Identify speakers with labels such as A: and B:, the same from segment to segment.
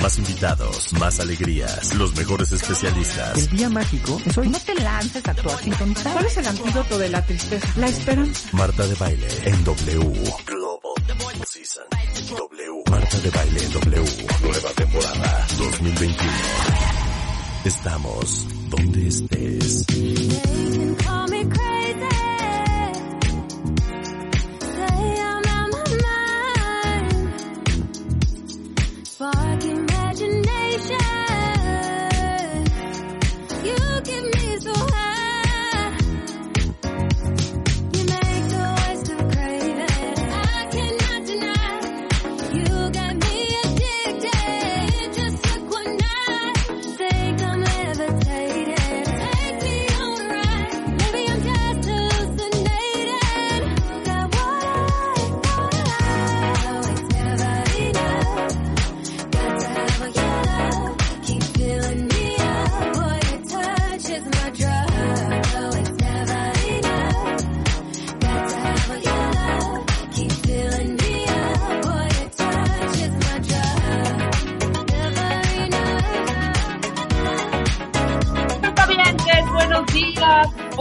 A: Más invitados, más alegrías, los mejores especialistas.
B: El día mágico es hoy.
C: No te lances a actuar sintonizar.
B: ¿Cuál es el antídoto de la tristeza?
C: La esperanza.
A: Marta de Baile en W. Global Season. W. Marta de Baile en W. Nueva temporada 2021. Estamos donde estés.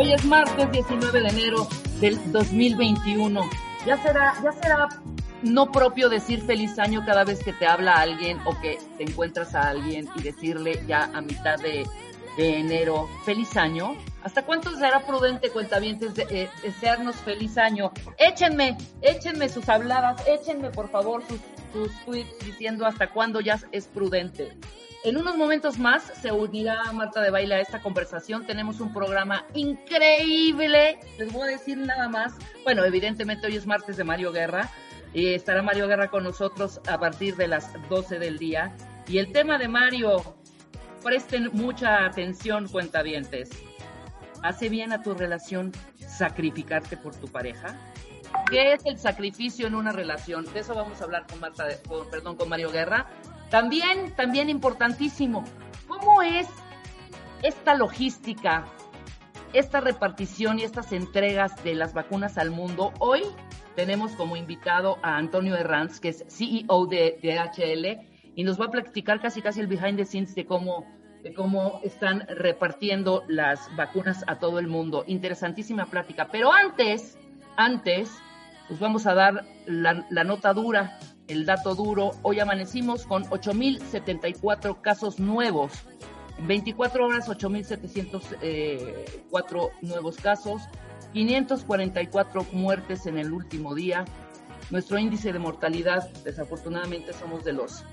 C: Hoy es martes 19 de enero del 2021. Ya será, ya será no propio decir feliz año cada vez que te habla alguien o que te encuentras a alguien y decirle ya a mitad de, enero feliz año. ¿Hasta cuánto será prudente, cuentavientes, de, eh, desearnos feliz año? Échenme, échenme sus habladas, échenme por favor sus, sus tweets diciendo hasta cuándo ya es prudente. En unos momentos más se unirá Marta de Baile a esta conversación. Tenemos un programa increíble. Les voy a decir nada más. Bueno, evidentemente hoy es martes de Mario Guerra. Y estará Mario Guerra con nosotros a partir de las 12 del día. Y el tema de Mario, presten mucha atención, cuentavientes. ¿Hace bien a tu relación sacrificarte por tu pareja? ¿Qué es el sacrificio en una relación? De eso vamos a hablar con Marta, con- perdón, con Mario Guerra. También, también importantísimo, ¿cómo es esta logística, esta repartición y estas entregas de las vacunas al mundo? Hoy tenemos como invitado a Antonio Herranz, que es CEO de DHL, y nos va a platicar casi casi el behind the scenes de cómo, de cómo están repartiendo las vacunas a todo el mundo. Interesantísima plática. Pero antes, antes, pues vamos a dar la, nota dura, el dato duro. Hoy amanecimos con 8.074 casos nuevos. En 24 horas, 8.704 nuevos casos, 544 muertes en el último día. Nuestro índice de mortalidad, desafortunadamente, somos de los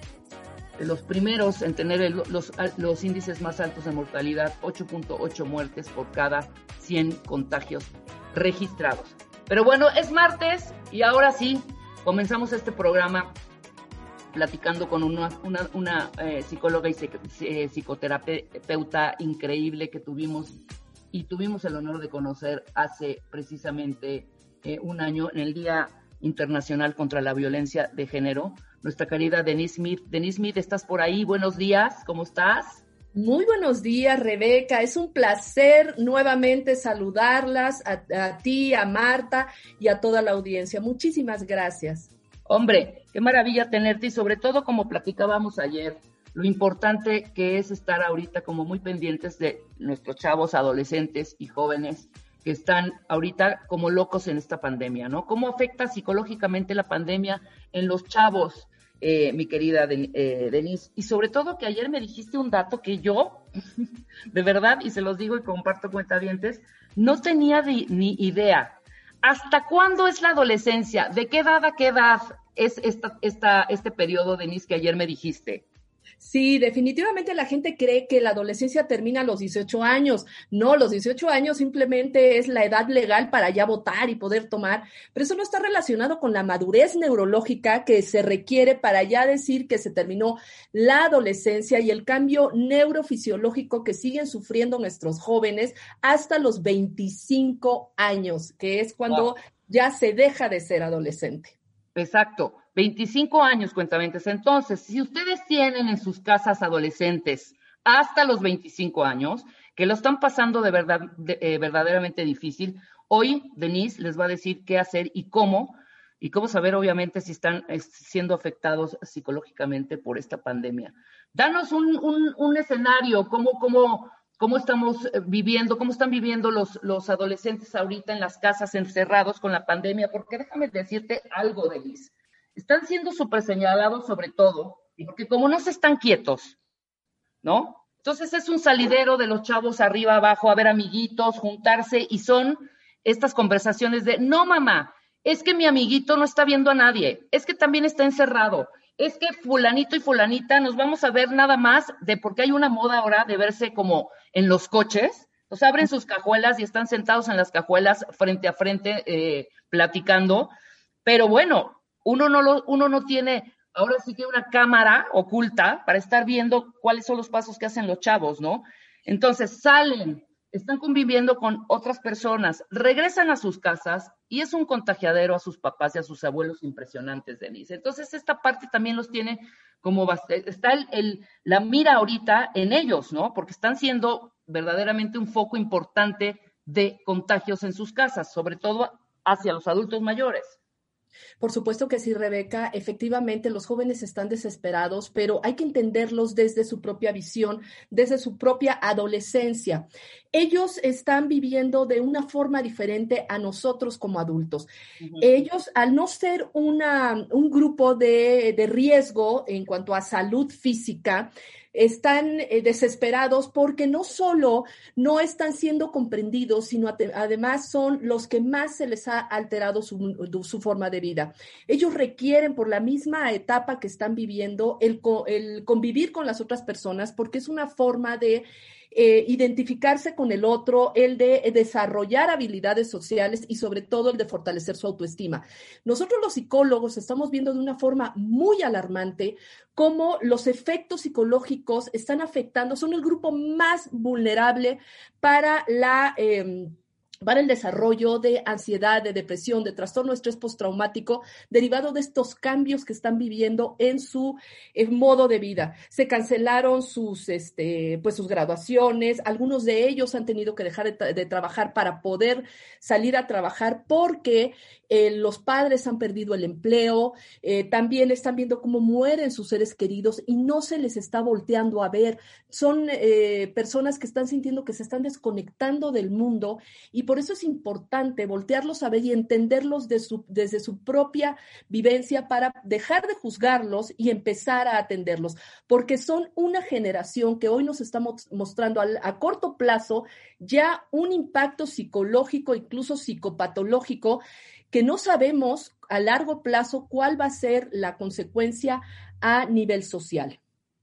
C: de los primeros en tener los, los índices más altos de mortalidad, 8.8 muertes por cada 100 contagios registrados. Pero bueno, es martes y ahora sí, comenzamos este programa platicando con una, una, una eh, psicóloga y eh, psicoterapeuta increíble que tuvimos y tuvimos el honor de conocer hace precisamente eh, un año en el Día Internacional contra la Violencia de Género. Nuestra querida Denise Smith. Denise Smith, ¿estás por ahí? Buenos días, ¿cómo estás?
D: Muy buenos días, Rebeca. Es un placer nuevamente saludarlas a, ti, a Marta y a toda la audiencia. Muchísimas gracias.
C: Hombre, qué maravilla tenerte y sobre todo como platicábamos ayer, lo importante que es estar ahorita como muy pendientes de nuestros chavos, adolescentes y jóvenes que están ahorita como locos en esta pandemia, ¿no? ¿Cómo afecta psicológicamente la pandemia en los chavos, eh, mi querida eh, Denise? Y sobre todo que ayer me dijiste un dato que yo, de verdad, y se los digo y comparto cuentavientes, no tenía ni idea. ¿Hasta cuándo es la adolescencia? ¿De qué edad a qué edad es esta, esta, este periodo, Denise, que ayer me dijiste?
D: Sí, definitivamente la gente cree que la adolescencia termina a los 18 años. No, los 18 años simplemente es la edad legal para ya votar y poder tomar, pero eso no está relacionado con la madurez neurológica que se requiere para ya decir que se terminó la adolescencia y el cambio neurofisiológico que siguen sufriendo nuestros jóvenes hasta los 25 años, que es cuando
C: Wow.
D: ya se deja de ser adolescente.
C: Exacto, 25 años, cuentamente. Entonces, si ustedes tienen en sus casas adolescentes hasta los 25 años, que lo están pasando de verdad, de- eh, verdaderamente difícil, hoy Denise les va a decir qué hacer y cómo, y cómo saber, obviamente, si están eh, siendo afectados psicológicamente por esta pandemia. Danos un escenario, cómo, cómo, cómo estamos eh, viviendo, cómo están viviendo los, los adolescentes ahorita en las casas encerrados con la pandemia, porque déjame decirte algo, Denise. Están siendo súper señalados sobre todo, porque como no se están quietos, ¿no? Entonces es un salidero de los chavos arriba, abajo, a ver amiguitos, juntarse, y son estas conversaciones de, no, mamá, es que mi amiguito no está viendo a nadie, es que también está encerrado, es que fulanito y fulanita nos vamos a ver nada más de porque hay una moda ahora de verse como en los coches, los abren sus cajuelas y están sentados en las cajuelas frente a frente eh, platicando, pero bueno, uno no, lo, uno no tiene ahora sí que una cámara oculta para estar viendo cuáles son los pasos que hacen los chavos, ¿no? Entonces salen, están conviviendo con otras personas, regresan a sus casas y es un contagiadero a sus papás y a sus abuelos impresionantes, Denise. Entonces esta parte también los tiene como bast- está el, el- la mira ahorita en ellos, ¿no? Porque están siendo verdaderamente un foco importante de contagios en sus casas, sobre todo hacia los adultos mayores.
D: Por supuesto que sí, Rebeca. Efectivamente, los jóvenes están desesperados, pero hay que entenderlos desde su propia visión, desde su propia adolescencia. Ellos están viviendo de una forma diferente a nosotros como adultos. Ellos, al no ser una, un grupo de, de riesgo en cuanto a salud física, están eh, desesperados porque no solo no están siendo comprendidos, sino además son los que más se les ha alterado su, su forma de vida. Ellos requieren por la misma etapa que están viviendo el, el convivir con las otras personas porque es una forma de eh, identificarse con el otro, el de desarrollar habilidades sociales y sobre todo el de fortalecer su autoestima. Nosotros los psicólogos estamos viendo de una forma muy alarmante cómo los efectos psicológicos están afectando, son el grupo más vulnerable para la... eh, para el desarrollo de ansiedad, de depresión, de trastorno de estrés postraumático derivado de estos cambios que están viviendo en su eh, modo de vida. Se cancelaron sus, este, pues sus graduaciones, algunos de ellos han tenido que dejar de, tra- de trabajar para poder salir a trabajar porque eh, los padres han perdido el empleo, eh, también están viendo cómo mueren sus seres queridos y no se les está volteando a ver. Son personas que están sintiendo que se están desconectando del mundo y por eso es importante voltearlos a ver y entenderlos desde su propia vivencia para dejar de juzgarlos y empezar a atenderlos, porque son una generación que hoy nos estamos mostrando a corto plazo ya un impacto psicológico, incluso psicopatológico, que no sabemos a largo plazo cuál va a ser la consecuencia a nivel social.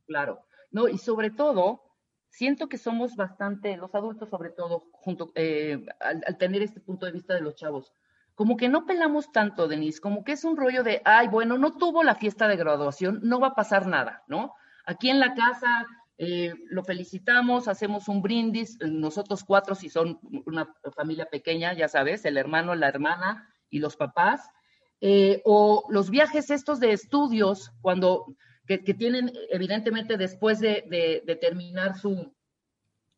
C: Claro, no, y sobre todo, siento que somos bastante, los adultos sobre todo, junto, eh, al, tener este punto de vista de los chavos, como que no pelamos tanto, Denise, como que es un rollo de, ay, bueno, no tuvo la fiesta de graduación, no va a pasar nada, ¿no? Aquí en la casa eh, lo felicitamos, hacemos un brindis, eh, nosotros cuatro, si son una familia pequeña, ya sabes, el hermano, la hermana y los papás, eh, o los viajes estos de estudios, cuando que, tienen evidentemente después de, terminar su,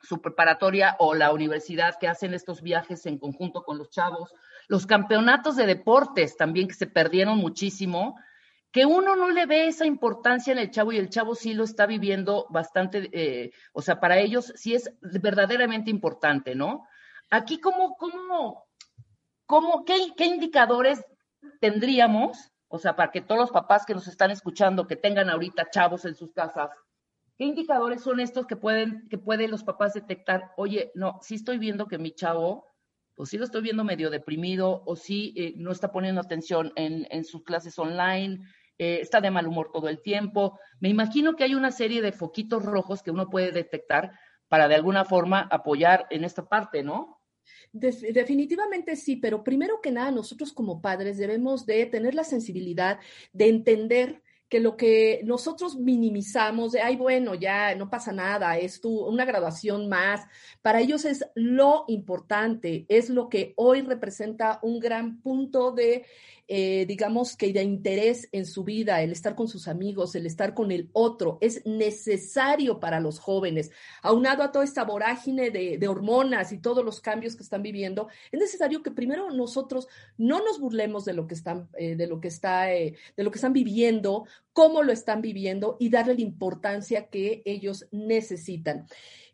C: su preparatoria o la universidad, que hacen estos viajes en conjunto con los chavos, los campeonatos de deportes también que se perdieron muchísimo, que uno no le ve esa importancia en el chavo y el chavo sí lo está viviendo bastante, eh, o sea, para ellos sí es verdaderamente importante, ¿no? Aquí, ¿cómo, cómo, cómo, qué, qué indicadores tendríamos, o sea, para que todos los papás que nos están escuchando, que tengan ahorita chavos en sus casas, ¿qué indicadores son estos que pueden, que pueden los papás detectar? Oye, no, sí estoy viendo que mi chavo, o sí lo estoy viendo medio deprimido, o sí eh, no está poniendo atención en, en sus clases online, eh, está de mal humor todo el tiempo. Me imagino que hay una serie de foquitos rojos que uno puede detectar para de alguna forma apoyar en esta parte, ¿no?
D: Def- definitivamente sí, pero primero que nada nosotros como padres debemos de tener la sensibilidad de entender que lo que nosotros minimizamos, de, ay, bueno, ya no pasa nada, es tu, una graduación más, para ellos es lo importante, es lo que hoy representa un gran punto de, eh, digamos que de interés en su vida, el estar con sus amigos, el estar con el otro, es necesario para los jóvenes, aunado a toda esta vorágine de, de hormonas y todos los cambios que están viviendo, es necesario que primero nosotros no nos burlemos de lo que están, eh, de lo que está, eh, de lo que están viviendo, cómo lo están viviendo y darle la importancia que ellos necesitan.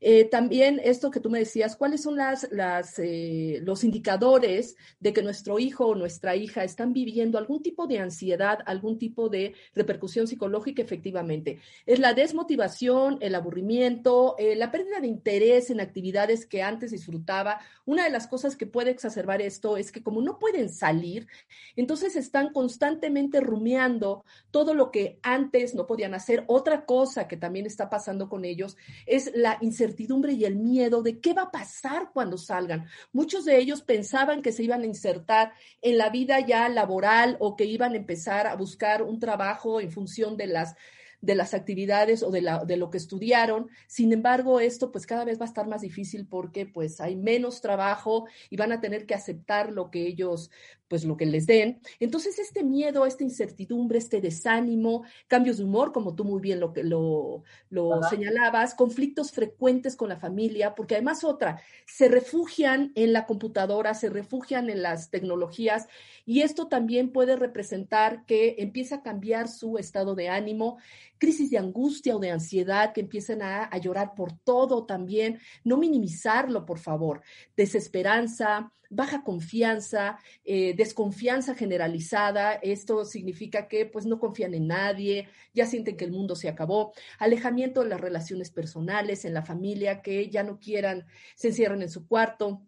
D: Eh, también esto que tú me decías, ¿cuáles son eh, los indicadores de que nuestro hijo o nuestra hija están viviendo algún tipo de ansiedad, algún tipo de repercusión psicológica? Efectivamente, es la desmotivación, el aburrimiento, eh, la pérdida de interés en actividades que antes disfrutaba. Una de las cosas que puede exacerbar esto es que como no pueden salir, entonces están constantemente rumiando todo lo que antes no podían hacer. Otra cosa que también está pasando con ellos es la incertidumbre y el miedo de qué va a pasar cuando salgan. Muchos de ellos pensaban que se iban a insertar en la vida ya laboral o que iban a empezar a buscar un trabajo en función de las de las actividades o de, de lo que estudiaron. Sin embargo, esto pues cada vez va a estar más difícil porque pues hay menos trabajo y van a tener que aceptar lo que ellos pues lo que les den. Entonces, este miedo, esta incertidumbre, este desánimo, cambios de humor, como tú muy bien lo, lo, lo señalabas, conflictos frecuentes con la familia, porque además otra, se refugian en la computadora, se refugian en las tecnologías y esto también puede representar que empieza a cambiar su estado de ánimo, crisis de angustia o de ansiedad, que empiecen a, a llorar por todo también, no minimizarlo, por favor, desesperanza, baja confianza, eh, desconfianza generalizada. Esto significa que pues no confían en nadie, ya sienten que el mundo se acabó, alejamiento de las relaciones personales, en la familia, que ya no quieran, se encierran en su cuarto,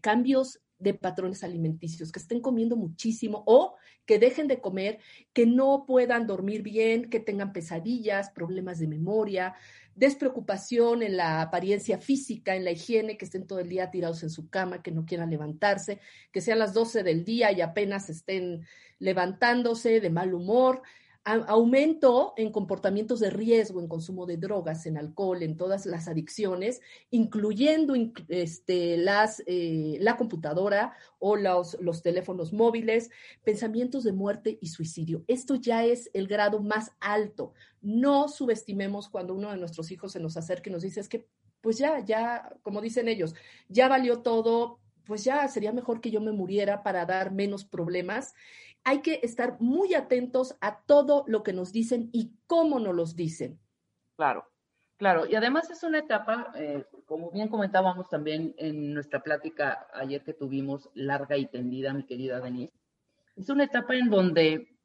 D: cambios de patrones alimenticios, que estén comiendo muchísimo o que dejen de comer, que no puedan dormir bien, que tengan pesadillas, problemas de memoria, despreocupación en la apariencia física, en la higiene, que estén todo el día tirados en su cama, que no quieran levantarse, que sean las 12 del día y apenas estén levantándose de mal humor, aumento en comportamientos de riesgo, en consumo de drogas, en alcohol, en todas las adicciones, incluyendo inc- este, las, eh, la computadora o los, los teléfonos móviles, pensamientos de muerte y suicidio. Esto ya es el grado más alto. No subestimemos cuando uno de nuestros hijos se nos acerca y nos dice, es que, pues ya, ya, como dicen ellos, ya valió todo, pues ya sería mejor que yo me muriera para dar menos problemas hay que estar muy atentos a todo lo que nos dicen y cómo nos los dicen.
C: Claro, claro. Y además es una etapa, eh, como bien comentábamos también en nuestra plática ayer que tuvimos, larga y tendida, mi querida Denise, es una etapa en donde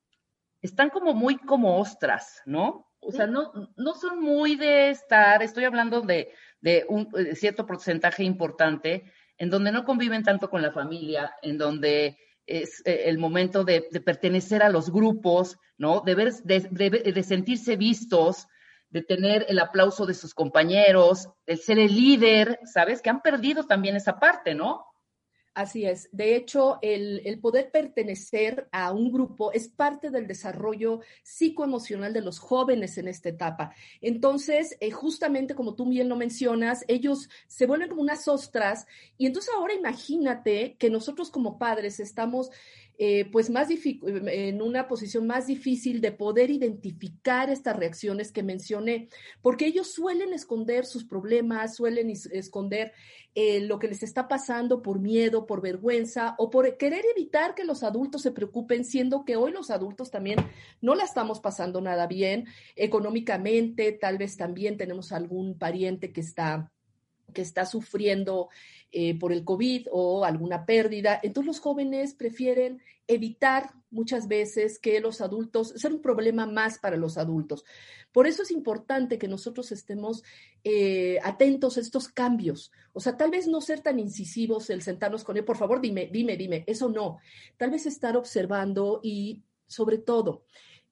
C: están como muy como ostras, ¿no? O sea, no, no son muy de estar, estoy hablando de, de un de cierto porcentaje importante, en donde no conviven tanto con la familia, en donde es eh, el momento de, pertenecer a los grupos, ¿no? De, ver, de, de, sentirse vistos, de tener el aplauso de sus compañeros, de ser el líder, ¿sabes? Que han perdido también esa parte, ¿no?
D: Así es. De hecho, el, el, poder pertenecer a un grupo es parte del desarrollo psicoemocional de los jóvenes en esta etapa. Entonces, eh, justamente como tú bien lo mencionas, ellos se vuelven como unas ostras y entonces ahora imagínate que nosotros como padres estamos eh, pues más en una posición más difícil de poder identificar estas reacciones que mencioné, porque ellos suelen esconder sus problemas, suelen esconder eh, lo que les está pasando por miedo, por vergüenza o por querer evitar que los adultos se preocupen, siendo que hoy los adultos también no la estamos pasando nada bien económicamente, tal vez también tenemos algún pariente que está que está sufriendo eh, por el COVID o alguna pérdida. Entonces los jóvenes prefieren evitar muchas veces que los adultos, ser un problema más para los adultos. Por eso es importante que nosotros estemos eh, atentos a estos cambios. O sea, tal vez no ser tan incisivos el sentarnos con él, por favor, dime, dime, dime, eso no. Tal vez estar observando y sobre todo,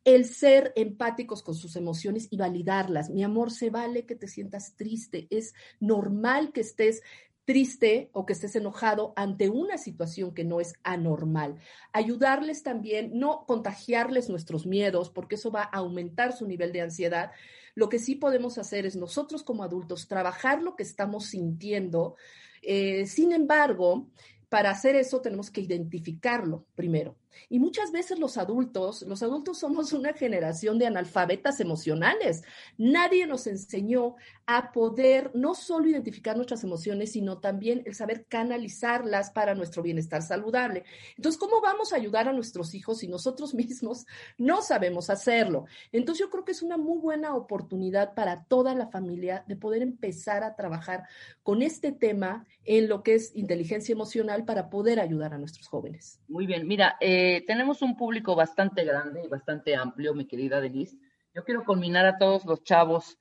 D: el ser empáticos con sus emociones y validarlas. Mi amor, se vale que te sientas triste, es normal que estés triste o que estés enojado ante una situación que no es anormal. Ayudarles también, no contagiarles nuestros miedos, porque eso va a aumentar su nivel de ansiedad. Lo que sí podemos hacer es nosotros como adultos trabajar lo que estamos sintiendo. Eh, sin embargo, para hacer eso tenemos que identificarlo primero. Y muchas veces los adultos, los adultos somos una generación de analfabetas emocionales. Nadie nos enseñó a poder no solo identificar nuestras emociones, sino también el saber canalizarlas para nuestro bienestar saludable. Entonces, ¿cómo vamos a ayudar a nuestros hijos si nosotros mismos no sabemos hacerlo? Entonces, yo creo que es una muy buena oportunidad para toda la familia de poder empezar a trabajar con este tema en lo que es inteligencia emocional para poder ayudar a nuestros jóvenes.
C: Muy bien, mira, eh, tenemos un público bastante grande y bastante amplio, mi querida Denise. Yo quiero culminar a todos los chavos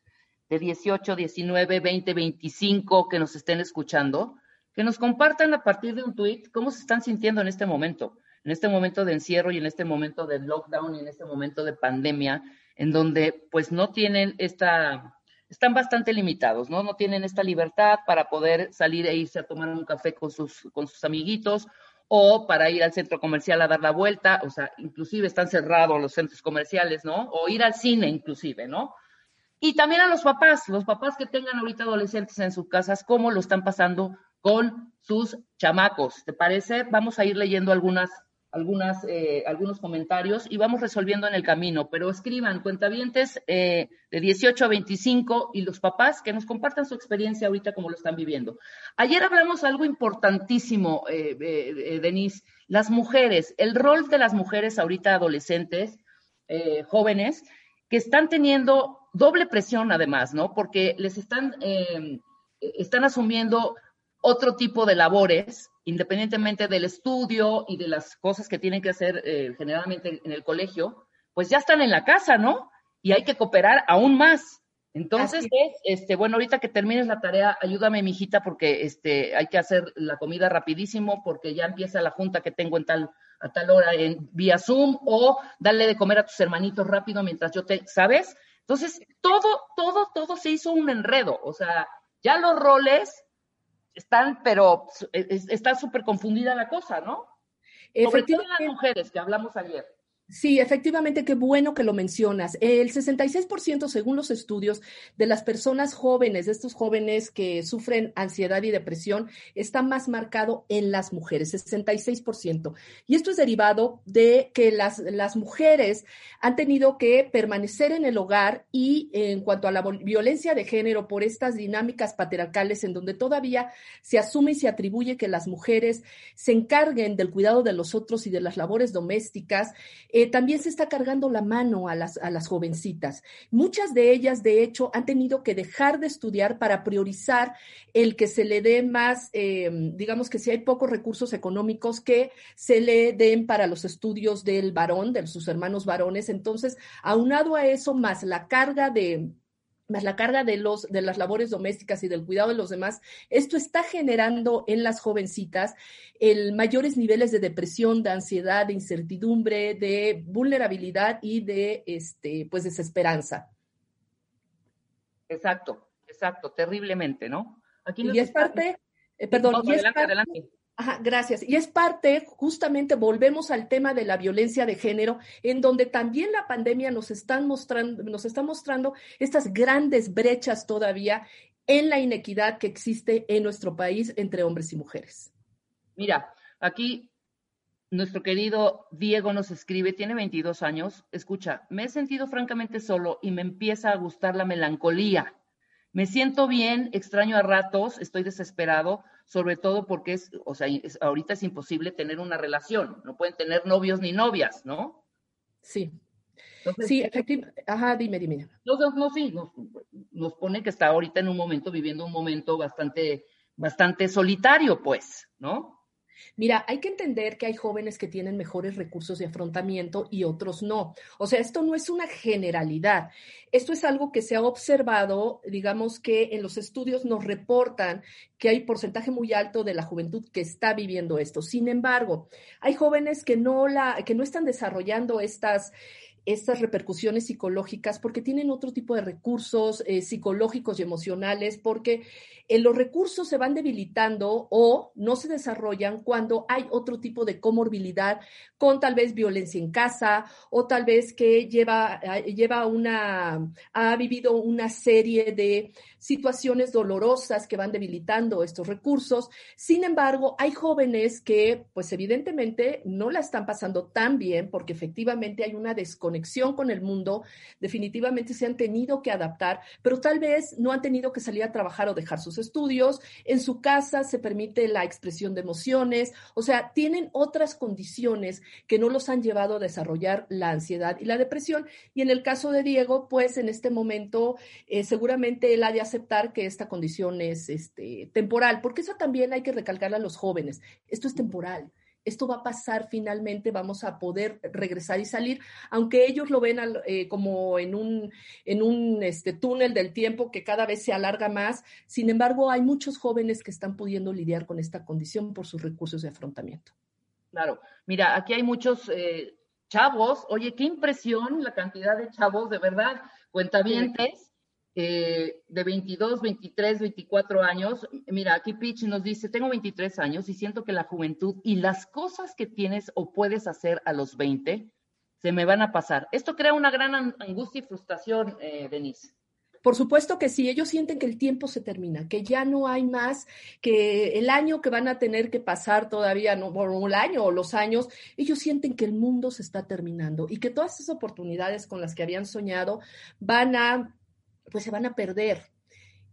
C: de 18, 19, 20, 25 que nos estén escuchando, que nos compartan a partir de un tweet cómo se están sintiendo en este momento, en este momento de encierro y en este momento de lockdown y en este momento de pandemia, en donde pues no tienen esta, están bastante limitados, ¿no? No tienen esta libertad para poder salir e irse a tomar un café con sus, con sus amiguitos o para ir al centro comercial a dar la vuelta, o sea, inclusive están cerrados los centros comerciales, ¿no? O ir al cine inclusive, ¿no? Y también a los papás, los papás que tengan ahorita adolescentes en sus casas, cómo lo están pasando con sus chamacos. ¿Te parece? Vamos a ir leyendo algunas, algunas, eh, algunos comentarios y vamos resolviendo en el camino, pero escriban cuentavientes eh, de 18 a 25 y los papás que nos compartan su experiencia ahorita como lo están viviendo. Ayer hablamos algo importantísimo, eh, eh, eh, Denise, las mujeres, el rol de las mujeres ahorita adolescentes, eh, jóvenes, que están teniendo doble presión además, ¿no? Porque les están, están asumiendo otro tipo de labores, independientemente del estudio y de las cosas que tienen que hacer eh, generalmente en el colegio, pues ya están en la casa, ¿no? Y hay que cooperar aún más. Entonces, es, este, bueno, ahorita que termines la tarea, ayúdame, mijita, porque este, hay que hacer la comida rapidísimo, porque ya empieza la junta que tengo en tal, a tal hora en vía Zoom, o darle de comer a tus hermanitos rápido mientras yo te, ¿sabes? Entonces, todo, todo, todo se hizo un enredo. O sea, ya los roles están, pero es- está súper confundida la cosa, ¿no? Sobre todo las
D: Efectivamente,
C: mujeres que hablamos ayer.
D: Sí, efectivamente, qué bueno que lo mencionas. El 66%, según los estudios, de las personas jóvenes, de estos jóvenes que sufren ansiedad y depresión, está más marcado en las mujeres, 66%. Y esto es derivado de que las, las mujeres han tenido que permanecer en el hogar y en cuanto a la violencia de género por estas dinámicas patriarcales en donde todavía se asume y se atribuye que las mujeres se encarguen del cuidado de los otros y de las labores domésticas, eh, también se está cargando la mano a las, a las jovencitas. Muchas de ellas, de hecho, han tenido que dejar de estudiar para priorizar el que se le dé más, eh, digamos que si hay pocos recursos económicos, que se le den para los estudios del varón, de sus hermanos varones. Entonces, aunado a eso, más la carga de más la carga de, los, de las labores domésticas y del cuidado de los demás, esto está generando en las jovencitas el mayores niveles de depresión, de ansiedad, de incertidumbre, de vulnerabilidad y de este, pues, desesperanza.
C: Exacto, exacto, terriblemente, ¿no? Aquí
D: Y es parte, eh, perdón,
C: No,
D: y es
C: adelante,
D: parte-
C: adelante.
D: Ajá, gracias. Y es parte, justamente volvemos al tema de la violencia de género, en donde también la pandemia nos están mostrando, nos está mostrando estas grandes brechas todavía en la inequidad que existe en nuestro país entre hombres y mujeres.
C: Mira, aquí nuestro querido Diego nos escribe, tiene 22 años, escucha, me he sentido francamente solo y me empieza a gustar la melancolía. Me siento bien, extraño a ratos, estoy desesperado, sobre todo porque es, o sea, es- ahorita es imposible tener una relación, no pueden tener novios ni novias, ¿no?
D: Sí,
C: Entonces,
D: sí, efectivamente. Ajá, dime, dime.
C: No, no, no, sí, nos, nos pone que está ahorita en un momento, viviendo un momento bastante, bastante solitario, pues, ¿no?
D: Mira, hay que entender que hay jóvenes que tienen mejores recursos de afrontamiento y otros no. O sea, esto no es una generalidad. Esto es algo que se ha observado, digamos que en los estudios nos reportan que hay porcentaje muy alto de la juventud que está viviendo esto. Sin embargo, hay jóvenes que no la que no están desarrollando estas estas repercusiones psicológicas porque tienen otro tipo de recursos eh, psicológicos y emocionales, porque eh, los recursos se van debilitando o no se desarrollan cuando hay otro tipo de comorbilidad con tal vez violencia en casa o tal vez que lleva, eh, lleva una, ha vivido una serie de situaciones dolorosas que van debilitando estos recursos. Sin embargo, hay jóvenes que pues evidentemente no la están pasando tan bien porque efectivamente hay una desconexión con el mundo, definitivamente se han tenido que adaptar, pero tal vez no han tenido que salir a trabajar o dejar sus estudios, en su casa se permite la expresión de emociones, o sea, tienen otras condiciones que no los han llevado a desarrollar la ansiedad y la depresión. Y en el caso de Diego, pues en este momento eh, seguramente él ha de aceptar que esta condición es este, temporal, porque eso también hay que recalcarle a los jóvenes, esto es temporal esto va a pasar finalmente, vamos a poder regresar y salir, aunque ellos lo ven al, eh, como en un, en un este, túnel del tiempo que cada vez se alarga más. Sin embargo, hay muchos jóvenes que están pudiendo lidiar con esta condición por sus recursos de afrontamiento.
C: Claro, mira, aquí hay muchos eh, chavos, oye, qué impresión la cantidad de chavos, de verdad, cuentavientes. Eh, de 22, 23, 24 años. Mira, aquí Pitch nos dice, tengo 23 años y siento que la juventud y las cosas que tienes o puedes hacer a los 20 se me van a pasar. Esto crea una gran an- angustia y frustración, eh, Denise.
D: Por supuesto que sí, ellos sienten que el tiempo se termina, que ya no hay más, que el año que van a tener que pasar todavía, no, el año o los años, ellos sienten que el mundo se está terminando y que todas esas oportunidades con las que habían soñado van a, pues se van a perder.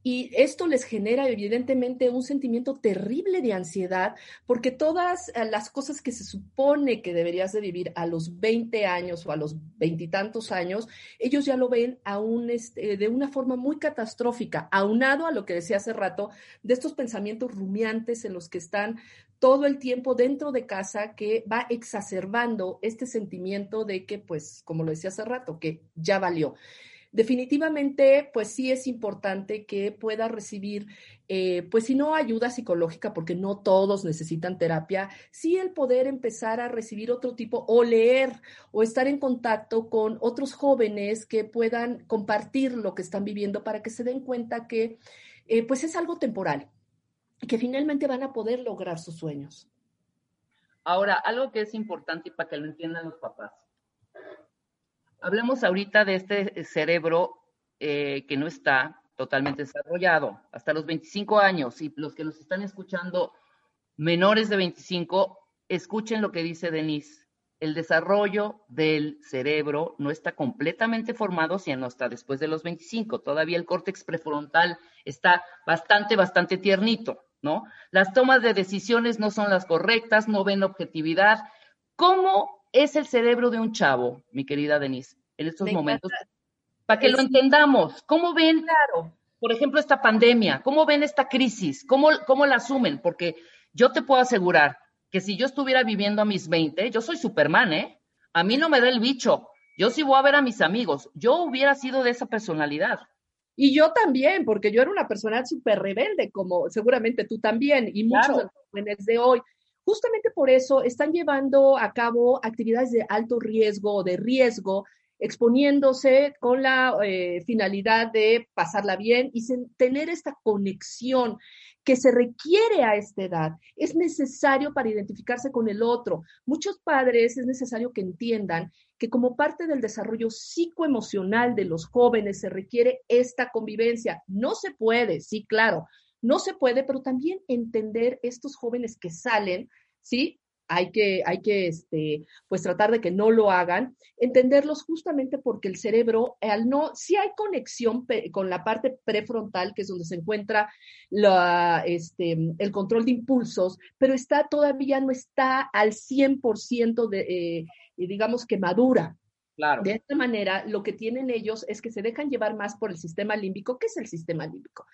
D: Y esto les genera evidentemente un sentimiento terrible de ansiedad, porque todas eh, las cosas que se supone que deberías de vivir a los 20 años o a los veintitantos años, ellos ya lo ven aún este, de una forma muy catastrófica, aunado a lo que decía hace rato, de estos pensamientos rumiantes en los que están todo el tiempo dentro de casa que va exacerbando este sentimiento de que, pues, como lo decía hace rato, que ya valió definitivamente, pues sí es importante que pueda recibir, eh, pues si no ayuda psicológica, porque no todos necesitan terapia, sí el poder empezar a recibir otro tipo o leer o estar en contacto con otros jóvenes que puedan compartir lo que están viviendo para que se den cuenta que, eh, pues es algo temporal y que finalmente van a poder lograr sus sueños.
C: Ahora, algo que es importante y para que lo entiendan los papás. Hablemos ahorita de este cerebro eh, que no está totalmente desarrollado hasta los 25 años y los que nos están escuchando menores de 25, escuchen lo que dice Denise. El desarrollo del cerebro no está completamente formado sino hasta después de los 25. Todavía el córtex prefrontal está bastante, bastante tiernito, ¿no? Las tomas de decisiones no son las correctas, no ven objetividad. ¿Cómo es el cerebro de un chavo, mi querida Denise, en estos
D: Me
C: momentos?
D: encanta.
C: Para que lo
D: Es-
C: entendamos, ¿cómo ven,
D: Claro.
C: por ejemplo, esta pandemia? ¿Cómo ven esta crisis? ¿Cómo, cómo la asumen? Porque yo te puedo asegurar que si yo estuviera viviendo a mis 20, yo soy Superman, ¿eh? A mí no me da el bicho. Yo sí voy a ver a mis amigos. Yo hubiera sido de esa personalidad.
D: Y yo también, porque yo era una persona súper rebelde, como seguramente tú también, y muchos
C: Claro.
D: de los jóvenes de hoy. Justamente por eso están llevando a cabo actividades de alto riesgo o de riesgo, exponiéndose con la eh, finalidad de pasarla bien y tener esta conexión que se requiere a esta edad. Es necesario para identificarse con el otro. Muchos padres es necesario que entiendan que como parte del desarrollo psicoemocional de los jóvenes se requiere esta convivencia. No se puede, sí, claro, no se puede, pero también entender estos jóvenes que salen, ¿sí? Hay que, hay que, este, pues tratar de que no lo hagan, entenderlos justamente porque el cerebro, al no, sí hay conexión con la parte prefrontal, que es donde se encuentra la, este, el control de impulsos, pero está todavía no está al 100% de, eh, digamos que madura.
C: Claro.
D: De esta manera, lo que tienen ellos es que se dejan llevar más por el sistema límbico. ¿Qué es el sistema límbico?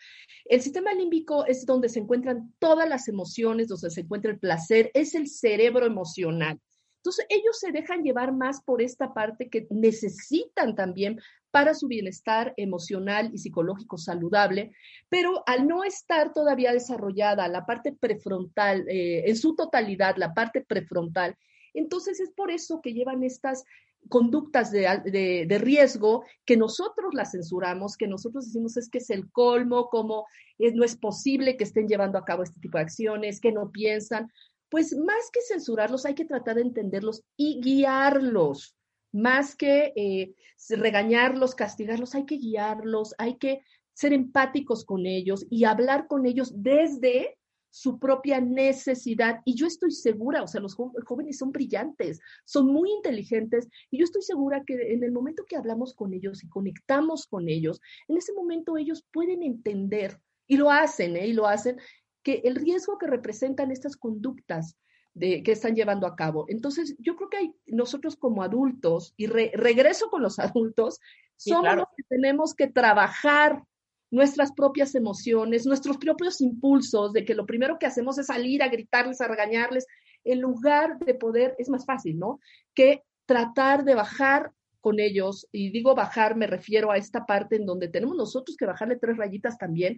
D: El sistema límbico es donde se encuentran todas las emociones, donde se encuentra el placer, es el cerebro emocional. Entonces, ellos se dejan llevar más por esta parte que necesitan también para su bienestar emocional y psicológico saludable, pero al no estar todavía desarrollada la parte prefrontal, eh, en su totalidad, la parte prefrontal, entonces es por eso que llevan estas conductas de, de- de riesgo que nosotros las censuramos, que nosotros decimos es que es el colmo, como no es posible que estén llevando a cabo este tipo de acciones, que no piensan. Pues más que censurarlos, hay que tratar de entenderlos y guiarlos. Más que eh, regañarlos, castigarlos, hay que guiarlos, hay que ser empáticos con ellos y hablar con ellos desde su propia necesidad. Y yo estoy segura, o sea, los jóvenes son brillantes, son muy inteligentes, y yo estoy segura que en el momento que hablamos con ellos y conectamos con ellos, en ese momento ellos pueden entender, y lo hacen, ¿eh? y lo hacen, que el riesgo que representan estas conductas de, que están llevando a cabo. Entonces, yo creo que hay, nosotros como adultos, y re- regreso con los adultos,
C: Sí,
D: somos
C: claro.
D: los que tenemos que trabajar nuestras propias emociones, nuestros propios impulsos, de que lo primero que hacemos es salir a gritarles, a regañarles, en lugar de poder, es más fácil, ¿no? Que tratar de bajar con ellos, y digo bajar, me refiero a esta parte en donde tenemos nosotros que bajarle tres rayitas también,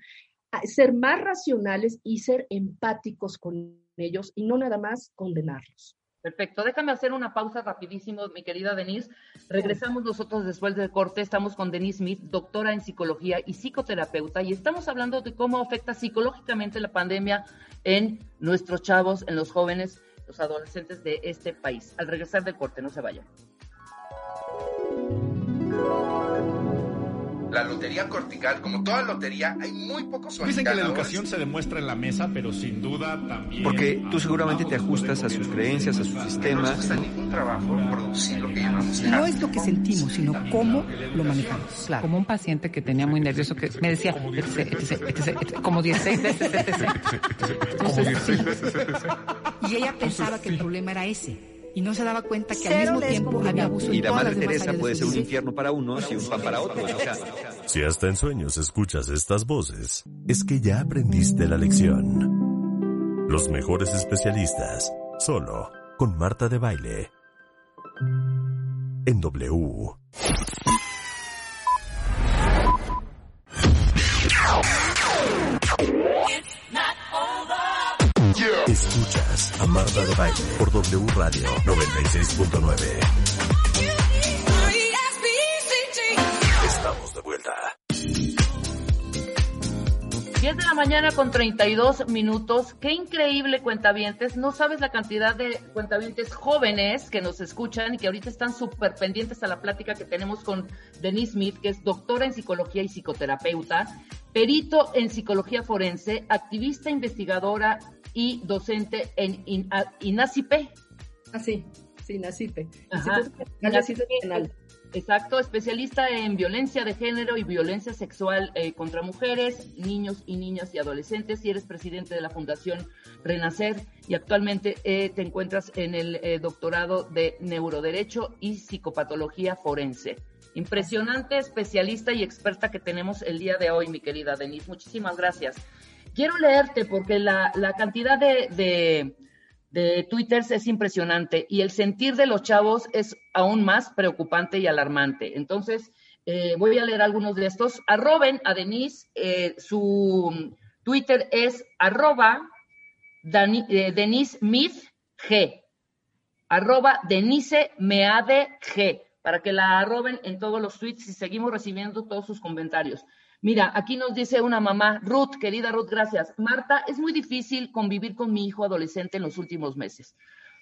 D: a ser más racionales y ser empáticos con ellos y no nada más condenarlos.
C: Perfecto, déjame hacer una pausa rapidísimo, mi querida Denise. Regresamos nosotros después del corte. Estamos con Denise Smith, doctora en psicología y psicoterapeuta, y estamos hablando de cómo afecta psicológicamente la pandemia en nuestros chavos, en los jóvenes, los adolescentes de este país. Al regresar del corte, no se vayan.
E: La lotería cortical, como toda lotería, hay muy pocos
F: Dicen que la educación se demuestra en la mesa, pero sin duda también.
G: Porque tú seguramente te ajustas a sus creencias, a sus
E: No nos ningún trabajo producir lo que llamamos
B: No es lo que sentimos, sino cómo lo manejamos. Claro. Como un paciente que tenía muy nervioso, que me decía, como 16 veces, etc. Entonces, sí. Y ella pensaba que el problema era ese. Y no se daba cuenta que al mismo tiempo había abuso
G: Y
B: en
G: la
B: todas
G: Madre Teresa puede ser un infierno para unos y un pan para otros.
A: Si hasta en sueños escuchas estas voces, es que ya aprendiste la lección. Los mejores especialistas, solo con Marta de Baile. En W. Escuchas a Marta de Baile por W Radio 96.9. Estamos de vuelta.
C: 10 de la mañana con 32 minutos. Qué increíble, cuentavientes. No sabes la cantidad de cuentavientes jóvenes que nos escuchan y que ahorita están súper pendientes a la plática que tenemos con Denise Smith, que es doctora en psicología y psicoterapeuta, perito en psicología forense, activista investigadora y docente en INA- INACIPE.
D: Así, sí, Nacipe.
C: Ajá.
D: Instituto Nacional.
C: Exacto, especialista en violencia de género y violencia sexual eh, contra mujeres, niños y niñas y adolescentes, y eres presidente de la Fundación Renacer y actualmente eh, te encuentras en el eh, doctorado de neuroderecho y psicopatología forense. Impresionante especialista y experta que tenemos el día de hoy, mi querida Denise. Muchísimas gracias. Quiero leerte porque la, la cantidad de, de, de twitters es impresionante y el sentir de los chavos es aún más preocupante y alarmante. Entonces, eh, voy a leer algunos de estos. Arroben a Denise, eh, su Twitter es arroba Dani- eh, Denise G. Arroba Denise Meade G. Para que la arroben en todos los tweets y seguimos recibiendo todos sus comentarios. Mira, aquí nos dice una mamá, Ruth, querida Ruth, gracias. Marta, es muy difícil convivir con mi hijo adolescente en los últimos meses.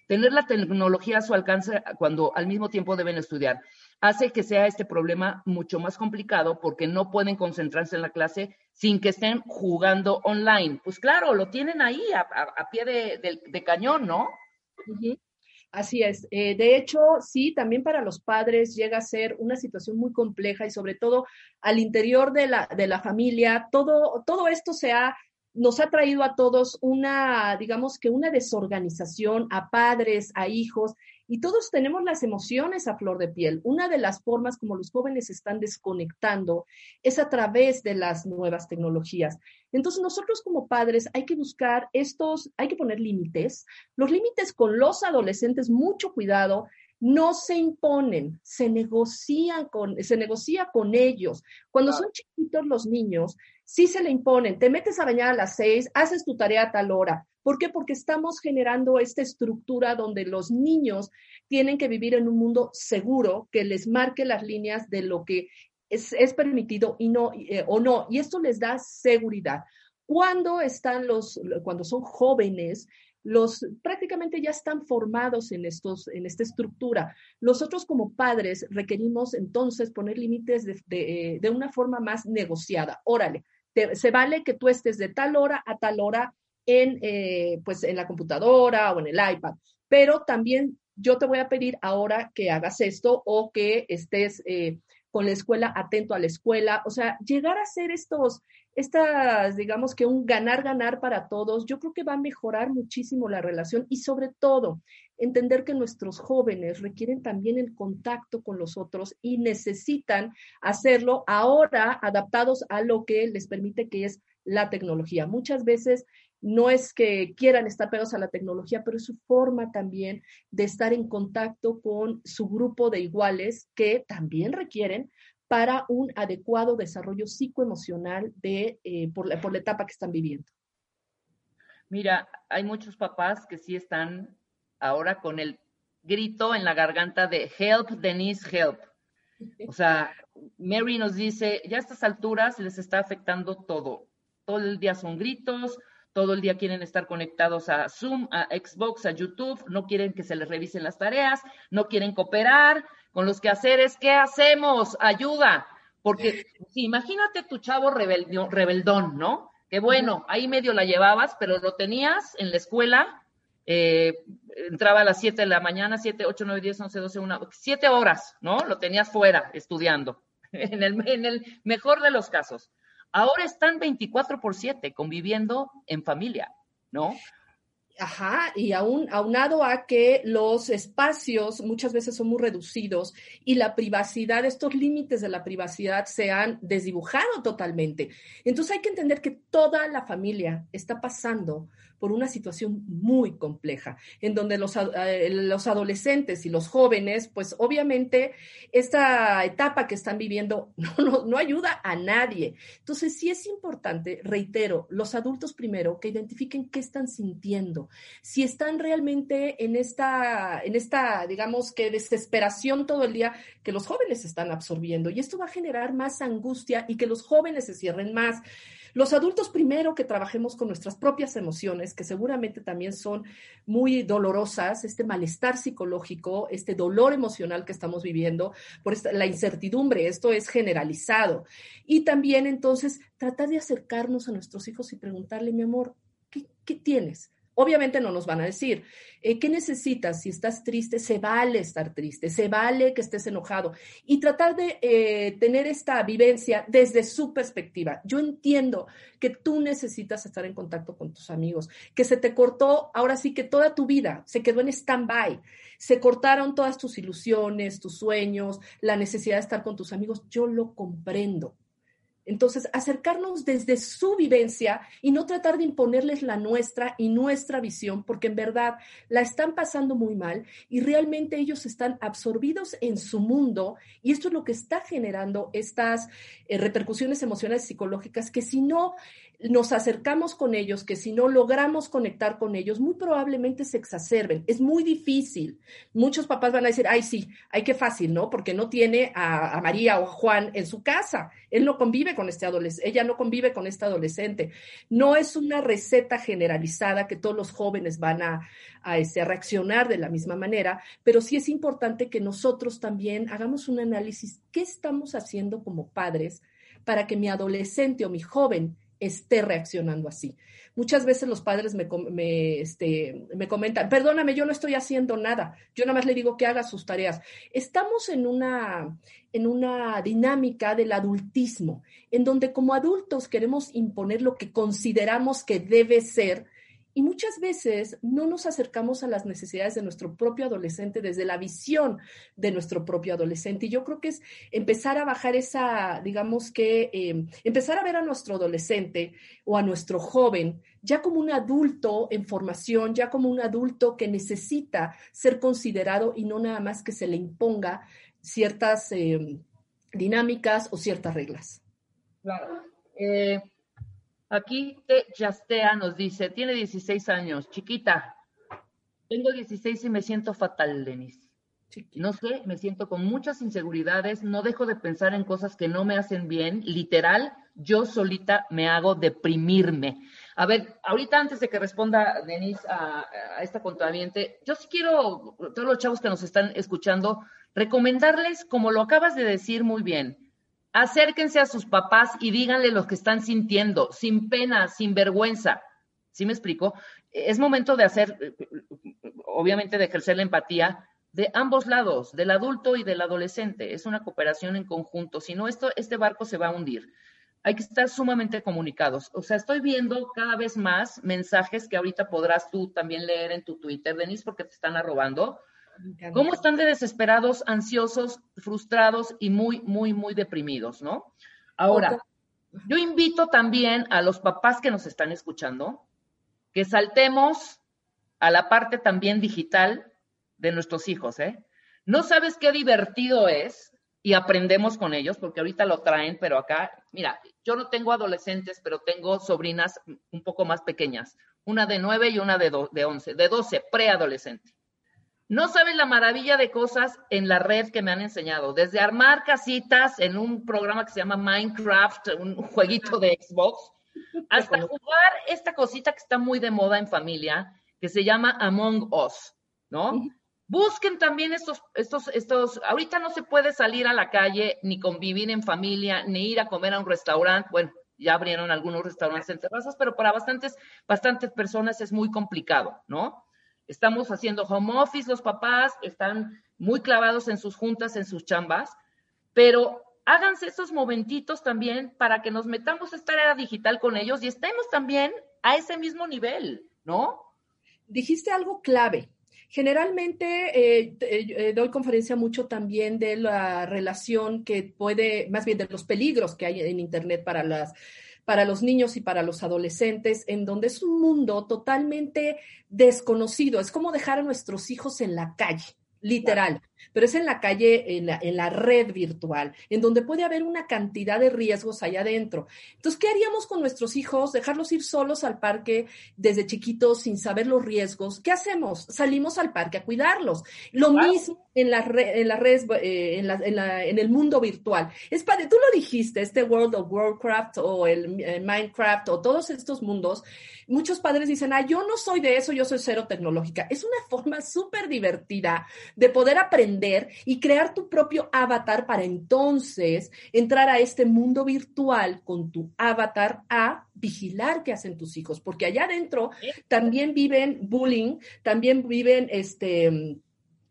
C: Tener la tecnología a su alcance cuando al mismo tiempo deben estudiar hace que sea este problema mucho más complicado porque no pueden concentrarse en la clase sin que estén jugando online. Pues claro, lo tienen ahí a, pie de, cañón, ¿no?
D: Así es. Eh, de hecho, sí, también para los padres llega a ser una situación muy compleja y sobre todo al interior de la, de la familia, todo, todo esto se ha, nos ha traído a todos una, digamos que una desorganización, a padres, a hijos, y todos tenemos las emociones a flor de piel. Una de las formas como los jóvenes se están desconectando es a través de las nuevas tecnologías. Entonces, nosotros como padres hay que buscar estos, hay que poner límites, los límites con los adolescentes, mucho cuidado, no se imponen, se negocian con, se negocia con ellos. Cuando son chiquitos los niños, sí se le imponen, te metes a bañar a las seis, haces tu tarea a tal hora, ¿Por qué? Porque estamos generando esta estructura donde los niños tienen que vivir en un mundo seguro que les marque las líneas de lo que es, es permitido y no, eh, o no. Y esto les da seguridad. Cuando están los, cuando son jóvenes, los prácticamente ya están formados en estos, en esta estructura. Nosotros como padres requerimos entonces poner límites de, de, de una forma más negociada. Órale, se vale que tú estés de tal hora a tal hora en, eh, pues en la computadora o en el iPad, pero también yo te voy a pedir ahora que hagas esto o que estés eh, con la escuela atento a la escuela, o sea, llegar a hacer estos, estas, digamos que un ganar-ganar para todos, yo creo que va a mejorar muchísimo la relación y sobre todo entender que nuestros jóvenes requieren también el contacto con los otros y necesitan hacerlo ahora adaptados a lo que les permite que es la tecnología. Muchas veces no es que quieran estar pegados a la tecnología, pero es su forma también de estar en contacto con su grupo de iguales que también requieren para un adecuado desarrollo psicoemocional de, eh, por, la, por la etapa que están viviendo.
C: Mira, hay muchos papás que sí están ahora con el grito en la garganta de help, Denise, help. O sea, Mary nos dice, ya a estas alturas les está afectando todo. Todo el día son gritos, todo el día quieren estar conectados a Zoom, a Xbox, a YouTube, no quieren que se les revisen las tareas, no quieren cooperar con los quehaceres. ¿Qué hacemos? Ayuda. Porque sí, imagínate tu chavo rebeldión, rebeldón, ¿no? Que bueno, ahí medio la llevabas, pero lo tenías en la escuela, eh, entraba a las 7 de la mañana, 7, 8, 9, 10, 11, 12, 1, 7 horas, ¿no? Lo tenías fuera estudiando, en el, en el mejor de los casos. Ahora están 24 por 7 conviviendo en familia, ¿no?
D: Ajá, y aún aunado a que los espacios muchas veces son muy reducidos y la privacidad, estos límites de la privacidad se han desdibujado totalmente. Entonces hay que entender que toda la familia está pasando por una situación muy compleja, en donde los, eh, los adolescentes y los jóvenes, pues obviamente esta etapa que están viviendo no, no, no ayuda a nadie. Entonces sí es importante, reitero, los adultos primero que identifiquen qué están sintiendo, si están realmente en esta, en esta, digamos que desesperación todo el día que los jóvenes están absorbiendo. Y esto va a generar más angustia y que los jóvenes se cierren más. Los adultos primero que trabajemos con nuestras propias emociones, que seguramente también son muy dolorosas, este malestar psicológico, este dolor emocional que estamos viviendo, por esta, la incertidumbre, esto es generalizado. Y también entonces tratar de acercarnos a nuestros hijos y preguntarle, mi amor, ¿qué, qué tienes? Obviamente no nos van a decir, eh, ¿qué necesitas? Si estás triste, se vale estar triste, se vale que estés enojado y tratar de eh, tener esta vivencia desde su perspectiva. Yo entiendo que tú necesitas estar en contacto con tus amigos, que se te cortó, ahora sí que toda tu vida se quedó en stand-by, se cortaron todas tus ilusiones, tus sueños, la necesidad de estar con tus amigos. Yo lo comprendo. Entonces, acercarnos desde su vivencia y no tratar de imponerles la nuestra y nuestra visión, porque en verdad la están pasando muy mal y realmente ellos están absorbidos en su mundo y esto es lo que está generando estas eh, repercusiones emocionales psicológicas que si no nos acercamos con ellos, que si no logramos conectar con ellos, muy probablemente se exacerben. Es muy difícil. Muchos papás van a decir, ay, sí, ay, qué fácil, ¿no? Porque no tiene a, María o a Juan en su casa. Él no convive con este adolescente, ella no convive con este adolescente. No es una receta generalizada que todos los jóvenes van a, a, este, a reaccionar de la misma manera, pero sí es importante que nosotros también hagamos un análisis. ¿Qué estamos haciendo como padres para que mi adolescente o mi joven esté reaccionando así. Muchas veces los padres me, me, este, me, comentan, perdóname, yo no estoy haciendo nada, yo nada más le digo que haga sus tareas. Estamos en una, en una dinámica del adultismo, en donde como adultos queremos imponer lo que consideramos que debe ser y muchas veces no nos acercamos a las necesidades de nuestro propio adolescente desde la visión de nuestro propio adolescente. Y yo creo que es empezar a bajar esa, digamos que, eh, empezar a ver a nuestro adolescente o a nuestro joven ya como un adulto en formación, ya como un adulto que necesita ser considerado y no nada más que se le imponga ciertas eh, dinámicas o ciertas reglas.
C: Claro. Eh, Aquí te Yastea nos dice, tiene 16 años, chiquita. Tengo 16 y me siento fatal, Denis. No sé, me siento con muchas inseguridades, no dejo de pensar en cosas que no me hacen bien. Literal, yo solita me hago deprimirme. A ver, ahorita antes de que responda Denise a, a esta contraviente, yo sí quiero, todos los chavos que nos están escuchando, recomendarles, como lo acabas de decir muy bien, acérquense a sus papás y díganle lo que están sintiendo, sin pena, sin vergüenza. ¿Sí me explico? Es momento de hacer, obviamente, de ejercer la empatía de ambos lados, del adulto y del adolescente. Es una cooperación en conjunto. Si no, esto, este barco se va a hundir. Hay que estar sumamente comunicados. O sea, estoy viendo cada vez más mensajes que ahorita podrás tú también leer en tu Twitter, Denise, porque te están arrobando. ¿Cómo están de desesperados, ansiosos, frustrados y muy, muy, muy deprimidos, no? Ahora, yo invito también a los papás que nos están escuchando que saltemos a la parte también digital de nuestros hijos, ¿eh? No sabes qué divertido es y aprendemos con ellos, porque ahorita lo traen, pero acá, mira, yo no tengo adolescentes, pero tengo sobrinas un poco más pequeñas, una de nueve y una de, do, de once, de doce, preadolescente. No sabes la maravilla de cosas en la red que me han enseñado, desde armar casitas en un programa que se llama Minecraft, un jueguito de Xbox, hasta jugar esta cosita que está muy de moda en familia, que se llama Among Us, ¿no? Busquen también estos, estos, estos, ahorita no se puede salir a la calle, ni convivir en familia, ni ir a comer a un restaurante. Bueno, ya abrieron algunos restaurantes en terrazas, pero para bastantes, bastantes personas es muy complicado, ¿no? Estamos haciendo home office, los papás están muy clavados en sus juntas, en sus chambas, pero háganse esos momentitos también para que nos metamos a esta era digital con ellos y estemos también a ese mismo nivel, ¿no?
D: Dijiste algo clave, Generalmente eh, eh, doy conferencia mucho también de la relación que puede, más bien de los peligros que hay en Internet para las para los niños y para los adolescentes, en donde es un mundo totalmente desconocido. Es como dejar a nuestros hijos en la calle, literal, pero es en la calle, en la, en la, red virtual, en donde puede haber una cantidad de riesgos allá adentro. Entonces, ¿qué haríamos con nuestros hijos? Dejarlos ir solos al parque desde chiquitos sin saber los riesgos. ¿Qué hacemos? Salimos al parque a cuidarlos. Lo claro. mismo en la en la red, eh, en, la, en, la, en, el mundo virtual. Es padre, tú lo dijiste, este World of Warcraft o el, el Minecraft o todos estos mundos. Muchos padres dicen, ah, yo no soy de eso, yo soy cero tecnológica. Es una forma súper divertida de poder aprender y crear tu propio avatar para entonces entrar a este mundo virtual con tu avatar a vigilar qué hacen tus hijos, porque allá adentro también viven bullying, también viven este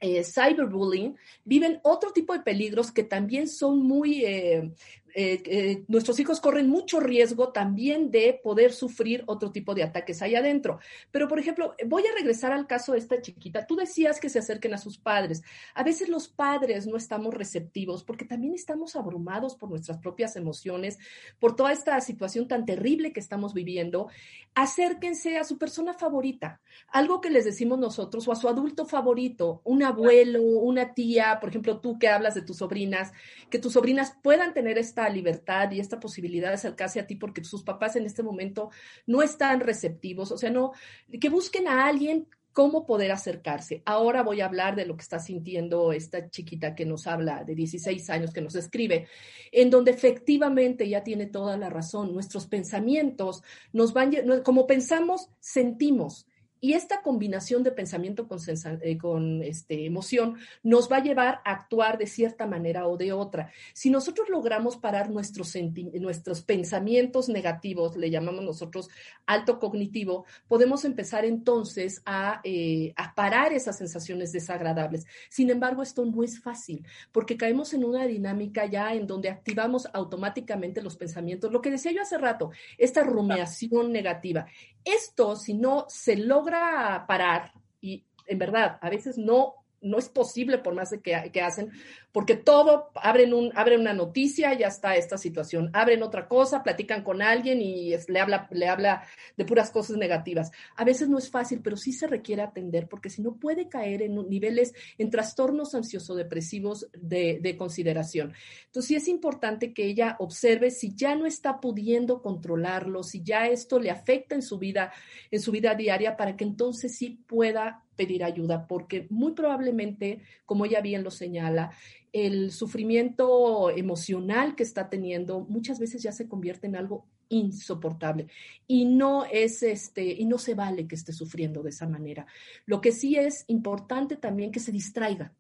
D: eh, cyberbullying, viven otro tipo de peligros que también son muy, eh, eh, eh, nuestros hijos corren mucho riesgo también de poder sufrir otro tipo de ataques ahí adentro. Pero, por ejemplo, voy a regresar al caso de esta chiquita. Tú decías que se acerquen a sus padres. A veces los padres no estamos receptivos porque también estamos abrumados por nuestras propias emociones, por toda esta situación tan terrible que estamos viviendo. Acérquense a su persona favorita, algo que les decimos nosotros, o a su adulto favorito, un abuelo, una tía, por ejemplo, tú que hablas de tus sobrinas, que tus sobrinas puedan tener esta libertad y esta posibilidad de acercarse a ti porque sus papás en este momento no están receptivos, o sea, no, que busquen a alguien cómo poder acercarse. Ahora voy a hablar de lo que está sintiendo esta chiquita que nos habla de 16 años, que nos escribe, en donde efectivamente ya tiene toda la razón. Nuestros pensamientos nos van, como pensamos, sentimos. Y esta combinación de pensamiento con, eh, con este, emoción nos va a llevar a actuar de cierta manera o de otra. Si nosotros logramos parar nuestros, nuestros pensamientos negativos, le llamamos nosotros alto cognitivo, podemos empezar entonces a, eh, a parar esas sensaciones desagradables. Sin embargo, esto no es fácil porque caemos en una dinámica ya en donde activamos automáticamente los pensamientos. Lo que decía yo hace rato, esta rumiación negativa. Esto, si no se logra parar, y en verdad, a veces no no es posible por más que, que hacen, porque todo, abren, un, abren una noticia, ya está esta situación, abren otra cosa, platican con alguien y le, habla, le habla de puras cosas negativas. A veces no es fácil, pero sí se requiere atender, porque si no puede caer en niveles, en trastornos ansioso-depresivos de, de consideración. Entonces sí es importante que ella observe si ya no está pudiendo controlarlo, si ya esto le afecta en su vida, en su vida diaria, para que entonces sí pueda pedir ayuda, porque muy probablemente, como ella bien lo señala, el sufrimiento emocional que está teniendo muchas veces ya se convierte en algo insoportable y no es este y no se vale que esté sufriendo de esa manera. Lo que sí es importante también que se distraiga.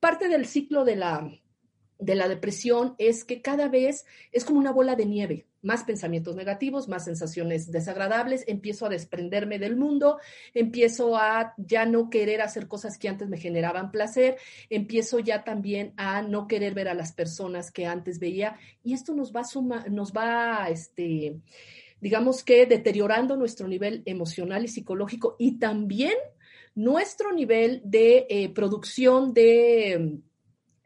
D: Parte del ciclo de la de la depresión es que cada vez es como una bola de nieve, más pensamientos negativos, más sensaciones desagradables, empiezo a desprenderme del mundo, empiezo a ya no querer hacer cosas que antes me generaban placer, empiezo ya también a no querer ver a las personas que antes veía. Y esto nos va suma, nos va este digamos que deteriorando nuestro nivel emocional y psicológico y también nuestro nivel de eh, producción de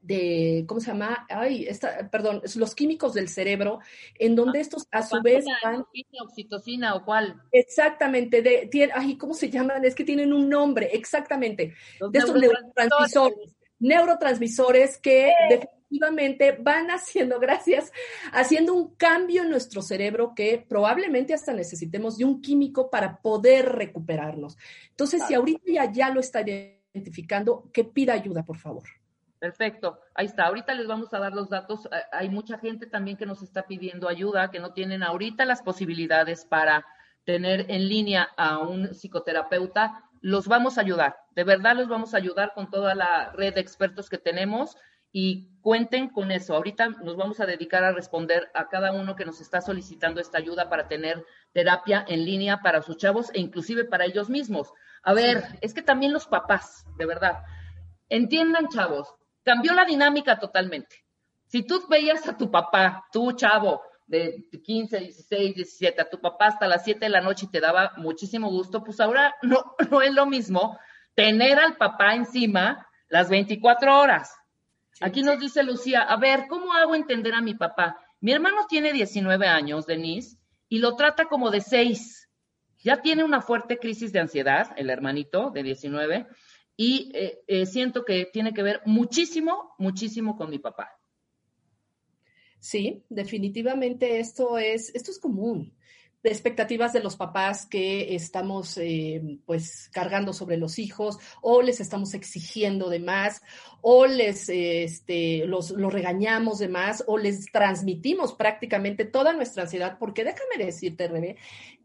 D: de, ¿cómo se llama? Ay, esta, perdón, los químicos del cerebro, en donde estos a su vez van...
C: ¿Endorfina, oxitocina o cuál?
D: Exactamente, de, tiene, ay, ¿cómo se llaman? Es que tienen un nombre, exactamente,
C: Los
D: de estos neurotransmisores, neurotransmisores que definitivamente van haciendo, gracias, haciendo un cambio en nuestro cerebro que probablemente hasta necesitemos de un químico para poder recuperarnos. Entonces, si ahorita ya, ya lo está identificando, que pida ayuda, por favor.
C: Perfecto, ahí está. Ahorita les vamos a dar los datos. Eh, Hay mucha gente también que nos está pidiendo ayuda, que no tienen ahorita las posibilidades para tener en línea a un psicoterapeuta. Los vamos a ayudar, de verdad los vamos a ayudar con toda la red de expertos que tenemos y cuenten con eso. Ahorita nos vamos a dedicar a responder a cada uno que nos está solicitando esta ayuda para tener terapia en línea para sus chavos e inclusive para ellos mismos. A ver, es que también los papás, de verdad, entiendan chavos, cambió la dinámica totalmente. Si tú veías a tu papá, tu chavo de 15, 16, 17, a tu papá hasta las 7 de la noche y te daba muchísimo gusto, pues ahora no, no es lo mismo tener al papá encima las 24 horas. Aquí nos dice Lucía, a ver, ¿cómo hago entender a mi papá? Mi hermano tiene 19 años, Denise, y lo trata como de 6. Ya tiene una fuerte crisis de ansiedad, el hermanito de 19, y eh, eh, siento que tiene que ver muchísimo, muchísimo con mi papá.
D: Sí, definitivamente esto es, esto es común. De expectativas de los papás que estamos eh, pues cargando sobre los hijos o les estamos exigiendo de más o les eh, este, los, los regañamos de más o les transmitimos prácticamente toda nuestra ansiedad porque déjame decirte Rebe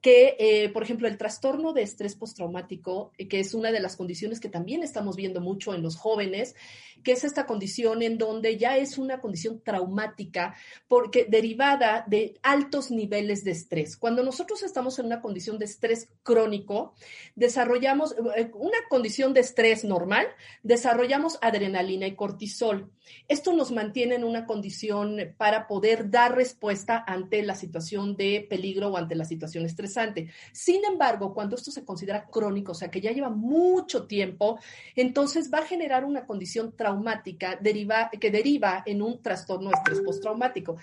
D: que eh, por ejemplo el trastorno de estrés postraumático eh, que es una de las condiciones que también estamos viendo mucho en los jóvenes que es esta condición en donde ya es una condición traumática porque derivada de altos niveles de estrés. Cuando nosotros estamos en una condición de estrés crónico, desarrollamos eh, una condición de estrés normal, desarrollamos adrenalina y cortisol. Esto nos mantiene en una condición para poder dar respuesta ante la situación de peligro o ante la situación estresante. Sin embargo, cuando esto se considera crónico, o sea, que ya lleva mucho tiempo, entonces va a generar una condición traumática que deriva en un trastorno de estrés postraumático.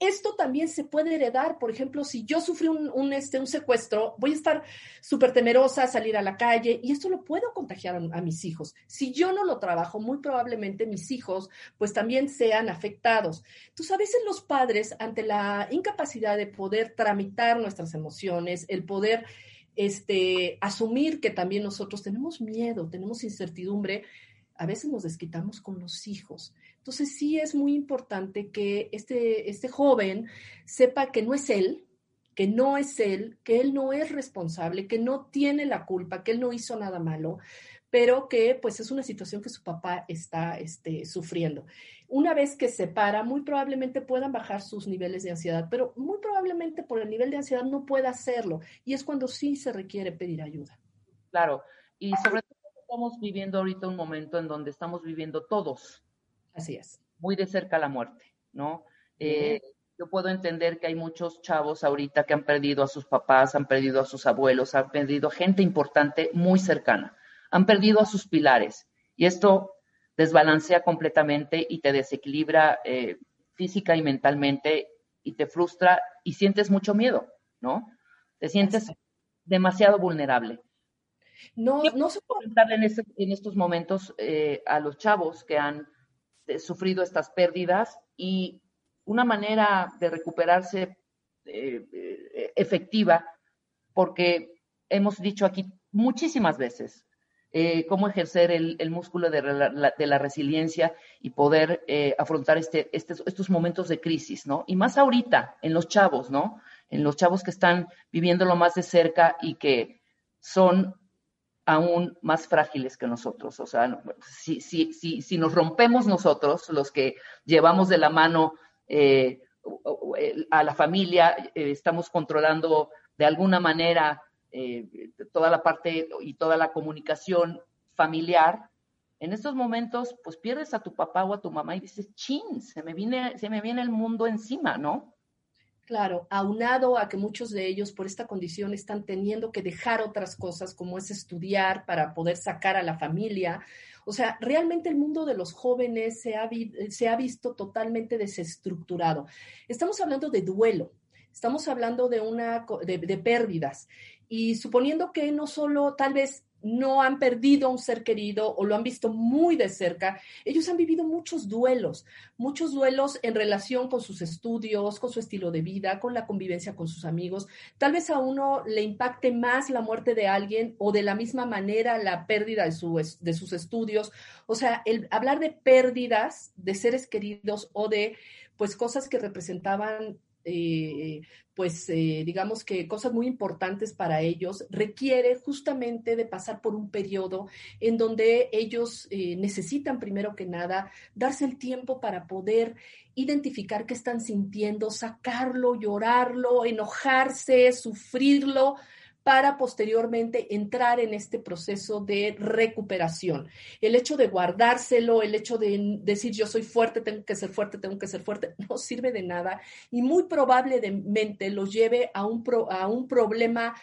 D: Esto también se puede heredar, por ejemplo, si yo sufrí un, este, un secuestro, voy a estar súper temerosa a salir a la calle y esto lo puedo contagiar a, a, mis hijos. Si yo no lo trabajo, muy probablemente mis hijos pues también sean afectados. Entonces, a veces los padres, ante la incapacidad de poder tramitar nuestras emociones, el poder este, asumir que también nosotros tenemos miedo, tenemos incertidumbre, a veces nos desquitamos con los hijos. Entonces sí es muy importante que este, este joven sepa que no es él, que no es él, que él no es responsable, que no tiene la culpa, que él no hizo nada malo, pero que pues es una situación que su papá está este, sufriendo. Una vez que se para, muy probablemente puedan bajar sus niveles de ansiedad, pero muy probablemente por el nivel de ansiedad no pueda hacerlo. Y es cuando sí se requiere pedir ayuda.
C: Claro, y sobre todo estamos viviendo ahorita un momento en donde estamos viviendo todos.
D: Así es.
C: Muy de cerca la muerte, ¿no? Eh, yo puedo entender que hay muchos chavos ahorita que han perdido a sus papás, han perdido a sus abuelos, han perdido gente importante muy cercana, han perdido a sus pilares. Y esto desbalancea completamente y te desequilibra eh, física y mentalmente y te frustra y sientes mucho miedo, ¿no? Te sientes demasiado vulnerable.
D: No,
C: ¿Qué
D: no
C: puedes comentarle en, este- en estos momentos eh, a los chavos que han eh, sufrido estas pérdidas y una manera de recuperarse eh, eh, efectiva, porque hemos dicho aquí muchísimas veces eh, cómo ejercer el, músculo de, la, de la resiliencia y poder afrontar este, estes- estos momentos de crisis, ¿no? Y más ahorita, en los chavos, ¿no? En los chavos que están viviéndolo más de cerca y que son aún más frágiles que nosotros. O sea, si, si, si, si nos rompemos nosotros, los que llevamos de la mano eh, a la familia, eh, estamos controlando de alguna manera eh, toda la parte y toda la comunicación familiar. En estos momentos, pues pierdes a tu papá o a tu mamá y dices, chin, se me viene, se me viene el mundo encima, ¿no?
D: Claro, aunado a que muchos de ellos por esta condición están teniendo que dejar otras cosas como es estudiar para poder sacar a la familia. O sea, realmente el mundo de los jóvenes se ha, vi- se ha visto totalmente desestructurado. Estamos hablando de duelo, estamos hablando de, una, de pérdidas y suponiendo que no solo tal vez no han perdido a un ser querido o lo han visto muy de cerca, ellos han vivido muchos duelos, muchos duelos en relación con sus estudios, con su estilo de vida, con la convivencia con sus amigos. Tal vez a uno le impacte más la muerte de alguien o de la misma manera la pérdida de, su de sus estudios. O sea, el hablar de pérdidas de seres queridos o de pues cosas que representaban eh, pues eh, digamos que cosas muy importantes para ellos, requiere justamente de pasar por un periodo en donde ellos eh, necesitan primero que nada darse el tiempo para poder identificar qué están sintiendo, sacarlo, llorarlo, enojarse, sufrirlo, para posteriormente entrar en este proceso de recuperación. El hecho de guardárselo, el hecho de decir yo soy fuerte, tengo que ser fuerte, tengo que ser fuerte, no sirve de nada y muy probablemente los lleve a un, pro- a un problema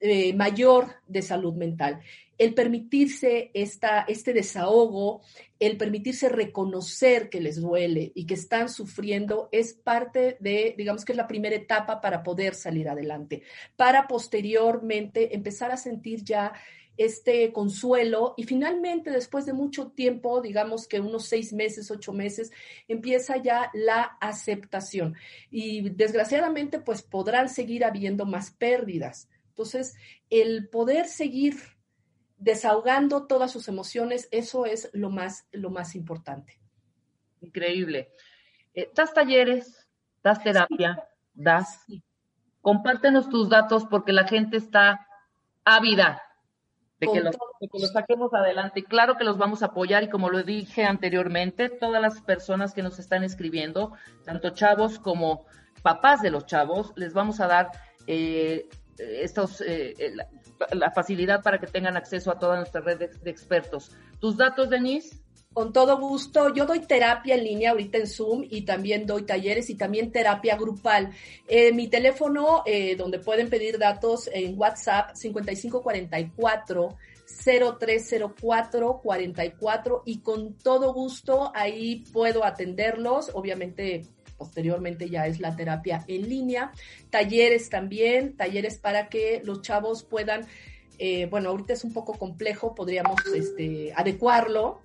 D: eh, mayor de salud mental. El permitirse esta, este desahogo, el permitirse reconocer que les duele y que están sufriendo es parte de, digamos que es la primera etapa para poder salir adelante, para posteriormente empezar a sentir ya este consuelo y finalmente después de mucho tiempo, digamos que unos seis meses, ocho meses, empieza ya la aceptación y desgraciadamente pues podrán seguir habiendo más pérdidas. Entonces, el poder seguir desahogando todas sus emociones, eso es lo más, lo más importante.
C: Increíble. Eh, das talleres, das terapia, das. Compártenos tus datos porque la gente está ávida de que,
D: Con
C: lo,
D: todo
C: de que lo saquemos adelante. Y claro que los vamos a apoyar y como lo dije anteriormente, todas las personas que nos están escribiendo, tanto chavos como papás de los chavos, les vamos a dar eh, estos, eh, eh, la, facilidad para que tengan acceso a toda nuestra red de, expertos. ¿Tus datos, Denise?
D: Con todo gusto. Yo doy terapia en línea ahorita en Zoom y también doy talleres y también terapia grupal. Eh, mi teléfono, donde pueden pedir datos en WhatsApp, 5544 0304 44 y con todo gusto ahí puedo atenderlos. Obviamente posteriormente ya es la terapia en línea, talleres también, talleres para que los chavos puedan, eh, bueno, ahorita es un poco complejo, podríamos este, adecuarlo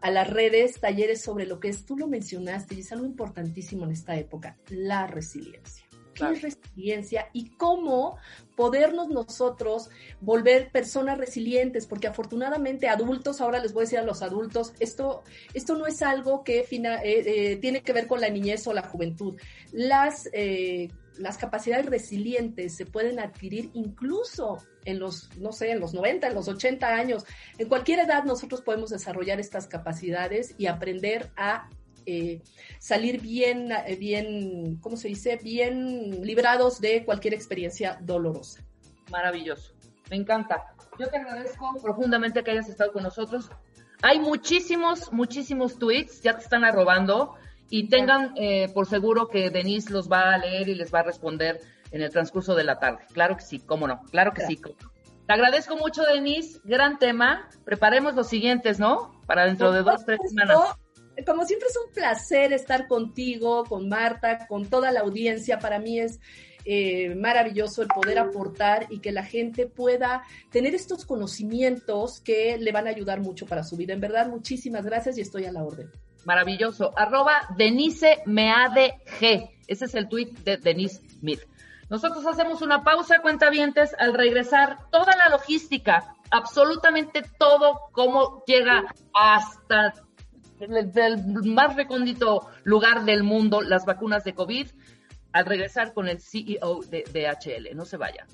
D: a las redes, talleres sobre lo que es, tú lo mencionaste y es algo importantísimo en esta época, la resiliencia. ¿Qué
C: Claro.
D: es resiliencia y cómo podernos nosotros volver personas resilientes? Porque afortunadamente adultos, ahora les voy a decir a los adultos, esto, esto no es algo que eh, eh, tiene que ver con la niñez o la juventud. Las, eh, las capacidades resilientes se pueden adquirir incluso en los, no sé, en los 90, en los 80 años. En cualquier edad nosotros podemos desarrollar estas capacidades y aprender a eh, salir bien, eh, bien, ¿cómo se dice? Bien librados de cualquier experiencia dolorosa.
C: Maravilloso. Me encanta. Yo te agradezco profundamente que hayas estado con nosotros. Hay muchísimos, muchísimos tweets, ya te están arrobando y tengan eh, por seguro que Denise los va a leer y les va a responder en el transcurso de la tarde. Claro que sí, cómo no, claro que sí. Te agradezco mucho, Denise. Gran tema. Preparemos los siguientes, ¿no? Para dentro de dos, tres semanas.
D: Como siempre es un placer estar contigo, con Marta, con toda la audiencia. Para mí es eh, maravilloso el poder aportar y que la gente pueda tener estos conocimientos que le van a ayudar mucho para su vida. En verdad, muchísimas gracias y estoy a la orden.
C: Maravilloso. Arroba Denise Meade G. Ese es el tweet de Denise Smith. Nosotros hacemos una pausa, cuentavientes, al regresar toda la logística, absolutamente todo, cómo llega hasta el, el más recóndito lugar del mundo, las vacunas de COVID, al regresar con el CEO de DHL. No se vaya.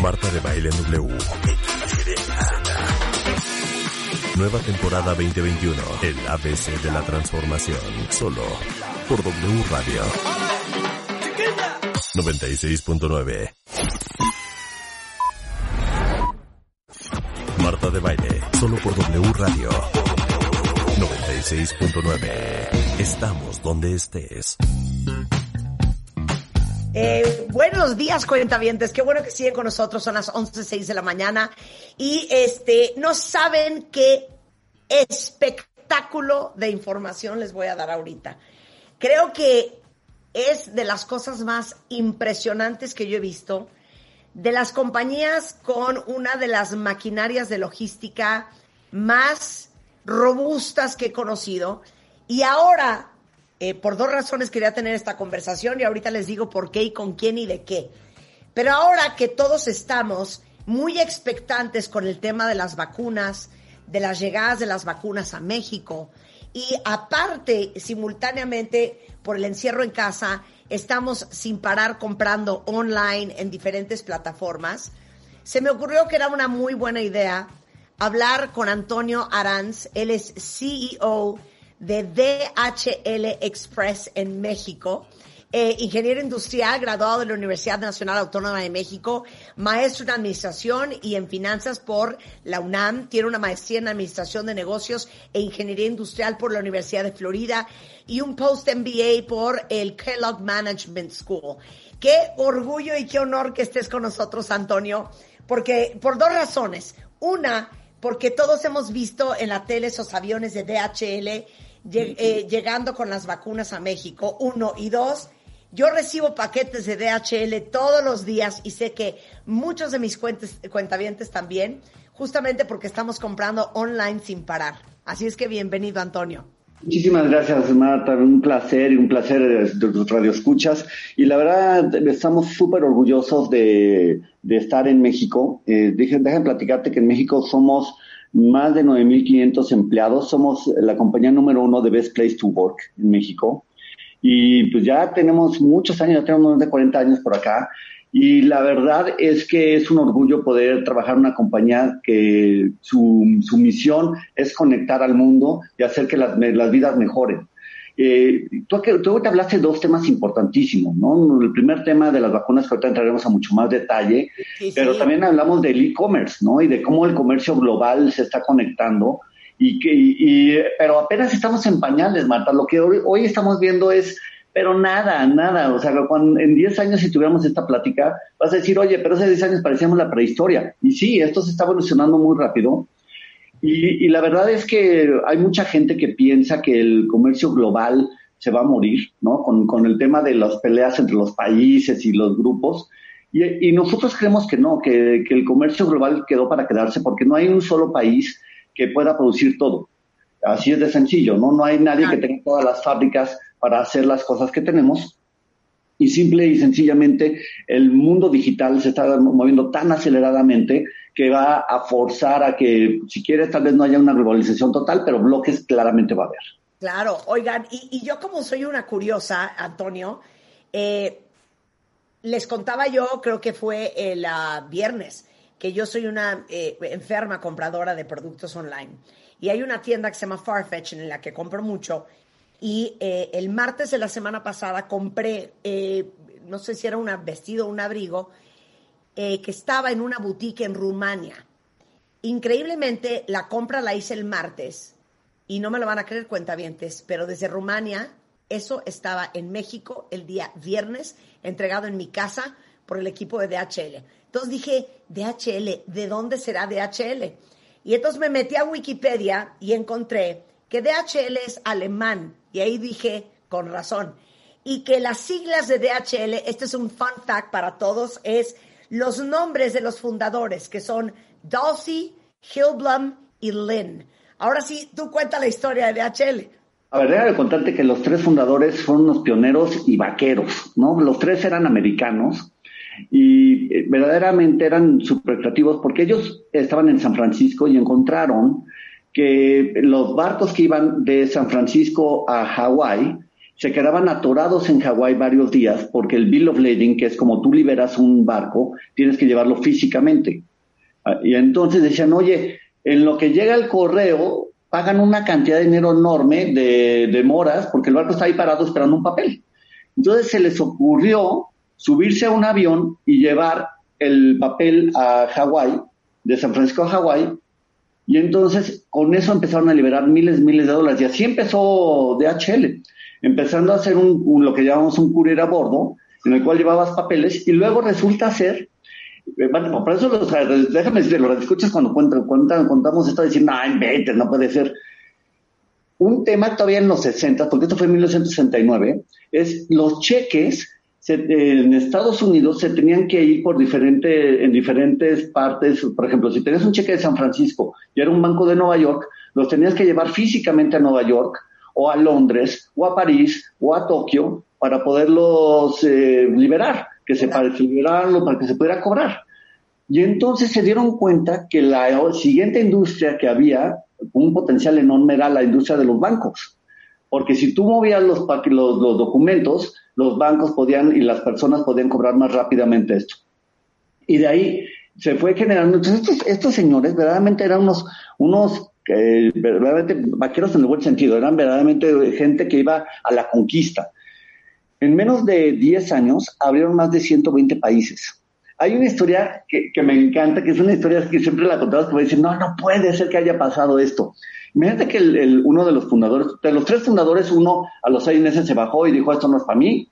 A: Marta de Baile W. Nueva temporada 2021. El ABC de la transformación. Solo por W Radio. 96.9. Marta de Baile. Solo por W Radio. 96.9. Estamos donde estés.
H: Eh, buenos días, cuentavientes. Qué bueno que siguen con nosotros. Son las 11.06 de la mañana. Y este, no saben qué espectáculo de información les voy a dar ahorita. Creo que es de las cosas más impresionantes que yo he visto. De las compañías con una de las maquinarias de logística más robustas que he conocido. Y ahora eh, por dos razones quería tener esta conversación y ahorita les digo por qué y con quién y de qué. Pero ahora que todos estamos muy expectantes con el tema de las vacunas, de las llegadas de las vacunas a México y aparte, simultáneamente, por el encierro en casa, estamos sin parar comprando online en diferentes plataformas, se me ocurrió que era una muy buena idea hablar con Antonio Aranz, él es CEO de DHL Express en México. Eh, ingeniero industrial, graduado de la Universidad Nacional Autónoma de México, maestro en administración y en finanzas por la UNAM, tiene una maestría en administración de negocios e ingeniería industrial por la Universidad de Florida y un post MBA por el Kellogg Management School. Qué orgullo y qué honor que estés con nosotros, Antonio, porque por dos razones. Una, porque todos hemos visto en la tele esos aviones de DHL lleg- eh, llegando con las vacunas a México, uno. Y dos, yo recibo paquetes de DHL todos los días y sé que muchos de mis cuentes, cuentavientes también, justamente porque estamos comprando online sin parar. Así es que bienvenido, Antonio.
I: Muchísimas gracias, Marta. Un placer y un placer de tus radioescuchas. Y la verdad, estamos súper orgullosos de, estar en México. Eh, platicarte que en México somos más de 9.500 empleados. Somos la compañía número uno de Best Place to Work en México. Y pues ya tenemos muchos años, ya tenemos más de 40 años por acá. Y la verdad es que es un orgullo poder trabajar en una compañía que su, su misión es conectar al mundo y hacer que las, las vidas mejoren. Eh, tú, tú ahorita hablaste de dos temas importantísimos, ¿no? El primer tema de las vacunas, que ahorita entraremos a mucho más detalle,
H: Sí,
I: pero
H: sí.
I: también hablamos del e-commerce, ¿no? Y de cómo el comercio global se está conectando. Y que, y, y- pero apenas estamos en pañales, Marta. Lo que hoy, hoy estamos viendo es, pero nada, nada. O sea, cuando, en 10 años, si tuviéramos esta plática, vas a decir, oye, pero hace 10 años parecíamos la prehistoria. Y sí, esto se está evolucionando muy rápido. Y, y la verdad es que hay mucha gente que piensa que el comercio global se va a morir, ¿no? Con, con el tema de las peleas entre los países y los grupos. Y, y nosotros creemos que no, que, que el comercio global quedó para quedarse porque no hay un solo país que pueda producir todo. Así es de sencillo, ¿no? No hay nadie que tenga todas las fábricas para hacer las cosas que tenemos. Y simple y sencillamente el mundo digital se está moviendo tan aceleradamente que va a forzar a que, si quieres, tal vez no haya una globalización total, pero bloques claramente va a haber.
H: Claro, oigan, y, yo como soy una curiosa, Antonio, eh, les contaba yo, creo que fue el ah, viernes, que yo soy una eh, enferma compradora de productos online. Y hay una tienda que se llama Farfetch en la que compro mucho. Y eh, el martes de la semana pasada compré, eh, no sé si era un vestido o un abrigo, eh, que estaba en una boutique en Rumania. Increíblemente, la compra la hice el martes y no me lo van a creer cuentavientes, pero desde Rumania eso estaba en México el día viernes, entregado en mi casa por el equipo de DHL. Entonces dije, DHL, ¿de dónde será DHL? Y entonces me metí a Wikipedia y encontré que DHL es alemán. Y ahí dije, con razón. Y que las siglas de DHL, este es un fun fact para todos, es los nombres de los fundadores, que son Dulcie, Hilblum y Lynn. Ahora sí, tú cuenta la historia de DHL.
I: A ver, déjame contarte que los tres fundadores fueron unos pioneros y vaqueros, ¿no? Los tres eran americanos y eh, verdaderamente eran súper creativos porque ellos estaban en San Francisco y encontraron que los barcos que iban de San Francisco a Hawái se quedaban atorados en Hawái varios días porque el Bill of Lading, que es como tú liberas un barco, tienes que llevarlo físicamente. Ah, Y entonces decían, oye, en lo que llega el correo, pagan una cantidad de dinero enorme de demoras porque el barco está ahí parado esperando un papel. Entonces se les ocurrió subirse a un avión y llevar el papel a Hawái, de San Francisco a Hawái, y entonces con eso empezaron a liberar miles, miles de dólares. Y así empezó DHL, empezando a hacer un, lo que llamamos un courier a bordo, en el cual llevabas papeles, y luego resulta ser, eh, bueno, por eso los, déjame decirte, los escuchas cuando cuentan, cuentan, contamos esto, diciendo, no, inventes, no puede ser. Un tema todavía en los 60, porque esto fue en 1969, es los cheques se- en Estados Unidos se tenían que ir por diferente, en diferentes partes. Por ejemplo, si tenías un cheque de San Francisco y era un banco de Nueva York, los tenías que llevar físicamente a Nueva York o a Londres o a París o a Tokio para poderlos eh, liberar, que se para liberarlo, para que se pudiera cobrar. Y entonces se dieron cuenta que la siguiente industria que había, un potencial enorme, era la industria de los bancos. Porque si tú movías los, los, los documentos, los bancos podían y las personas podían cobrar más rápidamente esto. Y de ahí se fue generando. Entonces, estos, estos señores verdaderamente eran unos, unos eh, verdaderamente vaqueros en el buen sentido, eran verdaderamente gente que iba a la conquista. En menos de 10 años abrieron más de 120 países. Hay una historia que, que me encanta, que es una historia que siempre la contamos, que me dicen, no, no puede ser que haya pasado esto. Imagínate que el, el- uno de los fundadores, de los tres fundadores, uno a los seis meses se bajó y dijo, esto no es para mí.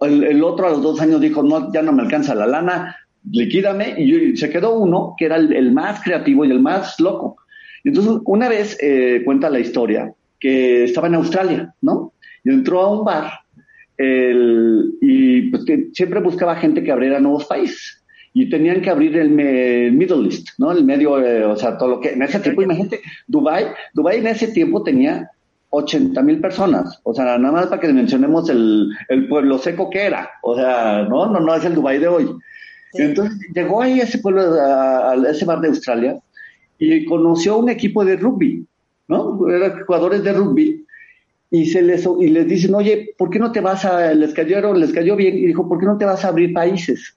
I: El, el otro a los dos años dijo, no, ya no me alcanza la lana, liquídame. Y, se quedó uno que era el, el más creativo y el más loco. Y Entonces, una vez eh, cuenta la historia que estaba en Australia, ¿no? Y entró a un bar el- y pues, que siempre buscaba gente que abriera nuevos países. Y tenían que abrir el, me- el Middle East, ¿no? El medio, eh, o sea, todo lo que... En ese tiempo, imagínate, Dubai, Dubai en ese tiempo tenía 80 mil personas. O sea, nada más para que mencionemos el, el pueblo seco que era. O sea, no, no, no es el Dubai de hoy. Entonces llegó ahí a ese pueblo, a, a ese bar de Australia, y conoció un equipo de rugby, ¿no? Eran jugadores de rugby, y se les, y les dicen, oye, ¿por qué no te vas a, les cayeron, les cayó bien, y dijo, ¿por qué no te vas a abrir países?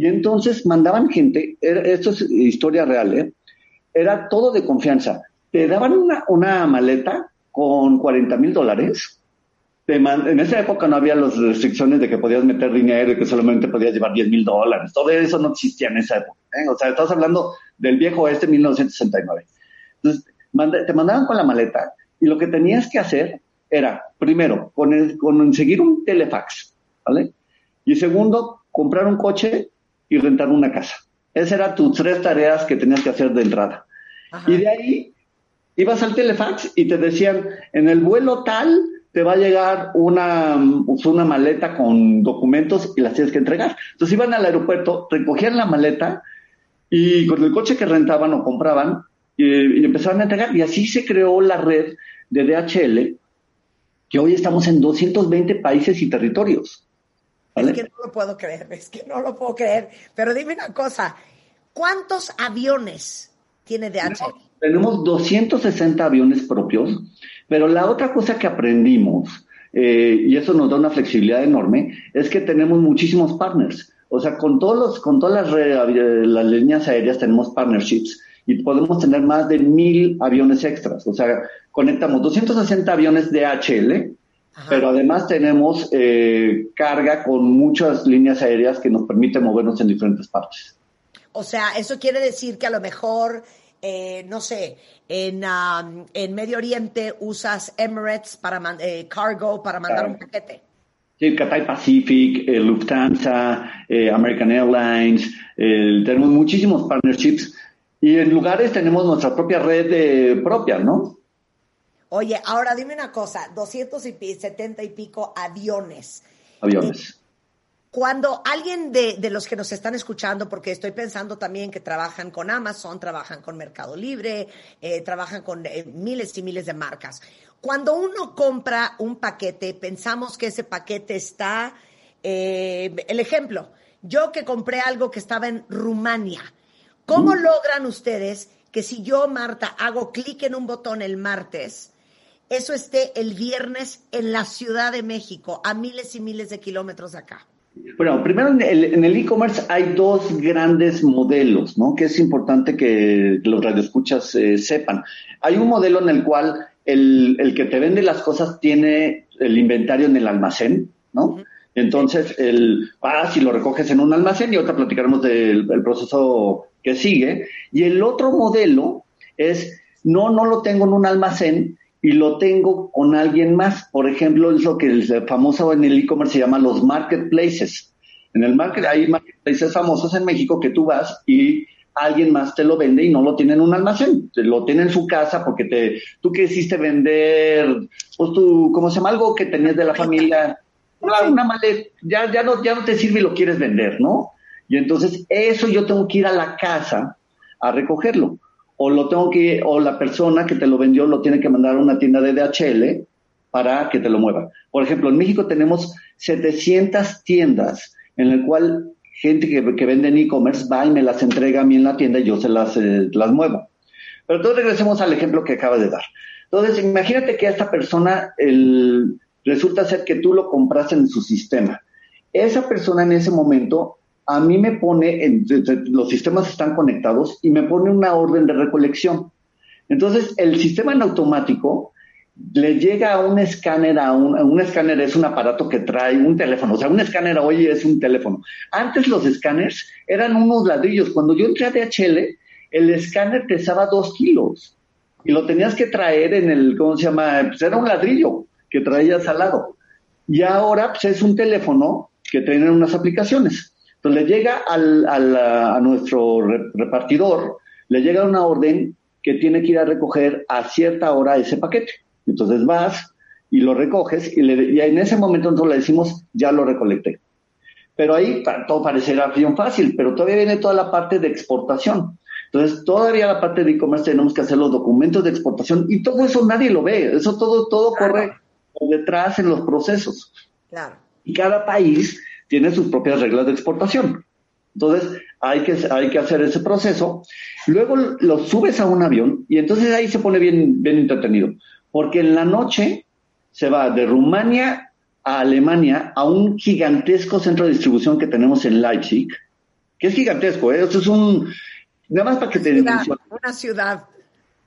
I: Y entonces mandaban gente, esto es historia real, ¿eh? Era todo de confianza. Te daban una, una maleta con 40 mil dólares. En esa época no había las restricciones de que podías meter dinero y que solamente podías llevar 10 mil dólares. Todo eso no existía en esa época. ¿eh? O sea, estamos hablando del viejo oeste 1969. Entonces, te mandaban con la maleta y lo que tenías que hacer era, primero, con el- conseguir un telefax, ¿vale? Y segundo, comprar un coche y rentar una casa. Esas eran tus tres tareas que tenías que hacer de entrada. Y de ahí ibas al telefax y te decían, en el vuelo tal te va a llegar una, pues, una maleta con documentos y las tienes que entregar. Entonces iban al aeropuerto, recogían la maleta y con el coche que rentaban o compraban y, y empezaban a entregar. Y así se creó la red de DHL, que hoy estamos en 220 países y territorios. ¿Vale?
H: Es que no lo puedo creer, es que no lo puedo creer. Pero dime una cosa, ¿cuántos aviones tiene DHL?
I: Tenemos 260 aviones propios, pero la otra cosa que aprendimos, eh, y eso nos da una flexibilidad enorme, es que tenemos muchísimos partners. O sea, con, todos los, con todas las, re- eh, las líneas aéreas tenemos partnerships y podemos tener más de mil aviones extras. O sea, conectamos 260 aviones de Pero además tenemos eh, carga con muchas líneas aéreas que nos permiten movernos en diferentes partes.
H: O sea, eso quiere decir que a lo mejor, eh, no sé, en, um, en Medio Oriente usas Emirates para eh, cargo para mandar
I: Claro.
H: un paquete.
I: Sí, Cathay Pacific, eh, Lufthansa, eh, American Airlines, eh, tenemos muchísimos partnerships y en lugares tenemos nuestra propia red eh, propia, ¿no?
H: Oye, ahora dime una cosa, 270 y pico aviones.
I: Aviones.
H: Cuando alguien de, de los que nos están escuchando, porque estoy pensando también que trabajan con Amazon, trabajan con Mercado Libre, eh, trabajan con eh, miles y miles de marcas. Cuando uno compra un paquete, pensamos que ese paquete está, eh, el ejemplo, yo que compré algo que estaba en Rumania, ¿cómo logran ustedes que si yo, Marta, hago clic en un botón el martes, eso esté el viernes en la Ciudad de México, a miles y miles de kilómetros de acá?
I: Bueno, primero en el e-commerce hay dos grandes modelos, ¿no? Que es importante que los radioescuchas eh, sepan. Hay un modelo en el cual el, el que te vende las cosas tiene el inventario en el almacén, ¿no? Entonces, el, vas y lo recoges en un almacén y ahorita platicaremos del el proceso que sigue. Y el otro modelo es, no, no lo tengo en un almacén y lo tengo con alguien más. Por ejemplo, es lo que el famoso en el e-commerce se llama los marketplaces. En el market hay marketplaces famosos en México que tú vas y alguien más te lo vende y no lo tiene en un almacén, te lo tiene en su casa porque te, tú quisiste vender, pues tú, ¿cómo se llama? Algo que tenías de la familia, una, una maleta, ya, ya no, ya no te sirve y lo quieres vender, ¿no? Y entonces eso yo tengo que ir a la casa a recogerlo. O lo tengo que, o la persona que te lo vendió lo tiene que mandar a una tienda de DHL para que te lo mueva. Por ejemplo, en México tenemos 700 tiendas en el cual gente que, que vende en e-commerce va y me las entrega a mí en la tienda y yo se las, eh, las muevo. Pero entonces regresemos al ejemplo que acaba de dar. Entonces, imagínate que a esta persona resulta ser que tú lo compraste en su sistema. Esa persona en ese momento a mí me pone, en, los sistemas están conectados y me pone una orden de recolección. Entonces, el sistema en automático le llega a un escáner, a un, un escáner es un aparato que trae un teléfono, o sea, un escáner hoy es un teléfono. Antes los escáneres eran unos ladrillos. Cuando yo entré a DHL, el escáner pesaba dos kilos y lo tenías que traer en el, ¿cómo se llama? Pues era un ladrillo que traías al lado. Y ahora pues, es un teléfono que tiene unas aplicaciones. Entonces le llega al, al, a, nuestro re- repartidor, le llega una orden que tiene que ir a recoger a cierta hora ese paquete. Entonces vas y lo recoges y, le- y en ese momento nosotros le decimos, ya lo recolecté. Pero ahí todo parecerá bien fácil, pero todavía viene toda la parte de exportación. Entonces, todavía la parte de e-commerce tenemos que hacer los documentos de exportación y todo eso nadie lo ve. Eso todo, todo corre por detrás en los procesos.
H: Claro.
I: Y cada país tiene sus propias reglas de exportación. Entonces, hay que, hay que hacer ese proceso. Luego lo subes a un avión y entonces ahí se pone bien, bien entretenido. Porque en la noche se va de Rumania a Alemania a un gigantesco centro de distribución que tenemos en Leipzig, que es gigantesco, ¿eh? Esto es un... Nada más para que te
H: Ciudad, una ciudad.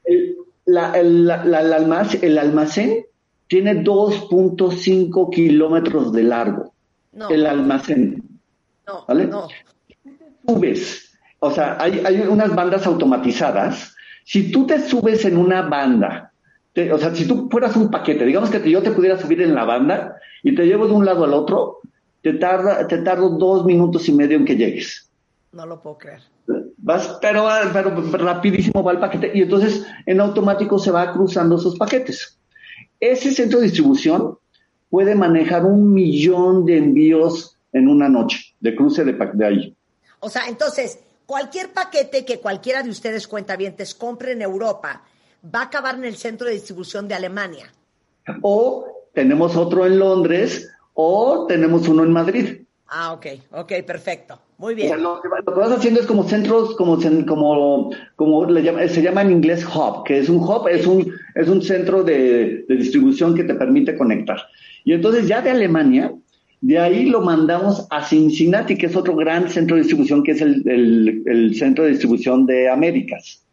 I: El, la- el- la- la- el almacén, el almacén tiene 2.5 kilómetros de largo.
H: No.
I: El almacén.
H: No,
I: ¿Vale?
H: no.
I: Subes. O sea, hay, hay unas bandas automatizadas. Si tú te subes en una banda, o sea, si tú fueras un paquete, digamos que yo te pudiera subir en la banda y te llevo de un lado al otro, te tarda, te tardo dos minutos y medio en que llegues.
H: No lo puedo creer.
I: Vas, pero, va- pero rapidísimo va el paquete y entonces en automático se va cruzando esos paquetes. Ese centro de distribución puede manejar un millón de envíos en una noche de cruce de, de ahí.
H: O sea, entonces, cualquier paquete que cualquiera de ustedes cuentavientes compre en Europa va a acabar en el centro de distribución de Alemania.
I: O tenemos otro en Londres o tenemos uno en Madrid.
H: Ah, ok, ok, perfecto. Muy
I: O sea,
H: bien.
I: lo, que, lo que vas haciendo es como centros, como, como, como le llama- se llama en inglés hub, que es un hub, es un, es un centro de, de distribución que te permite conectar. Y entonces ya de Alemania, de ahí lo mandamos a Cincinnati, que es otro gran centro de distribución, que es el, el- el centro de distribución de Américas.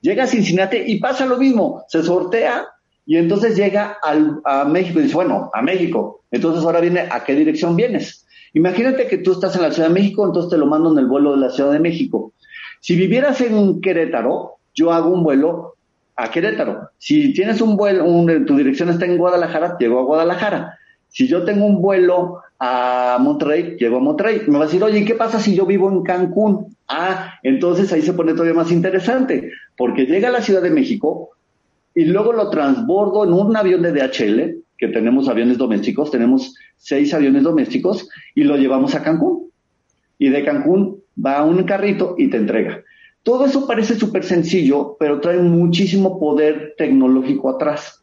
I: Llega a Cincinnati y pasa lo mismo, se sortea y entonces llega al- a México y dice, bueno, a México. Entonces ahora viene, ¿a qué dirección vienes? Imagínate que tú estás en la Ciudad de México, entonces te lo mando en el vuelo de la Ciudad de México. Si vivieras en Querétaro, yo hago un vuelo a Querétaro. Si tienes un vuelo, un- tu dirección está en Guadalajara, llego a Guadalajara. Si yo tengo un vuelo a Monterrey, llego a Monterrey. Me va a decir, oye, ¿y qué pasa si yo vivo en Cancún? Ah, entonces ahí se pone todavía más interesante, porque llega a la Ciudad de México y luego lo transbordo en un avión de DHL, que tenemos aviones domésticos, tenemos seis aviones domésticos, y lo llevamos a Cancún. Y de Cancún va un carrito y te entrega. Todo eso parece súper sencillo, pero trae muchísimo poder tecnológico atrás.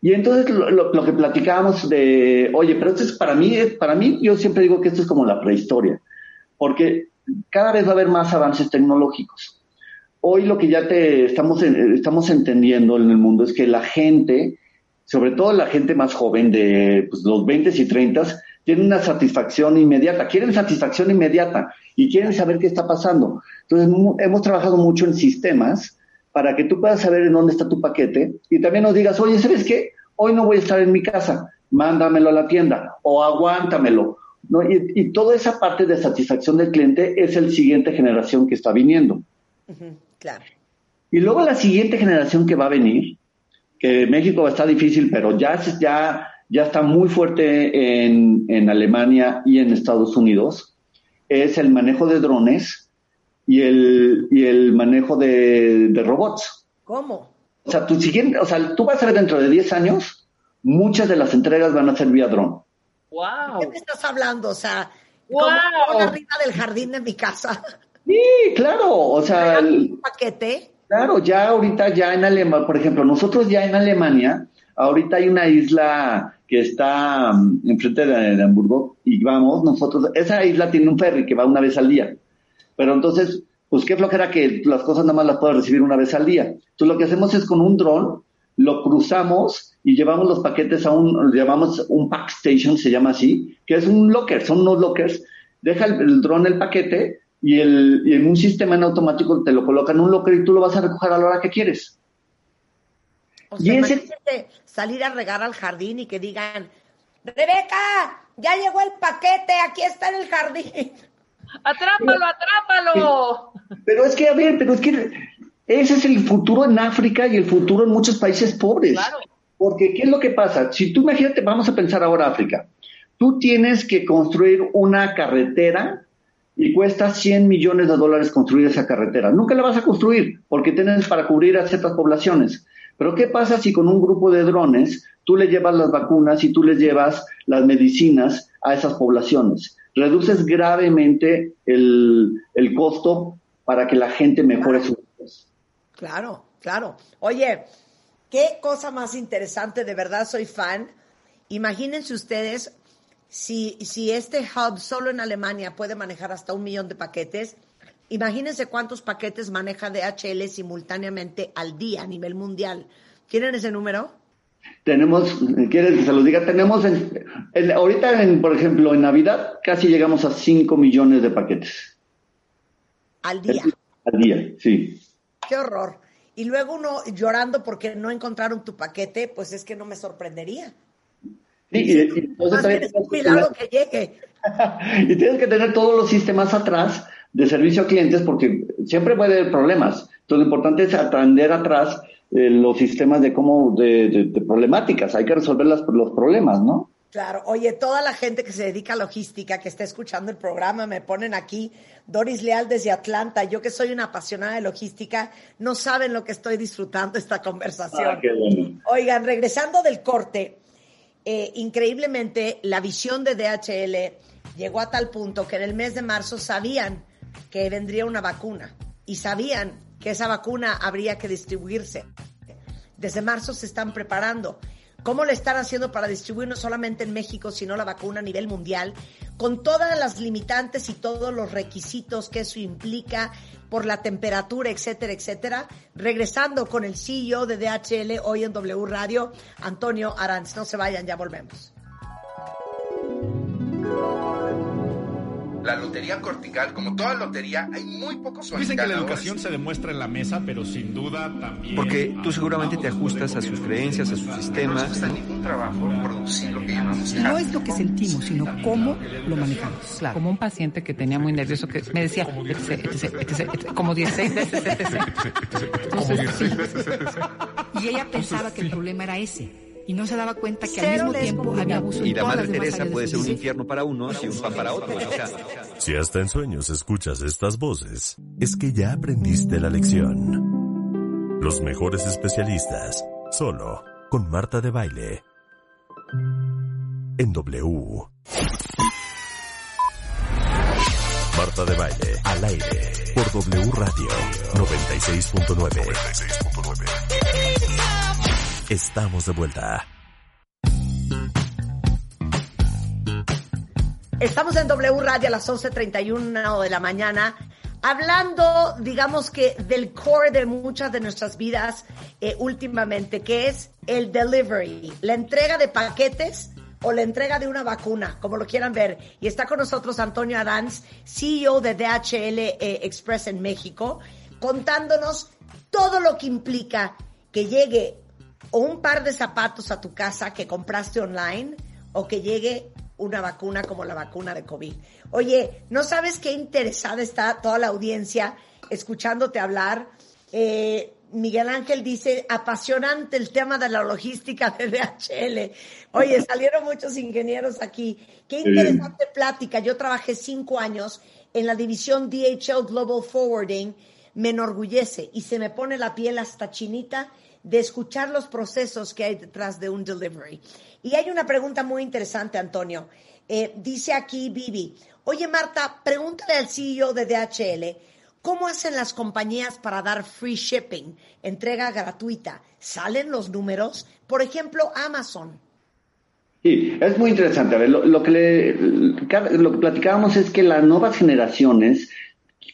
I: Y entonces lo, lo- que platicábamos de, oye, pero esto es para mí, para mí yo siempre digo que esto es como la prehistoria, porque cada vez va a haber más avances tecnológicos. Hoy lo que ya te estamos, estamos entendiendo en el mundo es que la gente, sobre todo la gente más joven de pues, los 20 y 30, tiene una satisfacción inmediata, quieren satisfacción inmediata y quieren saber qué está pasando. Entonces hemos trabajado mucho en sistemas para que tú puedas saber en dónde está tu paquete y también nos digas, oye, ¿sabes qué? Hoy no voy a estar en mi casa, mándamelo a la tienda o aguántamelo. ¿no? Y, y toda esa parte de satisfacción del cliente es el siguiente generación que está viniendo.
H: Claro.
I: Y luego la siguiente generación que va a venir, que México está difícil, pero ya, se- ya, ya está muy fuerte en, en Alemania y en Estados Unidos, es el manejo de drones y el, y el manejo de, de robots.
H: ¿Cómo?
I: O sea, tu siguiente, o sea, tú vas a ver dentro de 10 años, muchas de las entregas van a ser vía dron.
C: ¡Wow!
H: ¿Qué me estás hablando? O sea,
C: ¡Guau!
H: como arriba del jardín de mi casa.
I: Sí, claro, o sea, el-
H: Un paquete.
I: Claro, ya ahorita ya en Alemania, por ejemplo, nosotros ya en Alemania, ahorita hay una isla que está mm, enfrente de, de Hamburgo y vamos, nosotros, esa isla tiene un ferry que va una vez al día. Pero entonces, pues qué flojera que las cosas nada más las puedas recibir una vez al día. Entonces lo que hacemos es con un dron, lo cruzamos y llevamos los paquetes a un, lo llamamos un pack station, se llama así, que es un locker, son unos lockers, deja el, el dron el paquete y, el, y en un sistema en automático te lo colocan en un locker y tú lo vas a recoger a la hora que quieres.
H: O
I: Y
H: sea,
I: ese-
H: imagínate salir a regar al jardín y que digan, Rebeca, ya llegó el paquete, aquí está en el jardín.
C: ¡Atrápalo, atrápalo!
I: Pero es que, a ver, pero es que ese es el futuro en África y el futuro en muchos países pobres.
C: Claro.
I: Porque, ¿qué es lo que pasa? Si tú imagínate, vamos a pensar ahora África. Tú tienes que construir una carretera y cuesta 100 millones de dólares construir esa carretera. Nunca la vas a construir porque tienes para cubrir a ciertas poblaciones. Pero ¿qué pasa si con un grupo de drones tú le llevas las vacunas y tú les llevas las medicinas a esas poblaciones? Reduces gravemente el, el costo para que la gente mejore su
H: Claro, claro. Oye, qué cosa más interesante, de verdad soy fan. Imagínense ustedes si, si este hub solo en Alemania puede manejar hasta un millón de paquetes. Imagínense cuántos paquetes maneja DHL simultáneamente al día a nivel mundial. ¿Tienen ese número?
I: Tenemos, ¿quieres que se lo diga? Tenemos, en, en- ahorita, en, por ejemplo, en Navidad casi llegamos a 5 millones de paquetes
H: Al día.
I: al día, sí.
H: Qué horror. Y luego uno llorando porque no encontraron tu paquete, pues es que no me sorprendería.
I: Sí, y, y entonces
H: Más bien
I: también
H: es un
I: tienes que
H: milagro
I: tener-
H: que llegue.
I: y tienes que tener todos los sistemas atrás de servicio a clientes porque siempre puede haber problemas. Entonces lo importante es atender atrás eh, los sistemas de cómo, de, de- de problemáticas. Hay que resolver las- los problemas, ¿no?
H: Claro, oye, toda la gente que se dedica a logística, que está escuchando el programa, me ponen aquí, Doris Leal desde Atlanta, yo que soy una apasionada de logística, no saben lo que estoy disfrutando esta conversación.
I: Ah, qué bueno.
H: Oigan, regresando del corte, eh, increíblemente la visión de DHL llegó a tal punto que en el mes de marzo sabían que vendría una vacuna y sabían que esa vacuna habría que distribuirse. Desde marzo se están preparando. ¿Cómo le están haciendo para distribuir no solamente en México, sino la vacuna a nivel mundial? Con todas las limitantes y todos los requisitos que eso implica por la temperatura, etcétera, etcétera. Regresando con el CEO de DHL hoy en W Radio, Antonio Aranz. No se vayan, ya volvemos.
E: La lotería cortical, como toda lotería, hay muy pocos
F: Dicen que la educación se demuestra en la mesa, pero sin duda también.
G: Porque tú seguramente te ajustas a sus creencias, a sus
E: No nos
G: sistemas.
E: cuesta ningún trabajo producir lo que llamamos
B: No es lo que sentimos, sino cómo lo manejamos. Claro. Como un paciente que tenía muy nervioso, que me decía, como 16 veces, etc. Entonces, sí. Y ella pensaba que el problema era ese. Y no se daba cuenta que al mismo tiempo había abuso
G: Y
B: en
G: la
B: todas
G: Madre Teresa puede
B: de
G: ser un infierno para unos y un pan para otros.
A: Si hasta en sueños escuchas estas voces, es que ya aprendiste la lección. Los mejores especialistas, solo con Marta de Baile. En W. Marta de Baile, al aire, por W Radio 96.9. Estamos de vuelta.
H: Estamos en W Radio a las 11.31 de la mañana, hablando, digamos que, del core de muchas de nuestras vidas eh, últimamente, que es el delivery, la entrega de paquetes o la entrega de una vacuna, como lo quieran ver. Y está con nosotros Antonio Aranz, CEO de DHL eh, Express en México, contándonos todo lo que implica que llegue o un par de zapatos a tu casa que compraste online o que llegue una vacuna como la vacuna de COVID. Oye, ¿no sabes qué interesada está toda la audiencia escuchándote hablar? Eh, Miguel Ángel dice, apasionante el tema de la logística de DHL. Oye, salieron muchos ingenieros aquí. Qué interesante plática. Yo trabajé cinco años en la división DHL Global Forwarding. Me enorgullece y se me pone la piel hasta chinita de escuchar los procesos que hay detrás de un delivery. Y hay una pregunta muy interesante, Antonio. Eh, dice aquí Vivi, oye Marta, pregúntale al CEO de DHL, ¿cómo hacen las compañías para dar free shipping, entrega gratuita? ¿Salen los números? Por ejemplo, Amazon.
I: Sí, es muy interesante. A ver, lo, lo que le, lo que platicábamos es que las nuevas generaciones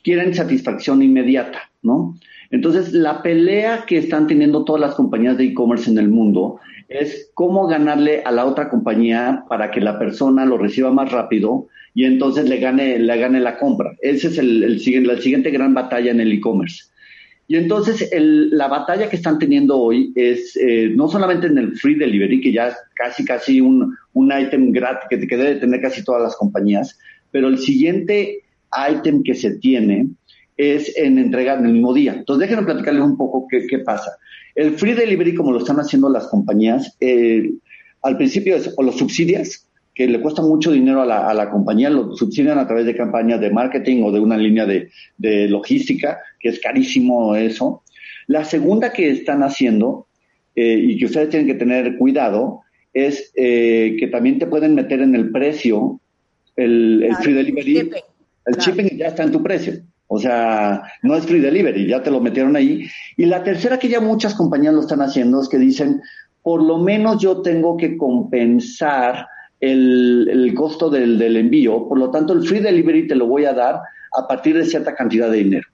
I: quieren satisfacción inmediata, ¿no? Entonces, la pelea que están teniendo todas las compañías de e-commerce en el mundo es cómo ganarle a la otra compañía para que la persona lo reciba más rápido y entonces le gane, le gane la compra. Esa es el, el siguiente, la siguiente gran batalla en el e-commerce. Y entonces el- la batalla que están teniendo hoy es eh, no solamente en el free delivery, que ya es casi casi un, un item gratis que, que debe tener casi todas las compañías, pero el siguiente item que se tiene es en entrega en el mismo día. Entonces déjenme platicarles un poco qué, qué pasa. El free delivery, como lo están haciendo las compañías, eh, al principio es o lo subsidias, que le cuesta mucho dinero a la, a la compañía, lo subsidian a través de campañas de marketing o de una línea de, de logística, que es carísimo eso. La segunda que están haciendo, eh, y que ustedes tienen que tener cuidado, es eh, que también te pueden meter en el precio el, el
H: Claro,
I: free delivery.
H: shipping,
I: El
H: claro.
I: shipping ya está en tu precio. O sea, no es free delivery, ya te lo metieron ahí. Y la tercera que ya muchas compañías lo están haciendo es que dicen, por lo menos yo tengo que compensar el, costo del, envío, por lo tanto el free delivery te lo voy a dar a partir de cierta cantidad de dinero.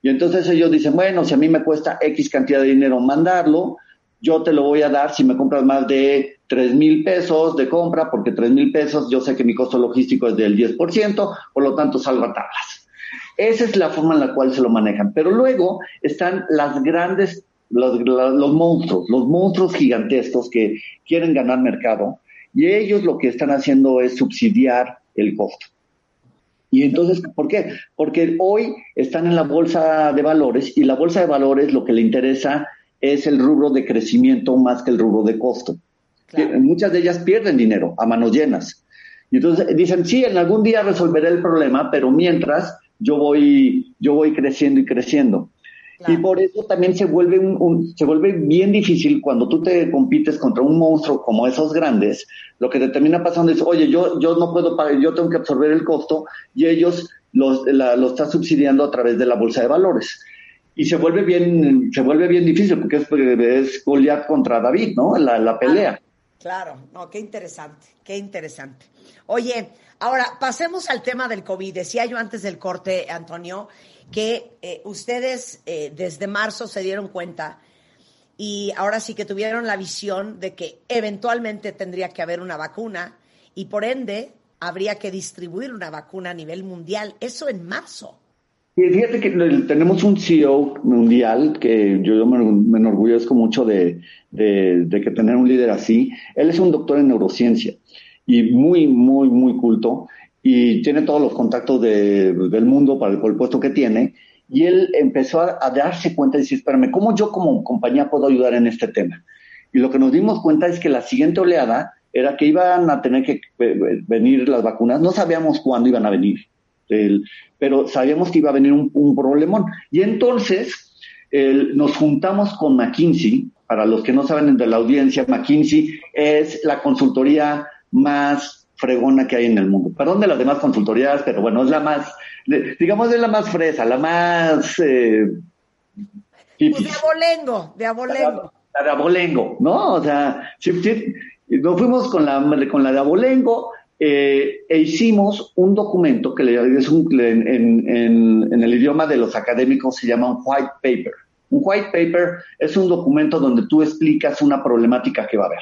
I: Y entonces ellos dicen, bueno, si a mí me cuesta X cantidad de dinero mandarlo, yo te lo voy a dar si me compras más de 3 mil pesos de compra, porque 3 mil pesos yo sé que mi costo logístico es del 10%, por lo tanto salgo a tablas. Esa es la forma en la cual se lo manejan. Pero luego están las grandes, los, monstruos, los monstruos gigantescos que quieren ganar mercado y ellos lo que están haciendo es subsidiar el costo. Y entonces, ¿por qué? Porque hoy están en la bolsa de valores y la bolsa de valores lo que le interesa es el rubro de crecimiento más que el rubro de costo.
H: Claro.
I: Muchas de ellas pierden dinero a manos llenas. Y entonces dicen, sí, en algún día resolveré el problema, pero mientras yo voy, yo voy creciendo y creciendo. Y por eso también se vuelve, un, un- se vuelve bien difícil cuando tú te compites contra un monstruo como esos grandes. Lo que te termina pasando es, oye, yo, yo no puedo pagar, yo tengo que absorber el costo y ellos la- lo están subsidiando a través de la bolsa de valores. Y se vuelve bien, se vuelve bien difícil porque es, es Goliat contra David, ¿no? La, la pelea.
H: Claro, no, qué interesante, qué interesante. Oye, ahora pasemos al tema del COVID. Decía yo antes del corte, Antonio, que eh, ustedes eh, desde marzo se dieron cuenta y ahora sí que tuvieron la visión de que eventualmente tendría que haber una vacuna y por ende habría que distribuir una vacuna a nivel mundial. Eso en marzo.
I: Y fíjate que tenemos un CEO mundial que yo, me, enorgullezco mucho de, de- de que tener un líder así. Él es un doctor en neurociencia y muy, muy, muy culto y tiene todos los contactos de- del mundo para el, puesto que tiene. Y él empezó a, a darse cuenta y decir, espérame, ¿cómo yo como compañía puedo ayudar en este tema? Y lo que nos dimos cuenta es que la siguiente oleada era que iban a tener que eh, venir las vacunas. No sabíamos cuándo iban a venir, el- pero sabíamos que iba a venir un, un problemón. Y entonces el- nos juntamos con McKinsey. Para los que no saben de la audiencia, McKinsey es la consultoría más fregona que hay en el mundo. Perdón de las demás consultorías, pero bueno, es la más, digamos, es la más fresa, la más... eh,
H: Pues de abolengo, de abolengo.
I: la de Abolengo, ¿no? O sea, sí, sí, nos fuimos con la, con la de Abolengo eh, e hicimos un documento que le, es un, en- en- en el idioma de los académicos se llama un white paper. Un white paper es un documento donde tú explicas una problemática que va a haber.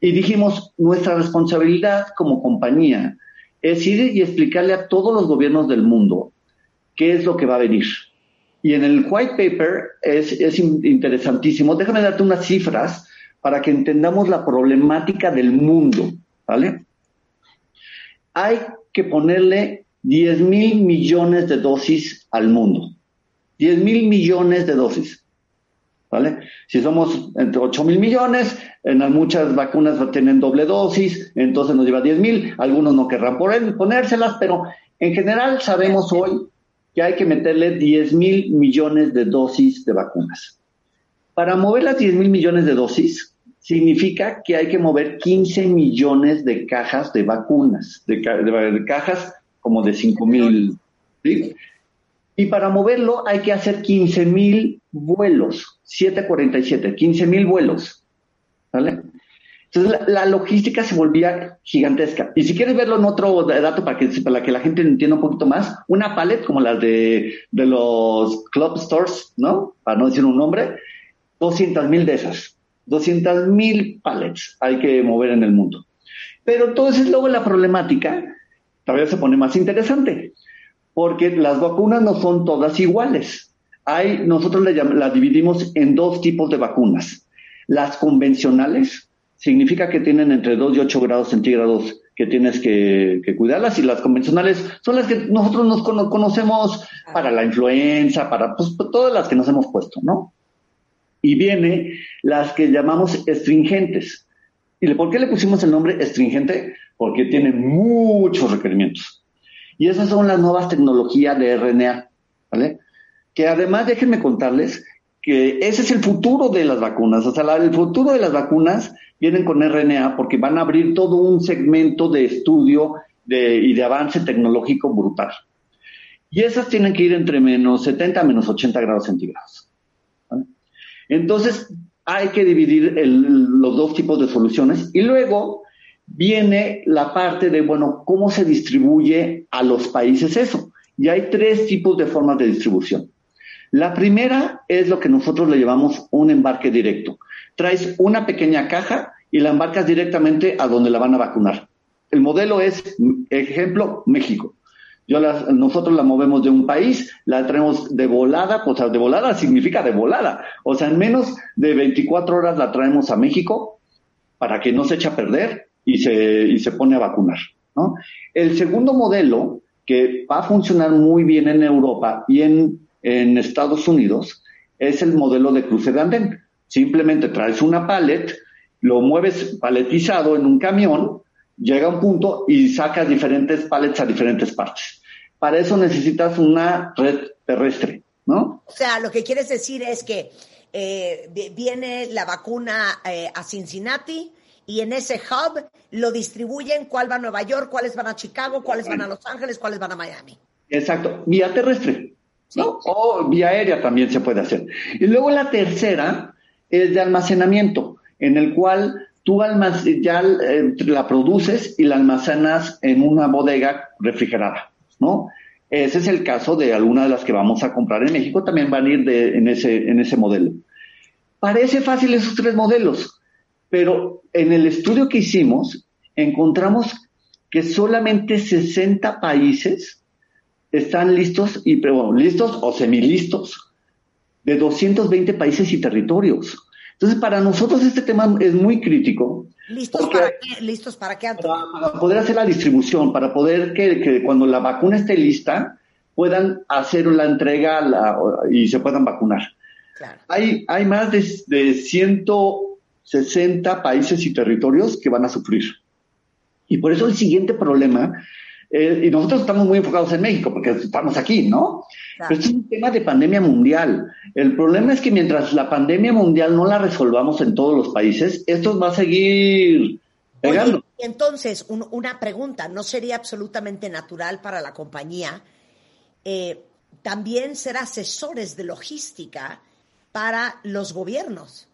I: Y dijimos, nuestra responsabilidad como compañía es ir y explicarle a todos los gobiernos del mundo qué es lo que va a venir. Y en el white paper es, es in- interesantísimo. Déjame darte unas cifras para que entendamos la problemática del mundo, ¿vale? Hay que ponerle 10 mil millones de dosis al mundo. 10 mil millones de dosis. ¿Vale? Si somos entre 8 mil millones, en muchas vacunas tienen doble dosis, entonces nos lleva 10 mil, algunos no querrán ponérselas, pero en general sabemos hoy que hay que meterle 10 mil millones de dosis de vacunas. Para mover las 10 mil millones de dosis, significa que hay que mover 15 millones de cajas de vacunas, de, ca- de- de cajas como de 5 mil. ¿sí? Y para moverlo hay que hacer 15 mil vuelos, 747, 15 mil vuelos. ¿Vale? Entonces la, la logística se volvía gigantesca. Y si quieres verlo en otro dato para que, para que la gente entienda un poquito más, una pallet como las de, de los club stores, ¿no? Para no decir un nombre, 200 mil de esas. 200 mil pallets hay que mover en el mundo. Pero entonces luego la problemática todavía se pone más interesante, porque las vacunas no son todas iguales. Hay, nosotros las dividimos en dos tipos de vacunas. Las convencionales significa que tienen entre 2 y 8 grados centígrados que tienes que, que cuidarlas y las convencionales son las que nosotros nos cono- conocemos para la influenza, para pues, todas las que nos hemos puesto, ¿no? y viene las que llamamos astringentes. ¿Y por qué le pusimos el nombre astringente? Porque tiene muchos requerimientos. Y esas son las nuevas tecnologías de RNA, ¿vale? Que además déjenme contarles que ese es el futuro de las vacunas. O sea, el futuro de las vacunas vienen con RNA porque van a abrir todo un segmento de estudio y de avance tecnológico brutal. Y esas tienen que ir entre menos 70 a menos 80 grados centígrados. Entonces, hay que dividir los dos tipos de soluciones y luego viene la parte de, bueno, ¿cómo se distribuye a los países eso? Y hay tres tipos de formas de distribución. La primera es lo que nosotros le llamamos un embarque directo. Traes una pequeña caja y la embarcas directamente a donde la van a vacunar. El modelo es, ejemplo, México. Yo las- nosotros la movemos de un país, la traemos de volada, o sea, de volada significa de volada. O sea, en menos de 24 horas la traemos a México para que no se eche a perder y se, y se pone a vacunar. ¿no? El segundo modelo, que va a funcionar muy bien en Europa y en, en Estados Unidos, es el modelo de cruce de andén. Simplemente traes una pallet, lo mueves paletizado en un camión, llega a un punto y sacas diferentes pallets a diferentes partes. Para eso necesitas una red terrestre, ¿no?
H: O sea, lo que quieres decir es que eh, vi- viene la vacuna eh, a Cincinnati y en ese hub lo distribuyen cuál va a Nueva York, cuáles van a Chicago, cuáles van a Los Ángeles, cuáles van a Miami.
I: Exacto, vía terrestre, ¿no? O vía aérea también se puede hacer. Y luego la tercera es de almacenamiento, en el cual tú ya eh, la produces y la almacenas en una bodega refrigerada, ¿no? Ese es el caso de algunas de las que vamos a comprar en México, también van a ir de- en, ese, en ese modelo. Parece fácil esos tres modelos, pero en el estudio que hicimos encontramos que solamente 60 países están listos, y, bueno, listos o semilistos, de 220 países y territorios. Entonces, para nosotros este tema es muy crítico.
H: ¿Listos
I: Porque-
H: para qué? ¿Listos para qué, Antonio?
I: para poder hacer la distribución, para poder que, que cuando la vacuna esté lista, puedan hacer la entrega la- y se puedan vacunar. Hay, hay más de, de 160 países y territorios que van a sufrir. Y por eso el siguiente problema, eh, y nosotros estamos muy enfocados en México, porque estamos aquí, ¿no?
H: Claro.
I: Pero es un tema de pandemia mundial. El problema es que mientras la pandemia mundial no la resolvamos en todos los países, esto va a seguir pegando.
H: Oye, entonces, un- una pregunta, ¿no sería absolutamente natural para la compañía eh, también ser asesores de logística para los gobiernos?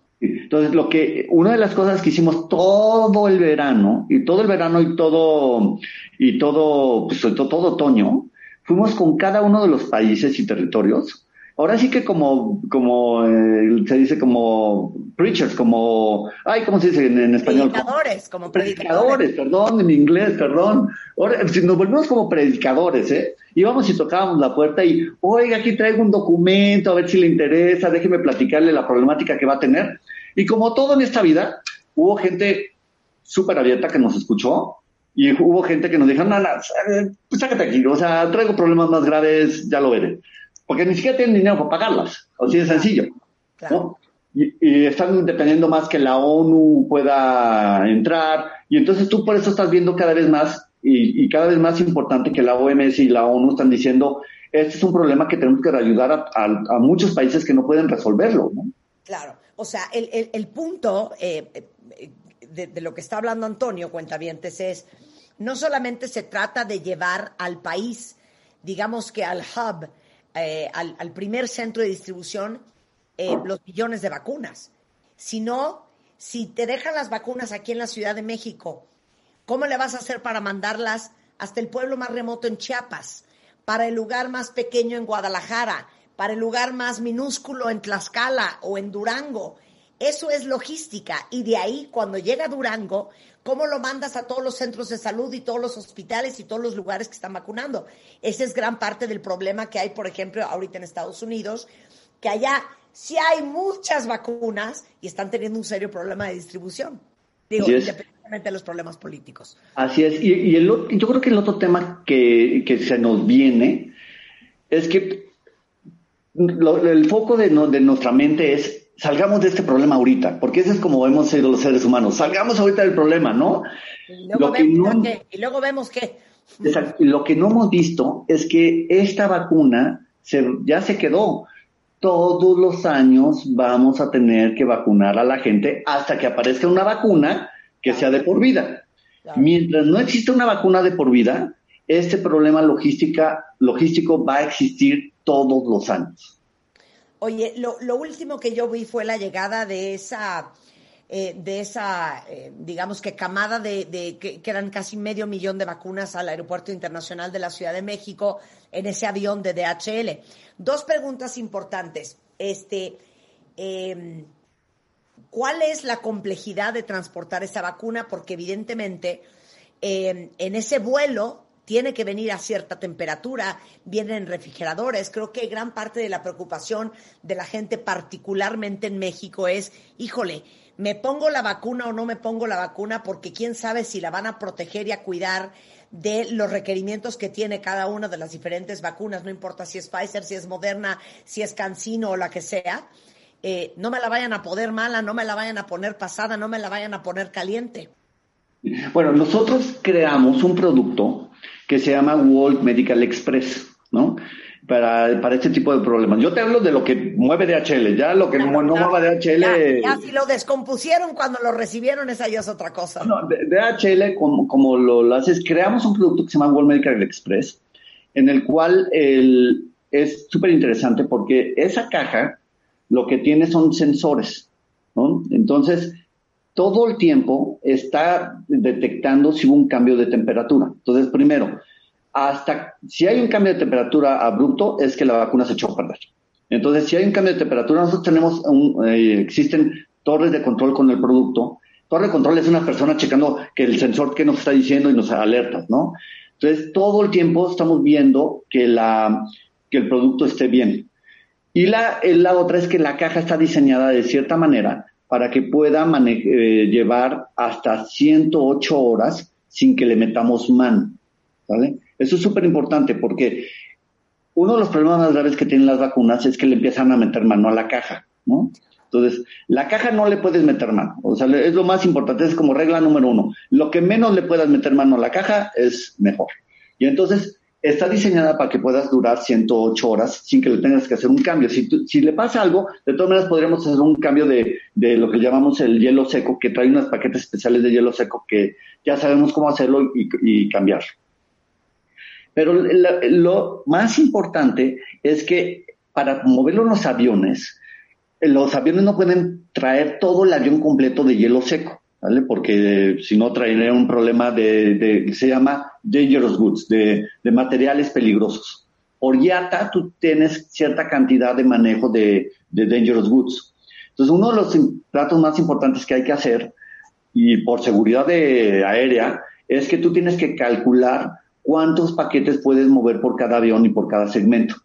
I: Entonces, lo que, una de las cosas que hicimos todo el verano, y todo el verano y todo, y todo, pues, todo, todo otoño, fuimos con cada uno de los países y territorios. Ahora sí que como, como, eh, se dice como preachers, como, ay, ¿cómo se dice en, en español?
H: Predicadores, como predicadores.
I: predicadores, perdón, en inglés, perdón. Ahora, si nos volvemos como predicadores, ¿eh? Íbamos y tocábamos la puerta y, oiga, aquí traigo un documento, a ver si le interesa, déjeme platicarle la problemática que va a tener. Y como todo en esta vida, hubo gente súper abierta que nos escuchó y hubo gente que nos dijo, no, no, pues sácate aquí, o sea, traigo problemas más graves, ya lo veré. Porque ni siquiera tienen dinero para pagarlas, así de sencillo. ¿no? Y, y están dependiendo más que la ONU pueda entrar, y entonces tú por eso estás viendo cada vez más, y, y cada vez más importante que la OMS y la ONU están diciendo, este es un problema que tenemos que ayudar a, a- a muchos países que no pueden resolverlo, ¿no?
H: Claro, o sea, el, el- el punto eh, eh, de, lo que está hablando Antonio, cuentavientes, es no solamente se trata de llevar al país, digamos que al hub, eh, al, al primer centro de distribución, eh, los millones de vacunas, sino si te dejan las vacunas aquí en la Ciudad de México, ¿cómo le vas a hacer para mandarlas hasta el pueblo más remoto en Chiapas, para el lugar más pequeño en Guadalajara, para el lugar más minúsculo en Tlaxcala o en Durango? Eso es logística. Y de ahí, cuando llega a Durango, ¿cómo lo mandas a todos los centros de salud y todos los hospitales y todos los lugares que están vacunando? Esa es gran parte del problema que hay, por ejemplo, ahorita en Estados Unidos, que allá sí hay muchas vacunas y están teniendo un serio problema de distribución. Digo, independientemente de los problemas políticos.
I: Así es, y, y el yo creo que el otro tema que, que se nos viene es que lo- el foco de, no- de nuestra mente es salgamos de este problema ahorita, porque ese es como hemos sido los seres humanos, salgamos ahorita del problema, ¿no?
H: Y luego,
I: Lo que
H: vemos
I: no-
H: qué, y luego vemos.
I: Exacto. Y Lo que no hemos visto es que esta vacuna se, ya se quedó. Todos los años vamos a tener que vacunar a la gente hasta que aparezca una vacuna que sea de por vida. Mientras no exista una vacuna de por vida, este problema logística, logístico va a existir todos los años.
H: Oye, lo, lo último que yo vi fue la llegada de esa, eh, de esa, eh, digamos que camada de, de- que, que eran casi medio millón de vacunas al Aeropuerto Internacional de la Ciudad de México en ese avión de DHL. Dos preguntas importantes. Este, em, ¿cuál es la complejidad de transportar esa vacuna? Porque evidentemente em, en ese vuelo tiene que venir a cierta temperatura, vienen en refrigeradores. Creo que gran parte de la preocupación de la gente, particularmente en México, es, híjole, ¿me pongo la vacuna o no me pongo la vacuna? Porque quién sabe si la van a proteger y a cuidar de los requerimientos que tiene cada una de las diferentes vacunas, no importa si es Pfizer, si es Moderna, si es Cancino o la que sea. Eh, no me la vayan a poner mala, no me la vayan a poner pasada, no me la vayan a poner caliente.
I: Bueno, nosotros creamos un producto que se llama World Medical Express, ¿no? Para, para este tipo de problemas. Yo te hablo de lo que mueve DHL, ya lo que no, no mueva DHL.
H: Ya, ya si lo descompusieron cuando lo recibieron, esa ya es otra cosa.
I: No, DHL, como, como lo, lo haces, creamos un producto que se llama World Medical Express, en el cual el, es súper interesante porque esa caja lo que tiene son sensores, ¿no? Entonces, todo el tiempo está detectando si hubo un cambio de temperatura. Entonces, primero, hasta si hay un cambio de temperatura abrupto, es que la vacuna se echó a perder. Entonces, si hay un cambio de temperatura, nosotros tenemos un, eh, existen torres de control con el producto. Torre de control es una persona checando que el sensor que nos está diciendo y nos alerta, ¿no? Entonces, todo el tiempo estamos viendo que, la, que el producto esté bien. Y la, la otra es que la caja está diseñada de cierta manera para que pueda eh, llevar hasta 108 horas sin que le metamos mano. ¿vale? Eso es súper importante porque uno de los problemas más graves que tienen las vacunas es que le empiezan a meter mano a la caja, ¿no? Entonces, la caja no le puedes meter mano. O sea, es lo más importante, es como regla número uno. Lo que menos le puedas meter mano a la caja es mejor. Y entonces, está diseñada para que puedas durar 108 horas sin que le tengas que hacer un cambio. Si, si le pasa algo, de todas maneras podríamos hacer un cambio de, de lo que llamamos el hielo seco, que trae unos paquetes especiales de hielo seco que ya sabemos cómo hacerlo y, y cambiar. Pero lo más importante es que para moverlo en los aviones, eh, los aviones no pueden traer todo el avión completo de hielo seco, ¿vale? Porque si no traería un problema de, de- se llama dangerous goods, de, de materiales peligrosos. Por IATA tú tienes cierta cantidad de manejo de, de dangerous goods. Entonces uno de los tratos más importantes que hay que hacer, y por seguridad de aérea, es que tú tienes que calcular cuántos paquetes puedes mover por cada avión y por cada segmento.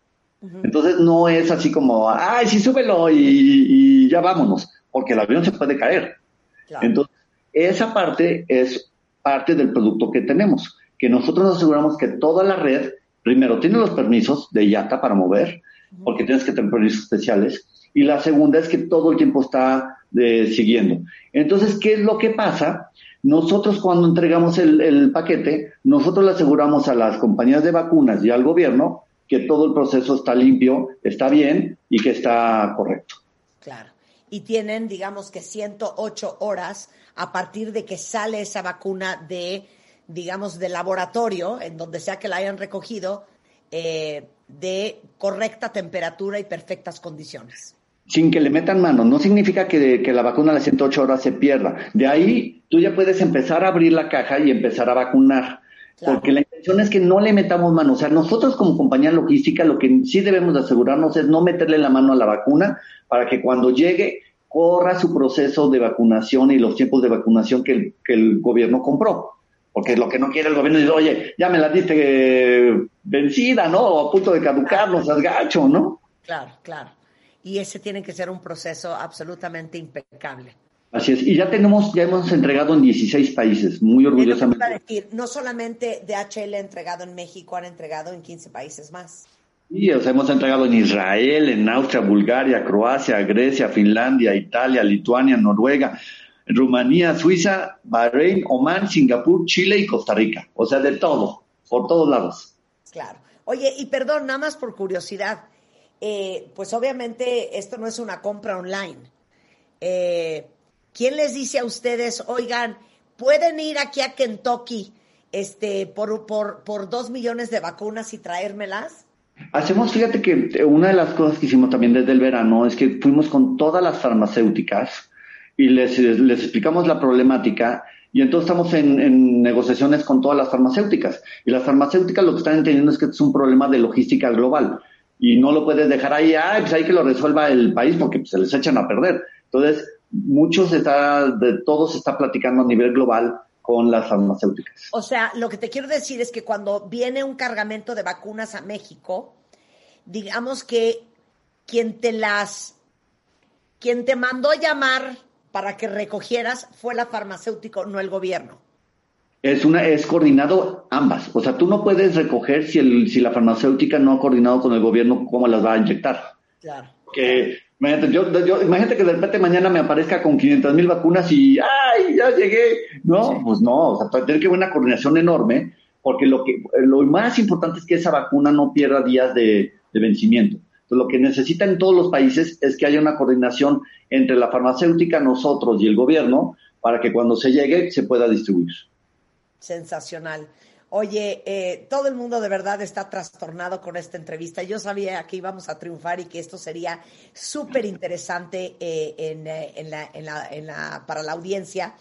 I: Entonces no es así como, ay, sí, súbelo y, y ya vámonos, porque el avión se puede caer. Entonces, esa parte es parte del producto que tenemos, que nosotros nos aseguramos que toda la red, primero, tiene los permisos de IATA para mover, porque tienes que tener permisos especiales, y la segunda es que todo el tiempo está eh, siguiendo. Entonces, ¿qué es lo que pasa? Nosotros cuando entregamos el, el paquete, nosotros le aseguramos a las compañías de vacunas y al gobierno que todo el proceso está limpio, está bien y que está correcto.
H: Claro. Y tienen, digamos que 108 horas a partir de que sale esa vacuna de, digamos, de laboratorio, en donde sea que la hayan recogido, eh, de correcta temperatura y perfectas condiciones.
I: sin que le metan mano. No significa que, que la vacuna a las 108 horas se pierda. De ahí tú ya puedes empezar a abrir la caja y empezar a vacunar. Porque la intención es que no le metamos mano. O sea, nosotros como compañía logística lo que sí debemos de asegurarnos es no meterle la mano a la vacuna para que cuando llegue corra su proceso de vacunación y los tiempos de vacunación que el, que el gobierno compró. Porque lo que no quiere el gobierno es, oye, ya me la diste eh, vencida, ¿no? O a punto de caducar, no seas gacho, ¿no?
H: Claro, claro. Y ese tiene que ser un proceso absolutamente impecable.
I: Así es. Y ya tenemos, ya hemos entregado en 16 países, muy orgullosamente.
H: iba a decir, no solamente DHL ha entregado en México, han entregado en 15 países más.
I: Sí, o sea, hemos entregado en Israel, en Austria, Bulgaria, Croacia, Grecia, Finlandia, Italia, Lituania, Noruega, Rumanía, Suiza, Bahrein, Oman, Singapur, Chile y Costa Rica. O sea, de todo, por todos lados.
H: Claro. Oye, y perdón, nada más por curiosidad, eh, pues obviamente esto no es una compra online. Eh, ¿Quién les dice a ustedes, oigan, pueden ir aquí a Kentucky este, por, por, por dos millones de vacunas y traérmelas?
I: Hacemos, fíjate que eh, una de las cosas que hicimos también desde el verano es que fuimos con todas las farmacéuticas y les, les explicamos la problemática y entonces estamos en, en negociaciones con todas las farmacéuticas. Y las farmacéuticas lo que están entendiendo es que es un problema de logística global y no lo puedes dejar ahí, ah, pues hay que lo resuelva el país porque pues, se les echan a perder. Entonces, muchos está, de todo se está platicando a nivel global con las farmacéuticas.
H: O sea, lo que te quiero decir es que cuando viene un cargamento de vacunas a México, digamos que quien te las, quien te mandó llamar para que recogieras fue la farmacéutico, no el gobierno.
I: Es una, es coordinado ambas. O sea, tú no puedes recoger si el, si la farmacéutica no ha coordinado con el gobierno cómo las va a inyectar.
H: Claro.
I: Que, imagínate, yo, yo- imagínate que de repente mañana me aparezca con 500 mil vacunas y ¡ay! Ya llegué. No, pues no. O sea, tiene que haber una coordinación enorme porque lo que, lo más importante es que esa vacuna no pierda días de, de vencimiento. Lo que necesitan todos los países es que haya una coordinación entre la farmacéutica, nosotros y el gobierno para que cuando se llegue se pueda distribuir.
H: Sensacional. Oye, eh, todo el mundo de verdad está trastornado con esta entrevista. Yo sabía que íbamos a triunfar y que esto sería súper interesante eh, eh, para la audiencia.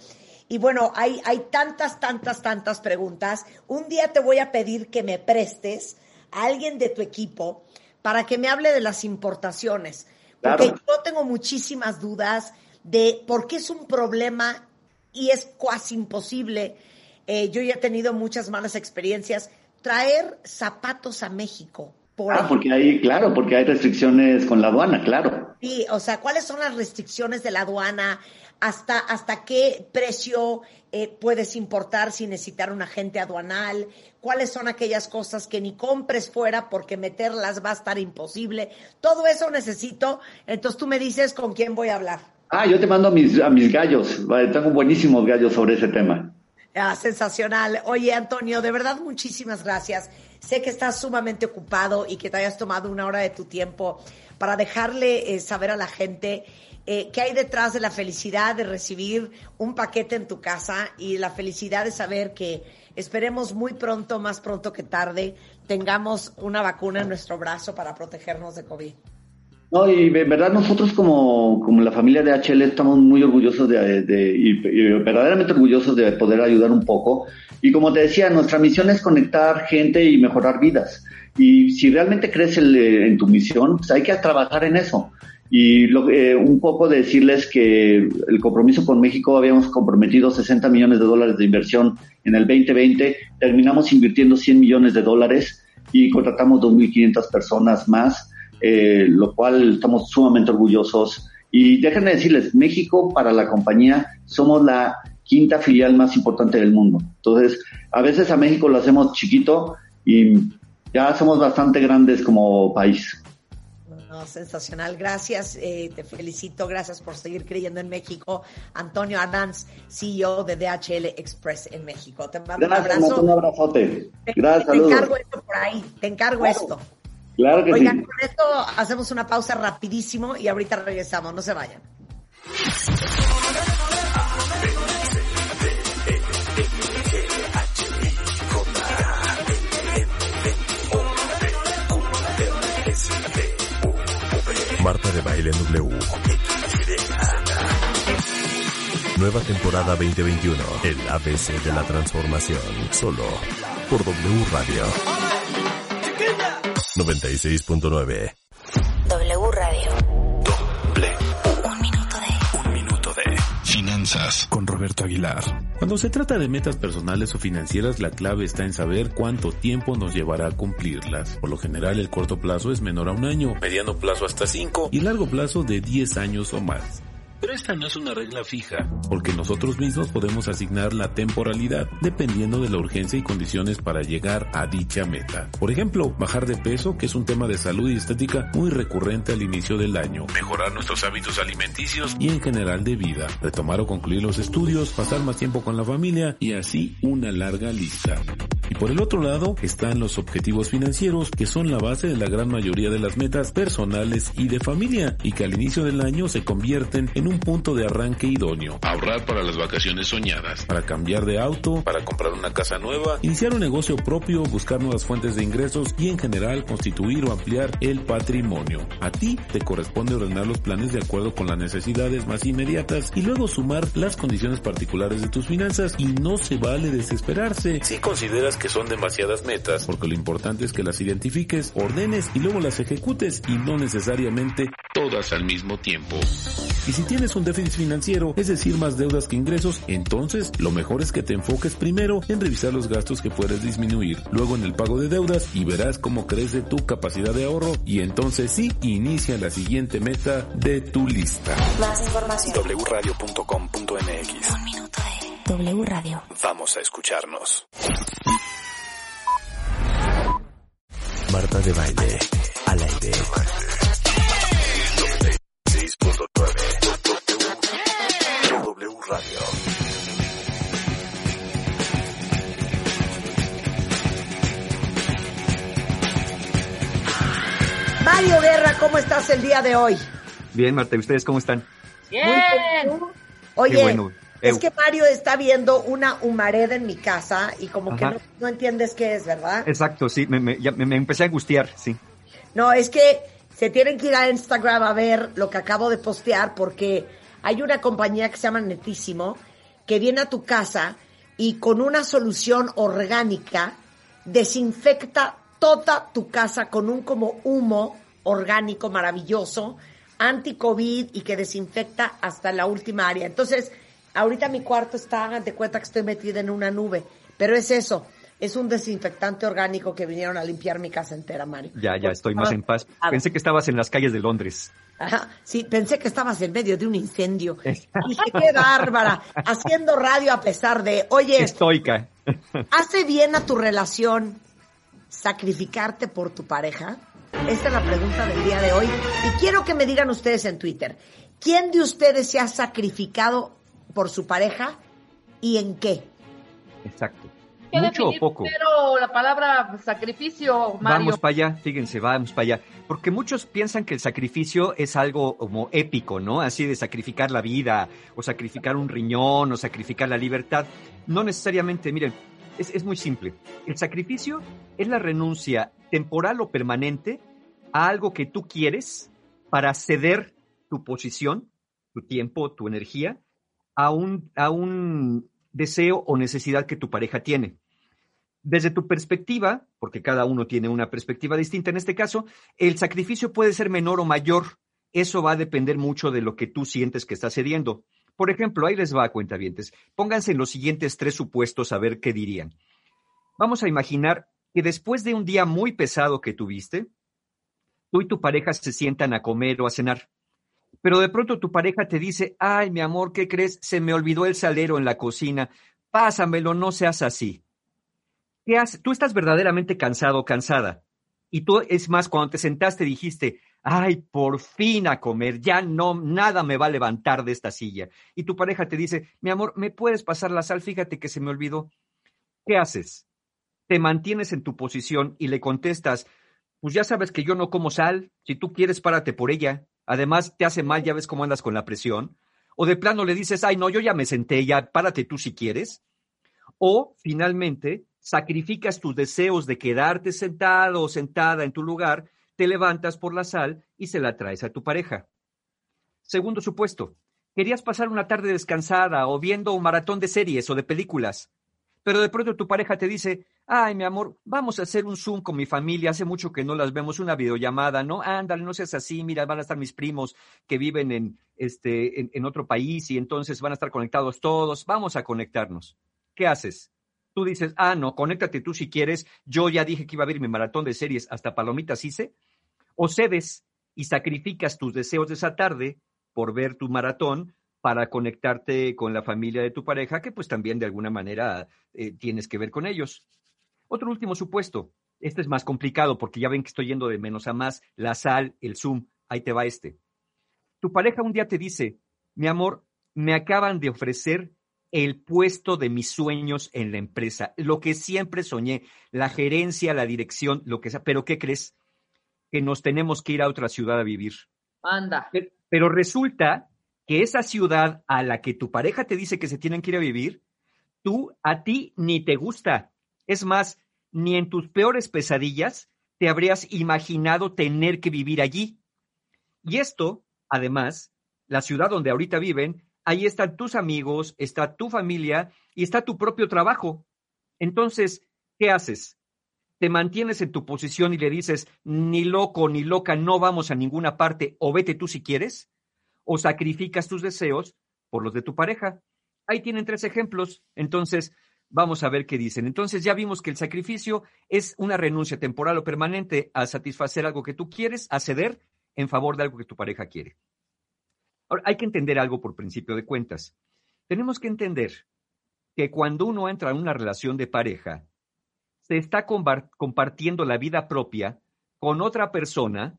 H: Y bueno, hay tantas, tantas, tantas preguntas. Un día te voy a pedir que me prestes a alguien de tu equipo para que me hable de las importaciones. Porque
I: Claro.
H: yo tengo muchísimas dudas de por qué es un problema y es casi imposible. eh, yo ya he tenido muchas malas experiencias. Traer zapatos a México. Por
I: Ah, porque hay, claro, porque hay restricciones con la aduana, claro.
H: Sí, o sea, ¿cuáles son las restricciones de la aduana? ¿Hasta, hasta qué precio eh, puedes importar sin necesitar un agente aduanal? ¿Cuáles son aquellas cosas que ni compres fuera porque meterlas va a estar imposible? Todo eso necesito. Entonces tú me dices con quién voy a hablar.
I: Ah, yo te mando a mis, a mis gallos. Vale, Tengo buenísimos gallos sobre ese tema.
H: Ah, sensacional. Oye, Antonio, de verdad, muchísimas gracias. Sé que estás sumamente ocupado y que te hayas tomado una hora de tu tiempo para dejarle eh, saber a la gente eh, qué hay detrás de la felicidad de recibir un paquete en tu casa y la felicidad de saber que esperemos muy pronto, más pronto que tarde, tengamos una vacuna en nuestro brazo para protegernos de COVID.
I: No, y en verdad nosotros como, como la familia de HL estamos muy orgullosos de, y, y verdaderamente orgullosos de poder ayudar un poco. Y como te decía, nuestra misión es conectar gente y mejorar vidas. Y si realmente crees el, eh, en tu misión, pues hay que trabajar en eso. Y lo- eh, un poco de decirles que el compromiso con México, habíamos comprometido 60 millones de dólares de inversión en el 2020, terminamos invirtiendo 100 millones de dólares y contratamos 2.500 personas más, eh, lo cual estamos sumamente orgullosos. Y déjenme decirles, México para la compañía somos la quinta filial más importante del mundo. Entonces, a veces a México lo hacemos chiquito y ya somos bastante grandes como país.
H: No, sensacional, gracias, eh, te felicito, gracias por seguir creyendo en México. Antonio Adams, CEO de DHL Express en México. Te mando un abrazo.
I: Un abrazote.
H: Te-
I: Gracias,
H: te
I: saludos.
H: encargo esto por ahí, te encargo
I: Claro.
H: esto.
I: Claro que
H: Oigan,
I: sí.
H: con esto hacemos una pausa rapidísimo y ahorita regresamos, no se vayan.
A: Nueva temporada 2021. El ABC de la transformación. Solo por W Radio. 96.9.
F: Con Roberto Aguilar. Cuando se trata de metas personales o financieras, la clave está en saber cuánto tiempo nos llevará a cumplirlas. Por lo general, el corto plazo es menor a un año, mediano plazo hasta 5 y largo plazo de 10 años o más. Pero esta no es una regla fija, porque nosotros mismos podemos asignar la temporalidad dependiendo de la urgencia y condiciones para llegar a dicha meta. Por ejemplo, bajar de peso, que es un tema de salud y estética muy recurrente al inicio del año. Mejorar nuestros hábitos alimenticios y en general de vida. Retomar o concluir los estudios, pasar más tiempo con la familia y así una larga lista. Y por el otro lado están los objetivos financieros, que son la base de la gran mayoría de las metas personales y de familia, y que al inicio del año se convierten en un punto de arranque idóneo. Ahorrar para las vacaciones soñadas, para cambiar de auto, para comprar una casa nueva, iniciar un negocio propio, buscar nuevas fuentes de ingresos y en general constituir o ampliar el patrimonio. A ti te corresponde ordenar los planes de acuerdo con las necesidades más inmediatas y luego sumar las condiciones particulares de tus finanzas y no se vale desesperarse si consideras que son demasiadas metas, porque lo importante es que las identifiques, ordenes y luego las ejecutes y no necesariamente todas al mismo tiempo. Y si tienes un déficit financiero, es decir, más deudas que ingresos, entonces lo mejor es que te enfoques primero en revisar los gastos que puedes disminuir, luego en el pago de deudas y verás cómo crece tu capacidad de ahorro y entonces sí, inicia la siguiente meta de tu lista.
J: Más información.
A: wradio.com.mx
J: Un minuto de W Radio.
A: Vamos a escucharnos. Marta de Baile, al aire. 96.9 W Radio.
H: Mario Guerra, ¿cómo estás el día de hoy?
G: Bien, Marta, ¿y ustedes cómo están?
H: Muy bien. Oye,
G: bueno.
H: es que Mario está viendo una humareda en mi casa y como que no, no entiendes qué es, ¿verdad?
G: Exacto, sí, me, me- ya me- me empecé a angustiar, sí.
H: No, es que se tienen que ir a Instagram a ver lo que acabo de postear porque hay una compañía que se llama Netísimo que viene a tu casa y con una solución orgánica desinfecta toda tu casa con un como humo orgánico maravilloso, anti-COVID y que desinfecta hasta la última área. Entonces, ahorita mi cuarto está, hagan de cuenta que estoy metida en una nube, pero es eso, es un desinfectante orgánico que vinieron a limpiar mi casa entera, Mario.
G: Ya, ya estoy más en paz.
H: Ah.
G: Pensé que estabas en las calles de Londres.
H: Ajá, sí, pensé que estabas en medio de un incendio. Dije, qué bárbara, haciendo radio a pesar de, oye,
G: Estoica.
H: ¿hace bien a tu relación sacrificarte por tu pareja? Esta es la pregunta del día de hoy. Y quiero que me digan ustedes en Twitter, ¿quién de ustedes se ha sacrificado por su pareja y en qué?
G: Exacto.
C: ¿Qué
G: ¿Mucho o poco?
C: Primero la palabra sacrificio, Mario.
G: Vamos para allá, fíjense, vamos para allá. Porque muchos piensan que el sacrificio es algo como épico, ¿no? Así de sacrificar la vida, o sacrificar un riñón, o sacrificar la libertad. No necesariamente, miren, es, es muy simple. El sacrificio es la renuncia temporal o permanente a algo que tú quieres para ceder tu posición, tu tiempo, tu energía, a un, a un deseo o necesidad que tu pareja tiene. Desde tu perspectiva, porque cada uno tiene una perspectiva distinta en este caso, el sacrificio puede ser menor o mayor. Eso va a depender mucho de lo que tú sientes que estás cediendo. Por ejemplo, ahí les va a cuentavientes. Pónganse en los siguientes tres supuestos a ver qué dirían. Vamos a imaginar que después de un día muy pesado que tuviste, tú y tu pareja se sientan a comer o a cenar. Pero de pronto tu pareja te dice, ay, mi amor, ¿qué crees? Se me olvidó el salero en la cocina. Pásamelo, no seas así. ¿Qué haces? Tú estás verdaderamente cansado o cansada. Y tú, es más, cuando te sentaste dijiste, ay, por fin a comer, ya no, nada me va a levantar de esta silla. Y tu pareja te dice, mi amor, ¿me puedes pasar la sal? Fíjate que se me olvidó. ¿Qué haces? Te mantienes en tu posición y le contestas, pues ya sabes que yo no como sal, si tú quieres, párate por ella. Además, te hace mal, ya ves cómo andas con la presión. O de plano le dices, ay, no, yo ya me senté, ya párate tú si quieres. O finalmente sacrificas tus deseos de quedarte sentado o sentada en tu lugar, te levantas por la sal y se la traes a tu pareja. Segundo supuesto, querías pasar una tarde descansada o viendo un maratón de series o de películas, pero de pronto tu pareja te dice, ay, mi amor, vamos a hacer un Zoom con mi familia, hace mucho que no las vemos, una videollamada, ¿no? Ándale, no seas así, mira, van a estar mis primos que viven en, este, en, en otro país y entonces van a estar conectados todos, vamos a conectarnos. ¿Qué haces? Tú dices, ah, no, conéctate tú si quieres, yo ya dije que iba a ver mi maratón de series, hasta palomitas hice, o cedes y sacrificas tus deseos de esa tarde por ver tu maratón para conectarte con la familia de tu pareja, que pues también de alguna manera eh, tienes que ver con ellos. Otro último supuesto, este es más complicado porque ya ven que estoy yendo de menos a más, la sal, el Zoom, ahí te va este. Tu pareja un día te dice, mi amor, me acaban de ofrecer el puesto de mis sueños en la empresa, lo que siempre soñé, la gerencia, la dirección, lo que sea, pero ¿qué crees? Que nos tenemos que ir a otra ciudad a vivir.
C: Anda.
G: Pero, pero resulta que esa ciudad a la que tu pareja te dice que se tienen que ir a vivir, tú a ti ni te gusta. Es más, ni en tus peores pesadillas te habrías imaginado tener que vivir allí. Y esto, además, la ciudad donde ahorita viven, ahí están tus amigos, está tu familia y está tu propio trabajo. Entonces, ¿qué haces? ¿Te mantienes en tu posición y le dices, ni loco ni loca, no vamos a ninguna parte o vete tú si quieres? ¿O sacrificas tus deseos por los de tu pareja? Ahí tienen tres ejemplos. Entonces, vamos a ver qué dicen. Entonces, ya vimos que el sacrificio es una renuncia temporal o permanente a satisfacer algo que tú quieres, a ceder en favor de algo que tu pareja quiere. Ahora, hay que entender algo por principio de cuentas. Tenemos que entender que cuando uno entra en una relación de pareja, se está compartiendo la vida propia con otra persona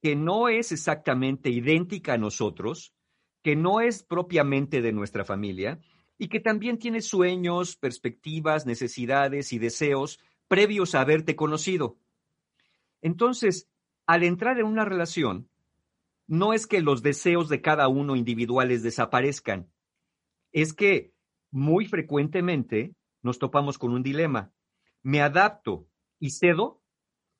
G: que no es exactamente idéntica a nosotros, que no es propiamente de nuestra familia y que también tiene sueños, perspectivas, necesidades y deseos previos a haberte conocido. Entonces, al entrar en una relación, no es que los deseos de cada uno individuales desaparezcan, es que muy frecuentemente nos topamos con un dilema. ¿Me adapto y cedo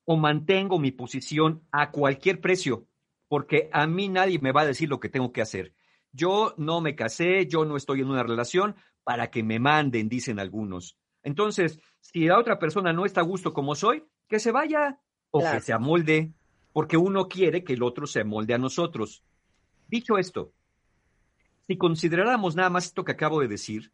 G: o mantengo mi posición a cualquier precio? Porque a mí nadie me va a decir lo que tengo que hacer. Yo no me casé, yo no estoy en una relación para que me manden, dicen algunos. Entonces, si la otra persona no está a gusto como soy, que se vaya o
H: Claro.
G: que se amolde, porque uno quiere que el otro se amolde a nosotros. Dicho esto, si consideráramos nada más esto que acabo de decir,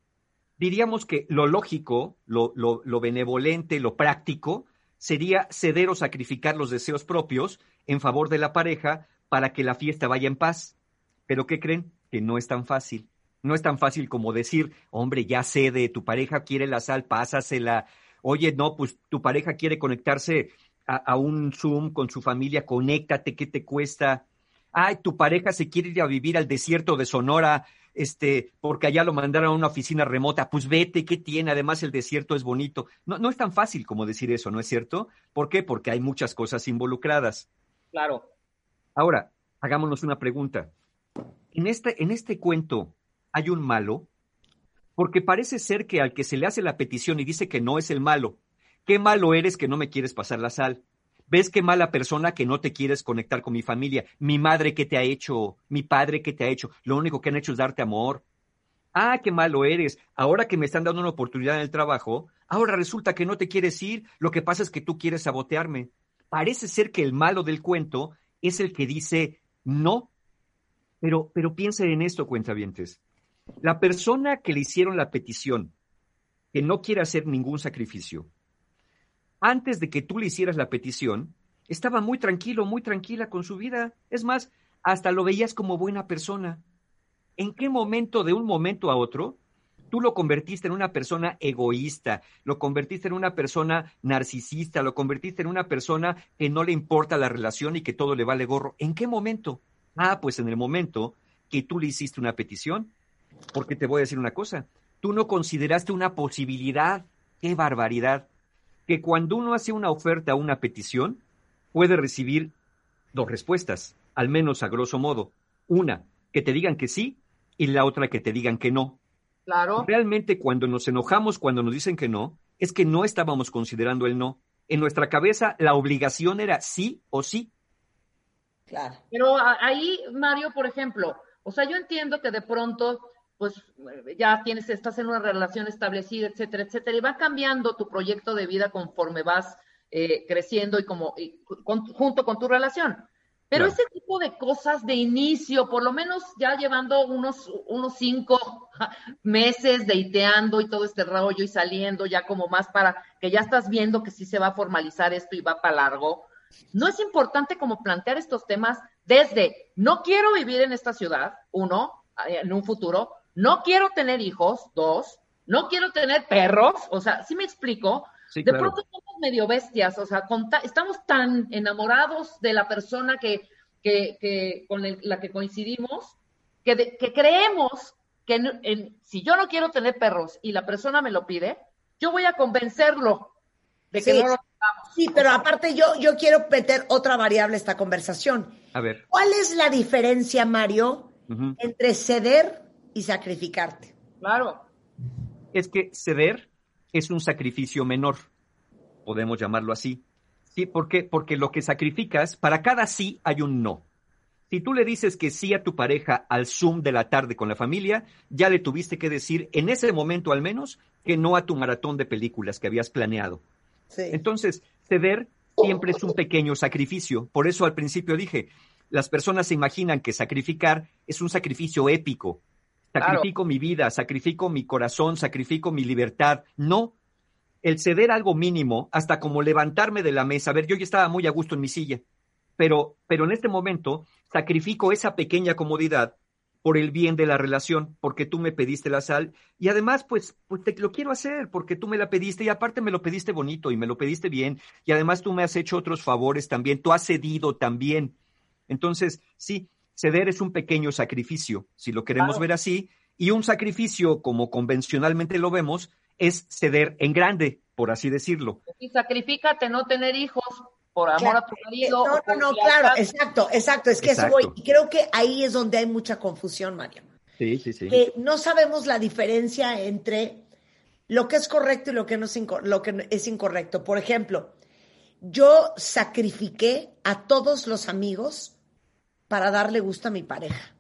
G: diríamos que lo lógico, lo, lo, lo benevolente, lo práctico, sería ceder o sacrificar los deseos propios en favor de la pareja para que la fiesta vaya en paz. Pero ¿qué creen? Que no es tan fácil. No es tan fácil como decir, hombre, ya cede, tu pareja quiere la sal, pásasela. Oye, no, pues tu pareja quiere conectarse a, a un Zoom con su familia, conéctate, ¿qué te cuesta? Ay, tu pareja se quiere ir a vivir al desierto de Sonora, este, porque allá lo mandaron a una oficina remota, pues vete, ¿qué tiene? Además el desierto es bonito. No, no es tan fácil como decir eso, ¿no es cierto? ¿Por qué? Porque hay muchas cosas involucradas.
C: Claro.
G: Ahora, hagámonos una pregunta. En este, en este cuento, ¿hay un malo? Porque parece ser que al que se le hace la petición y dice que no es el malo. ¿Qué malo eres que no me quieres pasar la sal? ¿Ves qué mala persona que no te quieres conectar con mi familia? Mi madre que te ha hecho, mi padre que te ha hecho, lo único que han hecho es darte amor. Ah, qué malo eres. Ahora que me están dando una oportunidad en el trabajo, ahora resulta que no te quieres ir, lo que pasa es que tú quieres sabotearme. Parece ser que el malo del cuento es el que dice no. Pero, pero en esto, cuentavientes. La persona que le hicieron la petición, que no quiere hacer ningún sacrificio, antes de que tú le hicieras la petición, estaba muy tranquilo, muy tranquila con su vida. Es más, hasta lo veías como buena persona. ¿En qué momento, de un momento a otro, tú lo convertiste en una persona egoísta, lo convertiste en una persona narcisista, lo convertiste en una persona que no le importa la relación y que todo le vale gorro? ¿En qué momento? Ah, pues en el momento que tú le hiciste una petición. Porque te voy a decir una cosa, tú no consideraste una posibilidad. ¡Qué barbaridad! Que cuando uno hace una oferta o una petición, puede recibir dos respuestas, al menos a grosso modo. Una, que te digan que sí y la otra que te digan que no.
C: Claro.
G: Realmente cuando nos enojamos, cuando nos dicen que no, es que no estábamos considerando el no. En nuestra cabeza la obligación era sí o sí.
H: Claro.
C: Pero ahí, Mario, por ejemplo, o sea, yo entiendo que de pronto, pues ya tienes, estás en una relación establecida, etcétera, etcétera, y va cambiando tu proyecto de vida conforme vas eh, creciendo y como y con- junto con tu relación. Pero
K: Claro.
C: ese tipo de cosas de inicio, por lo menos ya llevando unos, unos cinco meses deiteando y todo este rollo y saliendo ya como más para que ya estás viendo que sí se va a formalizar esto y va para largo. No es importante como plantear estos temas desde no quiero vivir en esta ciudad, uno, eh, en un futuro, no quiero tener hijos, dos, no quiero tener perros, o sea, ¿sí me explico?
G: Sí,
C: de
G: claro.
C: pronto somos medio bestias, o sea, con ta- estamos tan enamorados de la persona que, que, que con el- la que coincidimos, que, de- que creemos que en- en- si yo no quiero tener perros y la persona me lo pide, yo voy a convencerlo de que
H: Sí.
C: no lo
H: Sí, pero aparte yo, yo quiero meter otra variable a esta conversación.
G: A ver.
H: ¿Cuál es la diferencia, Mario, entre ceder y sacrificarte?
C: Claro.
G: es que ceder es un sacrificio menor, podemos llamarlo así. ¿Sí? ¿Por qué? Porque lo que sacrificas, para cada sí hay un no. Si tú le dices que sí a tu pareja al Zoom de la tarde con la familia, ya le tuviste que decir, en ese momento al menos, que no a tu maratón de películas que habías planeado. Entonces, ceder siempre es un pequeño sacrificio. Por eso al principio dije, las personas se imaginan que sacrificar es un sacrificio épico. Sacrifico mi vida, sacrifico mi corazón, sacrifico mi libertad. No. El ceder algo mínimo, hasta como levantarme de la mesa. A ver, yo ya estaba muy a gusto en mi silla, pero, pero en este momento sacrifico esa pequeña comodidad por el bien de la relación, porque tú me pediste la sal y además, pues, pues te lo quiero hacer porque tú me la pediste y aparte me lo pediste bonito y me lo pediste bien y además tú me has hecho otros favores también, tú has cedido también. Entonces, sí, ceder es un pequeño sacrificio, si lo queremos
C: Claro.
G: ver así, y un sacrificio, como convencionalmente lo vemos, es ceder en grande, por así decirlo.
C: Y sacrifícate no tener hijos por amor
H: Claro.
C: a tu marido.
H: No, no, no, claro, exacto, exacto. Es que eso
G: Exacto.
H: voy. Y creo que ahí es donde hay mucha confusión, Mario.
G: Sí, sí, sí.
H: Que no sabemos la diferencia entre lo que es correcto y lo que, no es, inco- lo que es incorrecto. Por ejemplo, yo sacrifiqué a todos los amigos para darle gusto a mi pareja.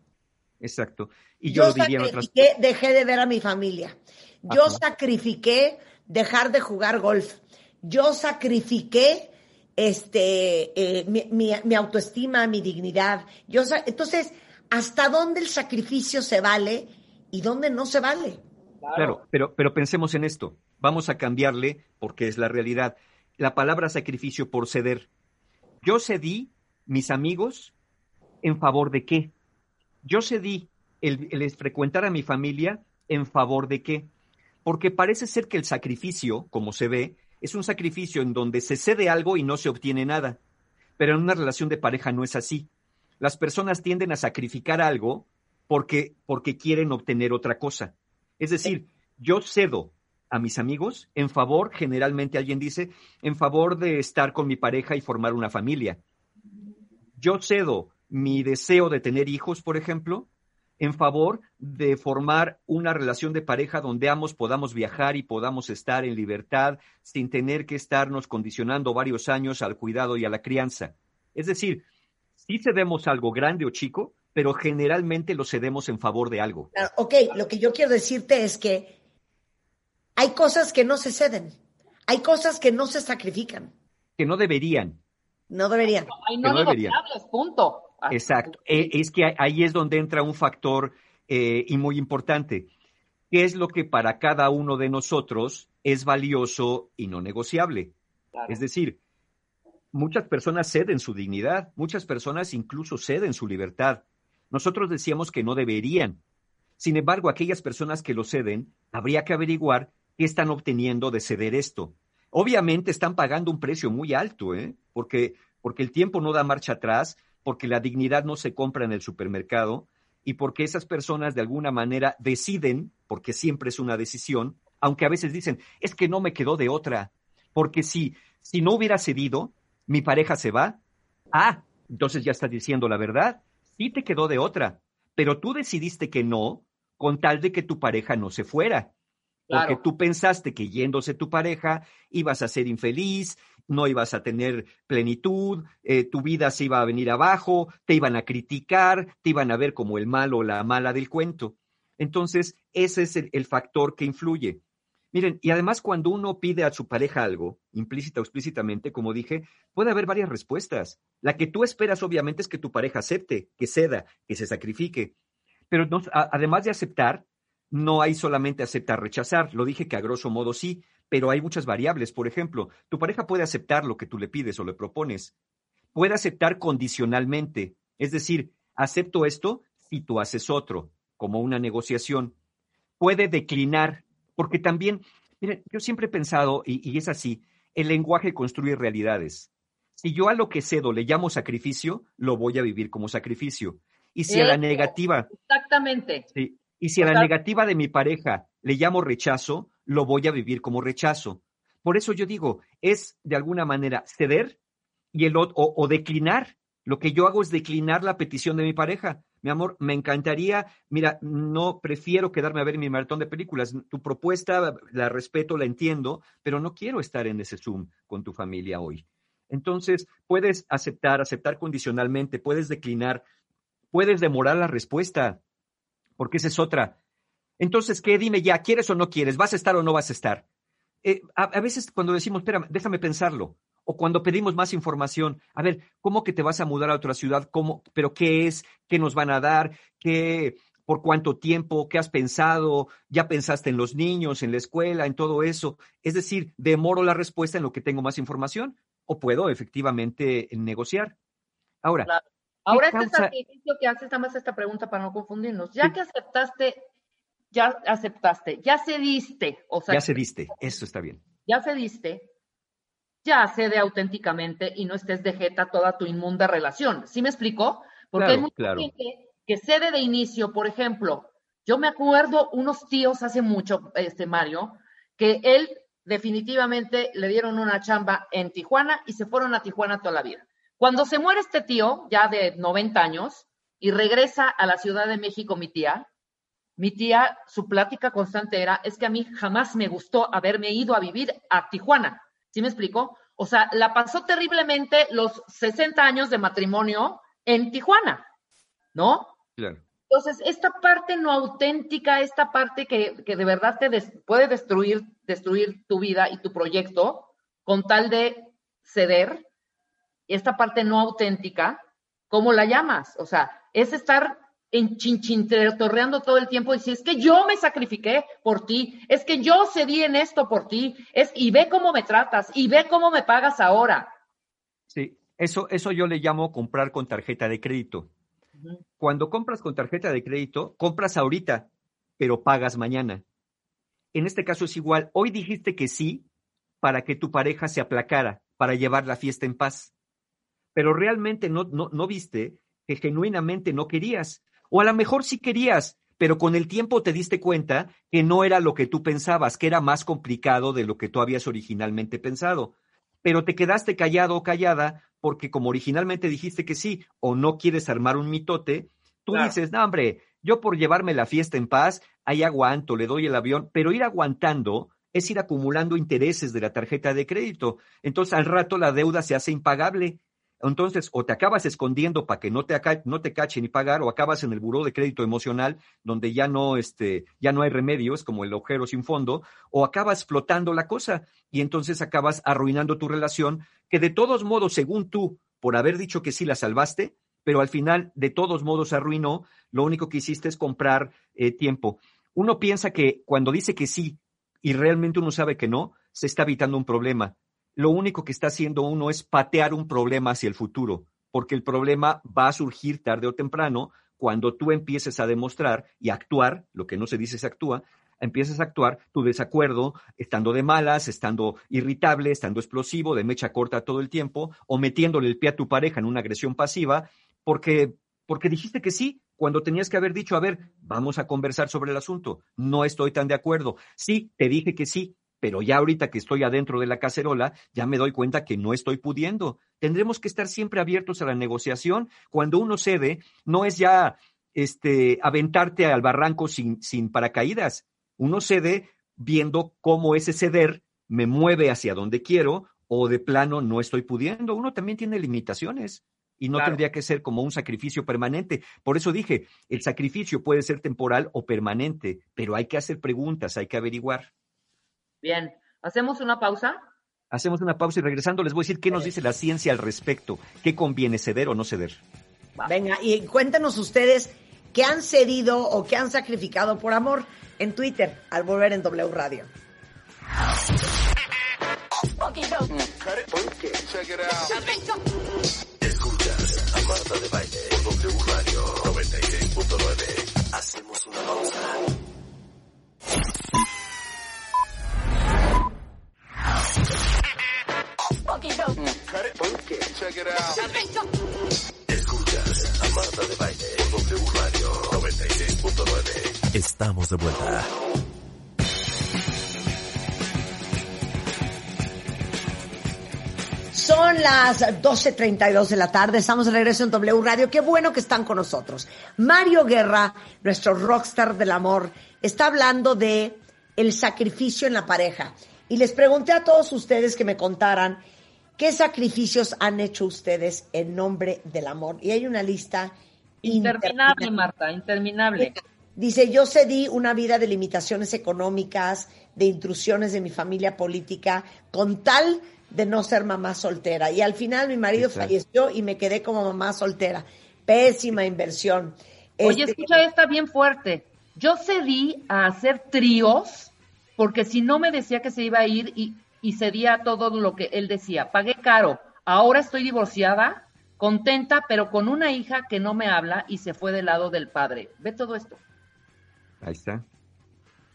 G: Exacto. Y yo,
H: Yo
G: lo diría en otras
H: sacrifiqué, dejé de ver a mi familia. Yo
G: Ajá.
H: sacrifiqué dejar de jugar golf. Yo sacrifiqué este, eh, mi, mi- mi autoestima, mi dignidad. Yo, entonces, hasta dónde el sacrificio se vale y dónde no se vale.
G: Claro, pero, pero pensemos en esto. Vamos a cambiarle, porque es la realidad, la palabra sacrificio por ceder. Yo cedí mis amigos en favor de qué? Yo cedí el, frecuentar a mi familia en favor de qué? Porque parece ser que el sacrificio, como se ve, es un sacrificio en donde se cede algo y no se obtiene nada. Pero en una relación de pareja no es así. Las personas tienden a sacrificar algo porque, porque quieren obtener otra cosa. Es decir, yo cedo a mis amigos en favor, generalmente alguien dice, en favor de estar con mi pareja y formar una familia. Yo cedo mi deseo de tener hijos, por ejemplo, en favor de formar una relación de pareja donde ambos podamos viajar y podamos estar en libertad sin tener que estarnos condicionando varios años al cuidado y a la crianza. Es decir, sí cedemos algo grande o chico, pero generalmente lo cedemos en favor de algo.
H: Claro, ok, lo que yo quiero decirte es que hay cosas que no se ceden, hay cosas que no se sacrifican,
G: Que no deberían.
H: no deberían.
C: Hay no
G: no deberían.
C: negociables, punto. Ah,
G: Exacto. Eh, Es que ahí es donde entra un factor eh, y muy importante. ¿Qué es lo que para cada uno de nosotros es valioso y no negociable?
C: Claro.
G: Es decir, muchas personas ceden su dignidad, muchas personas incluso ceden su libertad. Nosotros decíamos que no deberían. Sin embargo, aquellas personas que lo ceden, habría que averiguar qué están obteniendo de ceder esto. Obviamente están pagando un precio muy alto, ¿eh? porque, porque el tiempo no da marcha atrás, porque la dignidad no se compra en el supermercado y porque esas personas de alguna manera deciden, porque siempre es una decisión, aunque a veces dicen, es que no me quedó de otra, porque si, si no hubiera cedido, mi pareja se va. Ah, entonces ya estás diciendo la verdad, sí te quedó de otra, pero tú decidiste que no con tal de que tu pareja no se fuera. Porque tú pensaste que yéndose tu pareja ibas a ser infeliz, no ibas a tener plenitud, eh, tu vida se iba a venir abajo, te iban a criticar, te iban a ver como el malo o la mala del cuento. Entonces, ese es el, el factor que influye. Miren, y además cuando uno pide a su pareja algo, implícita o explícitamente, como dije, puede haber varias respuestas. La que tú esperas, obviamente, es que tu pareja acepte, que ceda, que se sacrifique. Pero no- a- además de aceptar, no hay solamente aceptar, rechazar. Lo dije que a grosso modo sí, pero hay muchas variables. Por ejemplo, tu pareja puede aceptar lo que tú le pides o le propones. Puede aceptar condicionalmente. Es decir, acepto esto si tú haces otro, como una negociación. Puede declinar, porque también, miren, yo siempre he pensado, y, y es así, el lenguaje construye realidades. Si yo a lo que cedo le llamo sacrificio, lo voy a vivir como sacrificio. Y si a la negativa
C: Exactamente.
G: Sí. Y si a la negativa de mi pareja le llamo rechazo, lo voy a vivir como rechazo. Por eso yo digo, es de alguna manera ceder y el o, o declinar. Lo que yo hago es declinar la petición de mi pareja. Mi amor, me encantaría, mira, no prefiero quedarme a ver mi maratón de películas. Tu propuesta la respeto, la entiendo, pero no quiero estar en ese Zoom con tu familia hoy. Entonces, puedes aceptar, aceptar condicionalmente, puedes declinar, puedes demorar la respuesta, porque esa es otra. Entonces, ¿qué? Dime ya, ¿quieres o no quieres? ¿Vas a estar o no vas a estar? Eh, a, veces cuando decimos, espera, déjame pensarlo, o cuando pedimos más información, a ver, ¿cómo que te vas a mudar a otra ciudad? ¿Cómo? ¿Pero qué es? ¿Qué nos van a dar? ¿Qué? ¿Por cuánto tiempo? ¿Qué has pensado? ¿Ya pensaste en los niños, en la escuela, en todo eso? Es decir, demoro la respuesta en lo que tengo más información o puedo efectivamente negociar. Ahora.
C: Ahora
G: ¿qué
C: este
G: causa-
C: sacrificio que haces, nada más esta pregunta para no confundirnos. Ya que aceptaste, ya aceptaste, ya cediste, o sea,
G: ya se diste, eso está bien.
C: ya cediste, ya cede auténticamente y no estés de jeta toda tu inmunda relación. ¿Sí me explico? Porque
G: Claro,
C: hay mucha
G: claro.
C: gente que cede de inicio, por ejemplo, yo me acuerdo unos tíos hace mucho, este Mario, que él definitivamente le dieron una chamba en Tijuana y se fueron a Tijuana toda la vida. Cuando se muere este tío, ya de 90 años, y regresa a la Ciudad de México mi tía, mi tía, su plática constante era, es que a mí jamás me gustó haberme ido a vivir a Tijuana. ¿Sí me explico? O sea, la pasó terriblemente los 60 años de matrimonio en Tijuana, ¿no?
G: Claro.
C: Entonces, esta parte no auténtica, esta parte que, que de verdad te des- puede destruir, destruir tu vida y tu proyecto con tal de ceder, esta parte no auténtica, ¿cómo la llamas? O sea, es estar en torreando todo el tiempo y dice, es que yo me sacrifiqué por ti, es que yo cedí en esto por ti, es, y ve cómo me tratas, y ve cómo me pagas ahora.
G: Sí, eso, eso yo le llamo comprar con tarjeta de crédito. Cuando compras con tarjeta de crédito, compras ahorita, pero pagas mañana. En este caso es igual. Hoy dijiste que sí para que tu pareja se aplacara, para llevar la fiesta en paz. Pero realmente no, no, no viste que genuinamente no querías. O a lo mejor sí querías, pero con el tiempo te diste cuenta que no era lo que tú pensabas, que era más complicado de lo que tú habías originalmente pensado. Pero te quedaste callado o callada porque como originalmente dijiste que sí o no quieres armar un mitote, tú
C: Claro.
G: dices, no, hombre, yo por llevarme la fiesta en paz, ahí aguanto, le doy el avión, pero ir aguantando es ir acumulando intereses de la tarjeta de crédito. Entonces al rato la deuda se hace impagable. Entonces, o te acabas escondiendo para que no te, no te cachen y pagar, o acabas en el buró de crédito emocional, donde ya no, este, ya no hay remedio, es como el agujero sin fondo, o acabas explotando la cosa y entonces acabas arruinando tu relación, que de todos modos, según tú, por haber dicho que sí la salvaste, pero al final de todos modos arruinó, lo único que hiciste es comprar eh, tiempo. Uno piensa que cuando dice que sí y realmente uno sabe que no, se está evitando un problema. Lo único que está haciendo uno es patear un problema hacia el futuro, porque el problema va a surgir tarde o temprano cuando tú empieces a demostrar y actuar, lo que no se dice se actúa, empiezas a actuar tu desacuerdo, estando de malas, estando irritable, estando explosivo, de mecha corta todo el tiempo, o metiéndole el pie a tu pareja en una agresión pasiva, porque, porque dijiste que sí, cuando tenías que haber dicho, a ver, vamos a conversar sobre el asunto, no estoy tan de acuerdo. Sí, te dije que sí, pero ya ahorita que estoy adentro de la cacerola, ya me doy cuenta que no estoy pudiendo. Tendremos que estar siempre abiertos a la negociación. Cuando uno cede, no es ya este, aventarte al barranco sin, sin paracaídas. Uno cede viendo cómo ese ceder me mueve hacia donde quiero o de plano no estoy pudiendo. Uno también tiene limitaciones y no
C: Claro.
G: tendría que ser como un sacrificio permanente. Por eso dije, el sacrificio puede ser temporal o permanente, pero hay que hacer preguntas, hay que averiguar.
C: Bien, ¿hacemos una pausa?
G: Hacemos una pausa y regresando les voy a decir qué nos dice la ciencia al respecto. ¿Qué conviene ceder o no ceder?
H: Venga, y cuéntenos ustedes qué han cedido o qué han sacrificado por amor en Twitter al volver en W Radio.
A: Escuchas a Marta de Baile por W Radio 96.9. Hacemos una pausa. Escuchas a Marta de Baile por W Radio 96.9. Estamos de vuelta.
H: Son las 12.32 de la tarde, estamos de regreso en W Radio. Qué bueno que están con nosotros. Mario Guerra, nuestro rockstar del amor, está hablando de el sacrificio en la pareja. Y les pregunté a todos ustedes que me contaran qué sacrificios han hecho ustedes en nombre del amor. Y hay una lista
C: Interminable, Marta, interminable.
H: Dice, yo cedí una vida de limitaciones económicas, de intrusiones de mi familia política, con tal de no ser mamá soltera. Y al final mi marido
G: Exacto.
H: falleció y me quedé como mamá soltera. Pésima inversión.
C: Oye,
H: Este,
C: escucha esta bien fuerte. Yo cedí a hacer tríos porque si no me decía que se iba a ir y, y cedía a todo lo que él decía. Pagué caro. Ahora estoy divorciada, contenta, pero con una hija que no me habla y se fue del lado del padre. Ve todo esto.
G: Ahí está.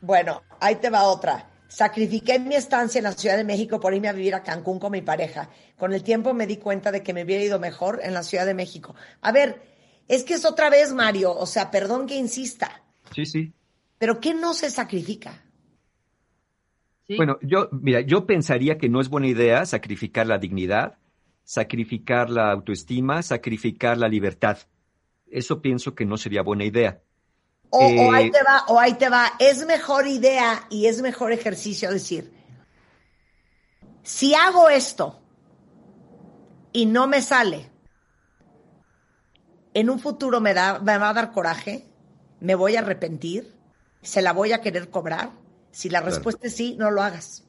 H: Bueno, ahí te va otra. Sacrifiqué mi estancia en la Ciudad de México por irme a vivir a Cancún con mi pareja. Con el tiempo me di cuenta de que me hubiera ido mejor en la Ciudad de México. A ver, es que es otra vez, Mario. O sea, perdón que insista,
G: Sí, sí.
H: pero ¿qué no se sacrifica?
C: ¿Sí?
G: Bueno, yo, mira, yo pensaría que no es buena idea sacrificar la dignidad, sacrificar la autoestima, sacrificar la libertad. Eso pienso que no sería buena idea.
H: O, o
G: Eh,
H: ahí te va, o ahí te va. Es mejor idea y es mejor ejercicio decir, si hago esto y no me sale, en un futuro me, da, me va a dar coraje, me voy a arrepentir, se la voy a querer cobrar. Si la
G: Claro.
H: respuesta es sí, no lo hagas.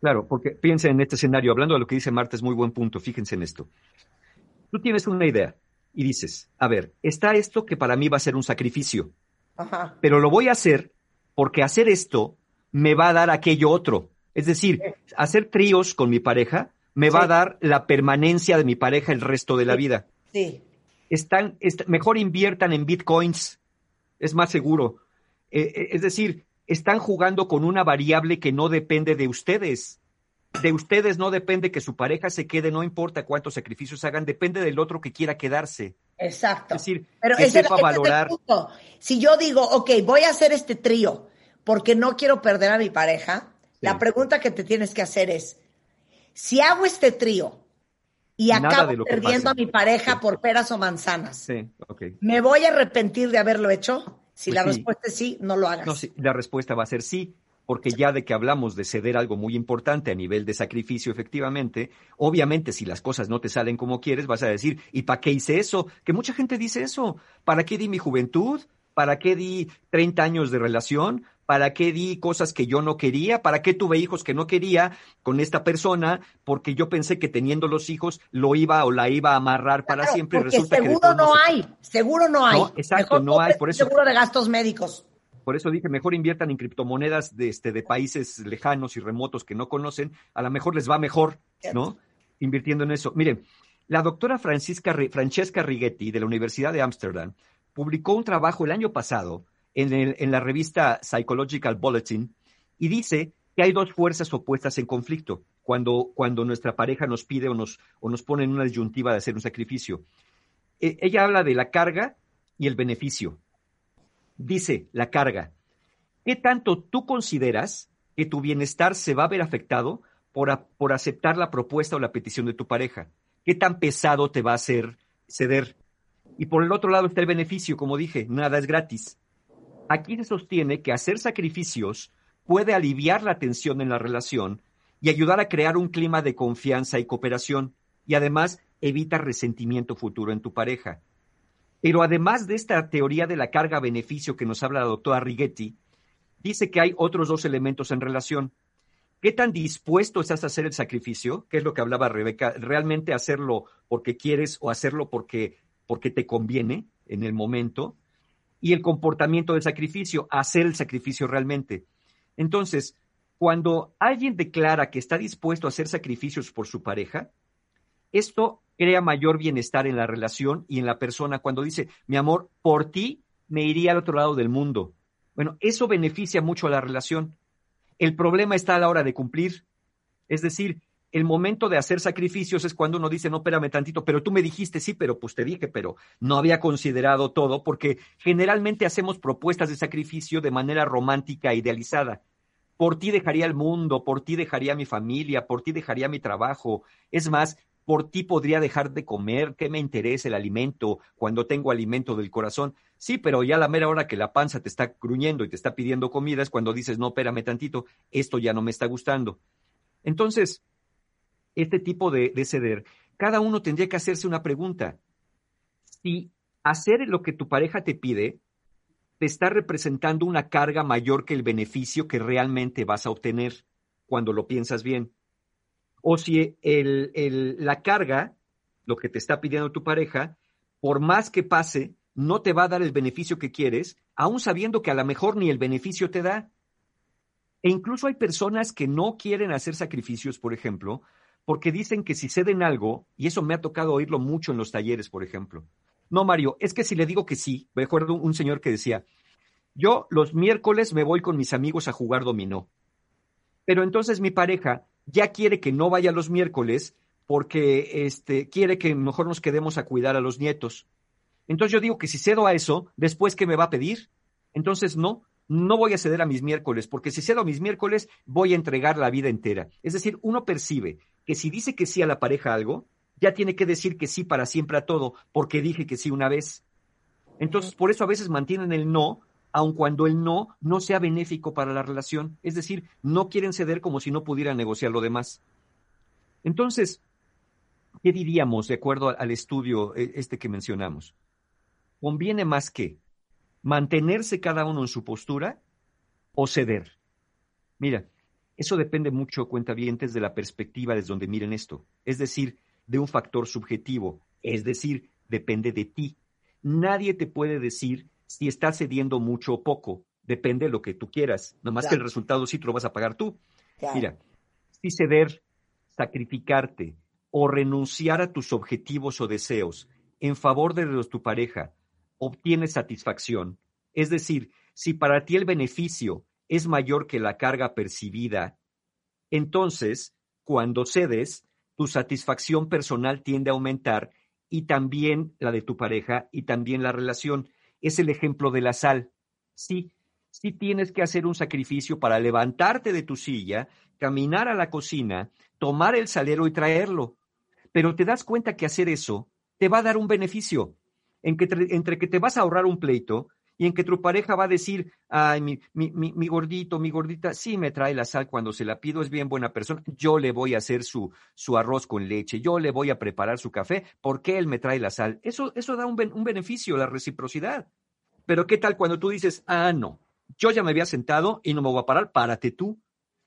G: Claro, porque piensa en este escenario, hablando de lo que dice Marta, es muy buen punto, fíjense en esto. Tú tienes una idea, y dices, a ver, está esto que para mí va a ser un sacrificio,
H: Ajá.
G: pero lo voy a hacer porque hacer esto me va a dar aquello otro. Es decir, hacer tríos con mi pareja me va a dar la permanencia de mi pareja el resto de la vida.
H: Sí.
G: Están, est- mejor inviertan en bitcoins, es más seguro. Eh, eh, es decir, están jugando con una variable que no depende de ustedes. De ustedes no depende que su pareja se quede, no importa cuántos sacrificios hagan, depende del otro que quiera quedarse.
H: Exacto.
G: Es decir,
H: Pero
G: que
H: ese,
G: sepa
H: ese
G: valorar.
H: Si yo digo, ok, voy a hacer este trío porque no quiero perder a mi pareja, la pregunta que te tienes que hacer es, si hago este trío y
G: Nada
H: acabo perdiendo a mi pareja por peras o manzanas,
G: Sí.
H: ¿me voy a arrepentir de haberlo hecho? Si
G: Pues
H: la
G: sí.
H: respuesta es sí, no lo hagas.
G: No, sí, la respuesta va a ser sí, porque ya de que hablamos de ceder algo muy importante a nivel de sacrificio, efectivamente, obviamente si las cosas no te salen como quieres, vas a decir, ¿y para qué hice eso? Que mucha gente dice eso. ¿Para qué di mi juventud? ¿Para qué di 30 años de relación? ¿Para qué di cosas que yo no quería? ¿Para qué tuve hijos que no quería con esta persona? Porque yo pensé que teniendo los hijos lo iba o la iba a amarrar para siempre. y
H: Porque
G: Resulta que
H: seguro
G: todos
H: no
G: modos-
H: hay, seguro no hay.
G: No, exacto,
H: Mejor
G: no hay, por eso-
H: Seguro de gastos médicos.
G: Por eso dije, mejor inviertan en criptomonedas de, este, de países lejanos y remotos que no conocen. A lo mejor les va mejor, ¿no? Invirtiendo en eso. Miren, la doctora Francisca, Francesca Righetti de la Universidad de Ámsterdam publicó un trabajo el año pasado en, la revista Psychological Bulletin y dice que hay dos fuerzas opuestas en conflicto cuando, cuando nuestra pareja nos pide o nos, o nos pone en una disyuntiva de hacer un sacrificio. Eh, ella habla de la carga y el beneficio dice la carga. ¿Qué tanto tú consideras que tu bienestar se va a ver afectado por, por aceptar la propuesta o la petición de tu pareja? ¿Qué tan pesado te va a hacer ceder? Y por el otro lado está el beneficio, como dije, nada es gratis. Aquí se sostiene que hacer sacrificios puede aliviar la tensión en la relación y ayudar a crear un clima de confianza y cooperación, y además evita resentimiento futuro en tu pareja. Pero además de esta teoría de la carga-beneficio que nos habla la doctora Righetti, dice que hay otros dos elementos en relación. ¿Qué tan dispuesto estás a hacer el sacrificio? Que es lo que hablaba Rebeca, realmente hacerlo porque quieres o hacerlo porque, porque te conviene en el momento. Y el comportamiento del sacrificio, hacer el sacrificio realmente. Entonces, cuando alguien declara que está dispuesto a hacer sacrificios por su pareja, esto crea mayor bienestar en la relación y en la persona cuando dice, mi amor, por ti me iría al otro lado del mundo. Bueno, eso beneficia mucho a la relación. El problema está a la hora de cumplir. Es decir, el momento de hacer sacrificios es cuando uno dice, no, espérame tantito, pero tú me dijiste, sí, pero pues te dije, pero no había considerado todo, porque generalmente hacemos propuestas de sacrificio de manera romántica, idealizada. Por ti dejaría el mundo, por ti dejaría mi familia, por ti dejaría mi trabajo. Es más, por ti podría dejar de comer, ¿qué me interesa el alimento cuando tengo alimento del corazón? Sí, pero ya la mera hora que la panza te está gruñendo y te está pidiendo comida es cuando dices, no, espérame tantito, esto ya no me está gustando. Entonces, este tipo de, de ceder, cada uno tendría que hacerse una pregunta. Si hacer lo que tu pareja te pide te está representando una carga mayor que el beneficio que realmente vas a obtener cuando lo piensas bien. O si la carga, lo que te está pidiendo tu pareja, por más que pase, no te va a dar el beneficio que quieres, aún sabiendo que a lo mejor ni el beneficio te da. E incluso hay personas que no quieren hacer sacrificios, por ejemplo, porque dicen que si ceden algo, y eso me ha tocado oírlo mucho en los talleres, por ejemplo. No, Mario, es que si le digo que sí, me acuerdo un señor que decía, yo los miércoles me voy con mis amigos a jugar dominó. Pero entonces mi pareja ya quiere que no vaya los miércoles porque este, quiere que mejor nos quedemos a cuidar a los nietos. Entonces yo digo que si cedo a eso, después ¿qué me va a pedir? Entonces no, no voy a ceder a mis miércoles, porque si cedo a mis miércoles, voy a entregar la vida entera. Es decir, uno percibe que si dice que sí a la pareja algo, ya tiene que decir que sí para siempre a todo, porque dije que sí una vez. Entonces, por eso a veces mantienen el no, aun cuando el no no sea benéfico para la relación. Es decir, no quieren ceder como si no pudieran negociar lo demás. Entonces, ¿qué diríamos de acuerdo al estudio eh, este que mencionamos? ¿Conviene más que mantenerse cada uno en su postura o ceder? Mira, eso depende mucho, cuentavientes, de la perspectiva desde donde miren esto. Es decir, de un factor subjetivo, es decir, depende de ti. Nadie te puede decir si estás cediendo mucho o poco. Depende de lo que tú quieras. Nada más que el
H: Claro.
G: resultado sí te lo vas a pagar tú.
H: Claro.
G: Mira, si ceder, sacrificarte o renunciar a tus objetivos o deseos en favor de los de tu pareja obtienes satisfacción, es decir, si para ti el beneficio es mayor que la carga percibida, entonces, cuando cedes, tu satisfacción personal tiende a aumentar y también la de tu pareja y también la relación. Es el ejemplo de la sal. Sí, sí tienes que hacer un sacrificio para levantarte de tu silla, caminar a la cocina, tomar el salero y traerlo. Pero te das cuenta que hacer eso te va a dar un beneficio, en que tre- entre que te vas a ahorrar un pleito y en que tu pareja va a decir, ay, mi, mi, mi, mi gordito, mi gordita, sí me trae la sal cuando se la pido, es bien buena persona, yo le voy a hacer su, arroz con leche, yo le voy a preparar su café, porque él me trae la sal. Eso, eso da un, un beneficio, la reciprocidad. Pero ¿qué tal cuando tú dices, ah, no, yo ya me había sentado y no me voy a parar, párate tú.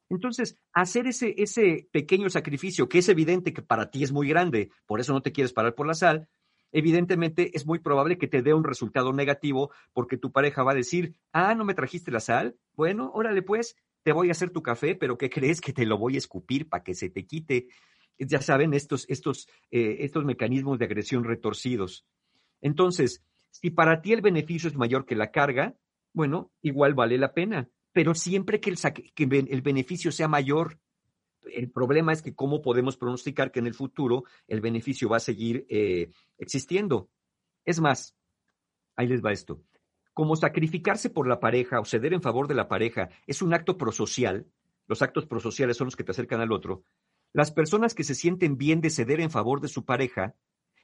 G: Entonces, hacer ese, ese pequeño sacrificio, que es evidente que para ti es muy grande, por eso no te quieres parar por la sal, evidentemente es muy probable que te dé un resultado negativo porque tu pareja va a decir, ah, ¿no me trajiste la sal? Bueno, órale pues, te voy a hacer tu café, pero ¿qué crees que te lo voy a escupir para que se te quite? Ya saben, estos, estos, eh, estos mecanismos de agresión retorcidos. Entonces, si para ti el beneficio es mayor que la carga, bueno, igual vale la pena, pero siempre que el, que el beneficio sea mayor. El problema es que cómo podemos pronosticar que en el futuro el beneficio va a seguir eh, existiendo. Es más, ahí les va esto. Como sacrificarse por la pareja o ceder en favor de la pareja es un acto prosocial, los actos prosociales son los que te acercan al otro, las personas que se sienten bien de ceder en favor de su pareja,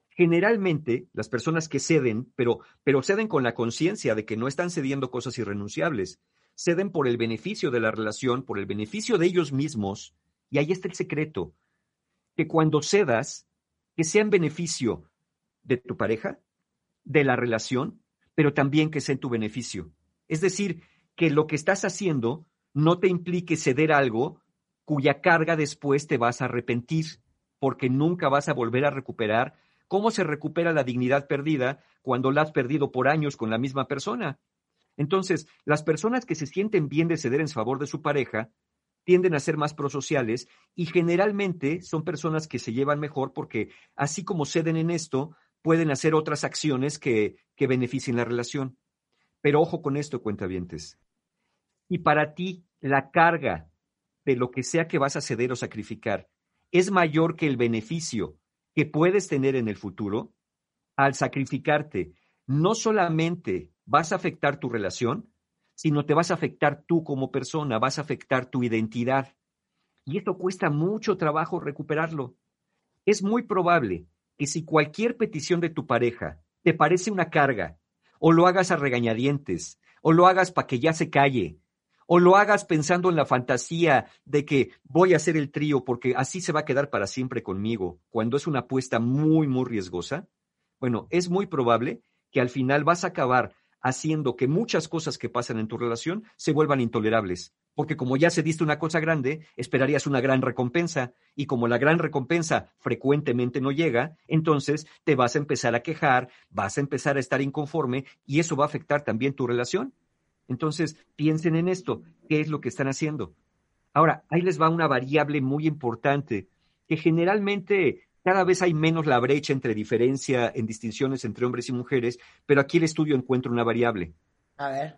G: generalmente las personas que ceden, pero, pero ceden con la conciencia de que no están cediendo cosas irrenunciables, ceden por el beneficio de la relación, por el beneficio de ellos mismos, y ahí está el secreto, que cuando cedas, que sea en beneficio de tu pareja, de la relación, pero también que sea en tu beneficio. Es decir, que lo que estás haciendo no te implique ceder algo cuya carga después te vas a arrepentir, porque nunca vas a volver a recuperar cómo se recupera la dignidad perdida cuando la has perdido por años con la misma persona. Entonces, las personas que se sienten bien de ceder en favor de su pareja tienden a ser más prosociales y generalmente son personas que se llevan mejor porque así como ceden en esto, pueden hacer otras acciones que, que beneficien la relación. Pero ojo con esto, cuentavientes. Y para ti, la carga de lo que sea que vas a ceder o sacrificar es mayor que el beneficio que puedes tener en el futuro, al sacrificarte, no solamente vas a afectar tu relación, sino te vas a afectar tú como persona, vas a afectar tu identidad. Y esto cuesta mucho trabajo recuperarlo. Es muy probable que si cualquier petición de tu pareja te parece una carga, o lo hagas a regañadientes, o lo hagas para que ya se calle, o lo hagas pensando en la fantasía de que voy a hacer el trío porque así se va a quedar para siempre conmigo, cuando es una apuesta muy, muy riesgosa, bueno, es muy probable que al final vas a acabar haciendo que muchas cosas que pasan en tu relación se vuelvan intolerables. Porque como ya se diste una cosa grande, esperarías una gran recompensa. Y como la gran recompensa frecuentemente no llega, entonces te vas a empezar a quejar, vas a empezar a estar inconforme y eso va a afectar también tu relación. Entonces, piensen en esto, ¿qué es lo que están haciendo? Ahora, ahí les va una variable muy importante, que generalmente cada vez hay menos la brecha entre diferencia en distinciones entre hombres y mujeres, pero aquí el estudio encuentra una variable.
H: A ver.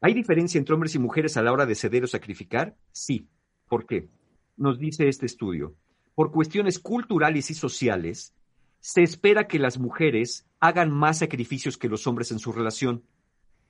G: ¿Hay diferencia entre hombres y mujeres a la hora de ceder o sacrificar? Sí. ¿Por qué? Nos dice este estudio. Por cuestiones culturales y sociales, se espera que las mujeres hagan más sacrificios que los hombres en su relación.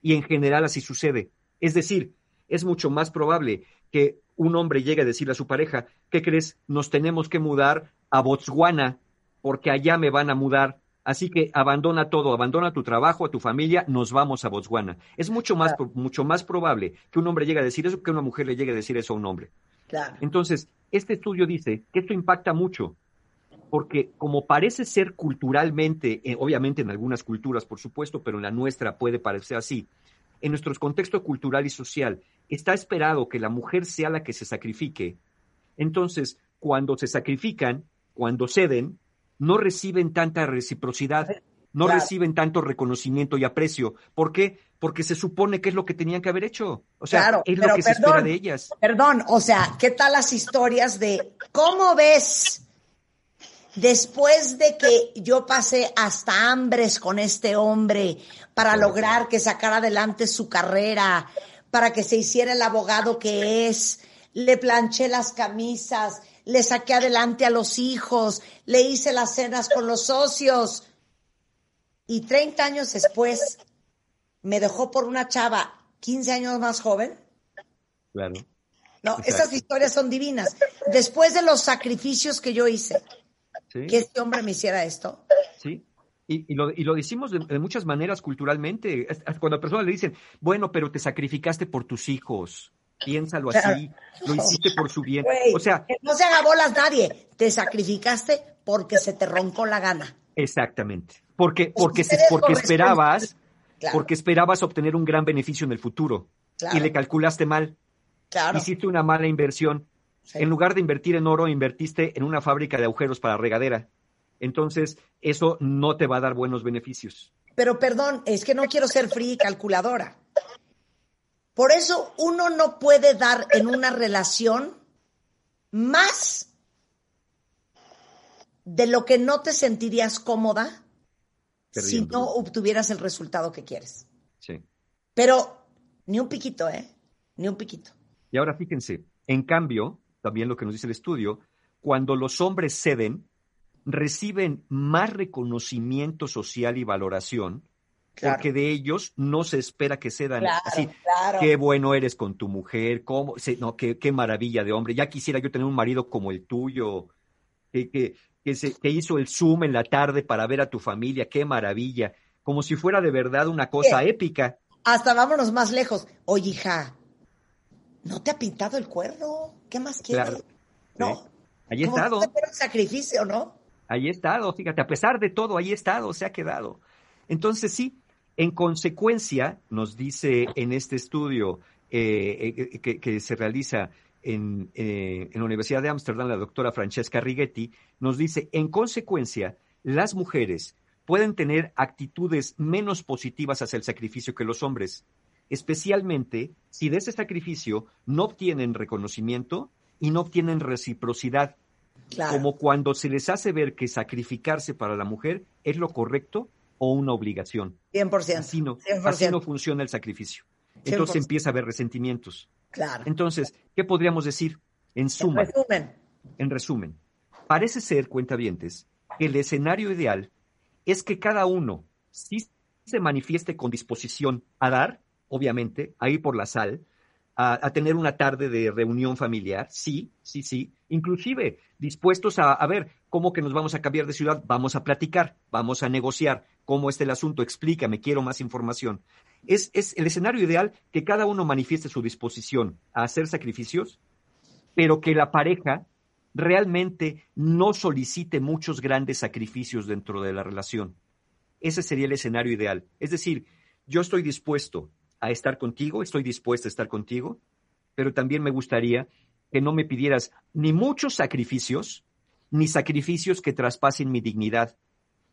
G: Y en general así sucede. Es decir, es mucho más probable que un hombre llegue a decirle a su pareja, ¿qué crees? Nos tenemos que mudar a Botswana porque allá me van a mudar. Así que abandona todo, abandona tu trabajo, a tu familia, nos vamos a Botswana. Es mucho más, mucho más probable que un hombre llegue a decir eso que una mujer le llegue a decir eso a un hombre.
H: Claro.
G: Entonces, este estudio dice que esto impacta mucho, porque como parece ser culturalmente, eh, obviamente en algunas culturas, por supuesto, pero en la nuestra puede parecer así, en nuestro contexto cultural y social, está esperado que la mujer sea la que se sacrifique. Entonces, cuando se sacrifican, cuando ceden, no reciben tanta reciprocidad, no
H: Claro.
G: reciben tanto reconocimiento y aprecio. ¿Por qué? Porque se supone que es lo que tenían que haber hecho. O sea,
H: Claro,
G: es lo que se espera de ellas.
H: Perdón, o sea, ¿qué tal las historias de cómo ves después de que yo pasé hasta hambres con este hombre para lograr que sacara adelante su carrera, para que se hiciera el abogado que es, le planché las camisas, le saqué adelante a los hijos, le hice las cenas con los socios y 30 años después me dejó por una chava 15 años más joven?
G: Claro.
H: No, esas historias son divinas. Después de los sacrificios que yo hice,
G: Sí.
H: que este hombre me hiciera esto.
G: Sí. Y, y lo, y lo decimos de, de muchas maneras culturalmente. Cuando a personas le dicen, bueno, pero te sacrificaste por tus hijos, piénsalo así, lo hiciste por su bien. O sea,
H: que no se haga bolas nadie. Te sacrificaste porque se te roncó la gana.
G: exactamente. Porque, porque, se-
H: ustedes
G: porque
H: corresponden.
G: esperabas,
H: Claro.
G: porque esperabas obtener un gran beneficio en el futuro.
H: Claro.
G: Y le calculaste mal.
H: Claro.
G: Hiciste una mala inversión. En lugar de invertir en oro, invertiste en una fábrica de agujeros para regadera. Entonces, eso no te va a dar buenos beneficios.
H: Pero perdón, es que no quiero ser y calculadora. Por eso uno no puede dar en una relación más de lo que no te sentirías cómoda si no obtuvieras el resultado que quieres.
G: Sí.
H: Pero ni un piquito, ¿eh? Ni un piquito.
G: Y ahora fíjense, en cambio, también lo que nos dice el estudio, cuando los hombres ceden, reciben más reconocimiento social y valoración,
H: Claro.
G: porque de ellos no se espera que cedan.
H: Claro,
G: Así,
H: claro.
G: qué bueno eres con tu mujer, cómo, no, qué, qué maravilla de hombre. Ya quisiera yo tener un marido como el tuyo, que, que, que, se, que hizo el Zoom en la tarde para ver a tu familia, qué maravilla. Como si fuera de verdad una cosa
H: Bien.
G: épica.
H: Hasta vámonos más lejos. Oye, hija, ¿no te ha pintado el cuerno? ¿Qué más quieres? No.
G: Sí. Ahí he estado.
H: fuera un sacrificio, ¿no?
G: Ahí he estado, fíjate, a pesar de todo, ahí he estado, se ha quedado. Entonces, sí, en consecuencia, nos dice en este estudio eh, eh, que, que se realiza en, eh, en la Universidad de Ámsterdam, la doctora Francesca Righetti, nos dice, en consecuencia, las mujeres pueden tener actitudes menos positivas hacia el sacrificio que los hombres, especialmente si de ese sacrificio no obtienen reconocimiento y no obtienen reciprocidad
H: Claro.
G: como cuando se les hace ver que sacrificarse para la mujer es lo correcto o una obligación.
H: 100%.
G: Así no,
H: 100%.
G: así no funciona el sacrificio. Entonces
H: 100%.
G: empieza a haber resentimientos.
H: Claro.
G: Entonces, ¿qué podríamos decir? En suma,
H: En resumen,
G: en resumen, parece ser, cuentavientes, que el escenario ideal es que cada uno sí se manifieste con disposición a dar, obviamente, a ir por la sal, a, a tener una tarde de reunión familiar, sí, sí, sí, inclusive dispuestos a, a ver cómo que nos vamos a cambiar de ciudad, vamos a platicar, vamos a negociar, cómo está el asunto, explícame, quiero más información. Es, es el escenario ideal que cada uno manifieste su disposición a hacer sacrificios, pero que la pareja realmente no solicite muchos grandes sacrificios dentro de la relación. Ese sería el escenario ideal. Es decir, yo estoy dispuesto a estar contigo, estoy dispuesta a estar contigo, pero también me gustaría que no me pidieras ni muchos sacrificios, ni sacrificios que traspasen mi dignidad,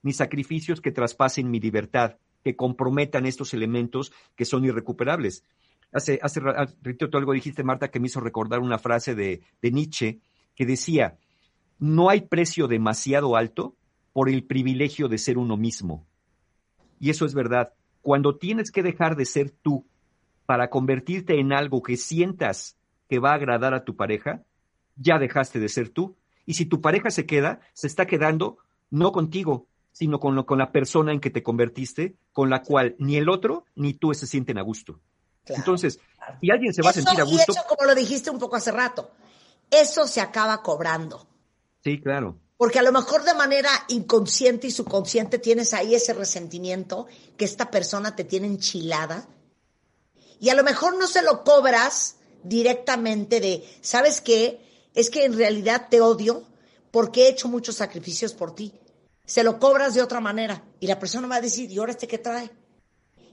G: ni sacrificios que traspasen mi libertad, que comprometan estos elementos que son irrecuperables. Hace, hace ra- hace ratito algo dijiste, Marta, que me hizo recordar una frase de, de Nietzsche que decía, no hay precio demasiado alto por el privilegio de ser uno mismo. Y eso es verdad. Cuando tienes que dejar de ser tú para convertirte en algo que sientas que va a agradar a tu pareja, ya dejaste de ser tú. Y si tu pareja se queda, se está quedando no contigo, sino con, lo- con la persona en que te convertiste, con la cual ni el otro ni tú se sienten a gusto. Entonces, si alguien se va a sentir a
H: Y
G: gusto,
H: eso, como lo dijiste un poco hace rato, eso se acaba cobrando.
G: sí, claro.
H: Porque a lo mejor de manera inconsciente y subconsciente tienes ahí ese resentimiento que esta persona te tiene enchilada. Y a lo mejor no se lo cobras directamente de, ¿sabes qué? Es que en realidad te odio porque he hecho muchos sacrificios por ti. Se lo cobras de otra manera y la persona va a decir, ¿y ahora este qué trae?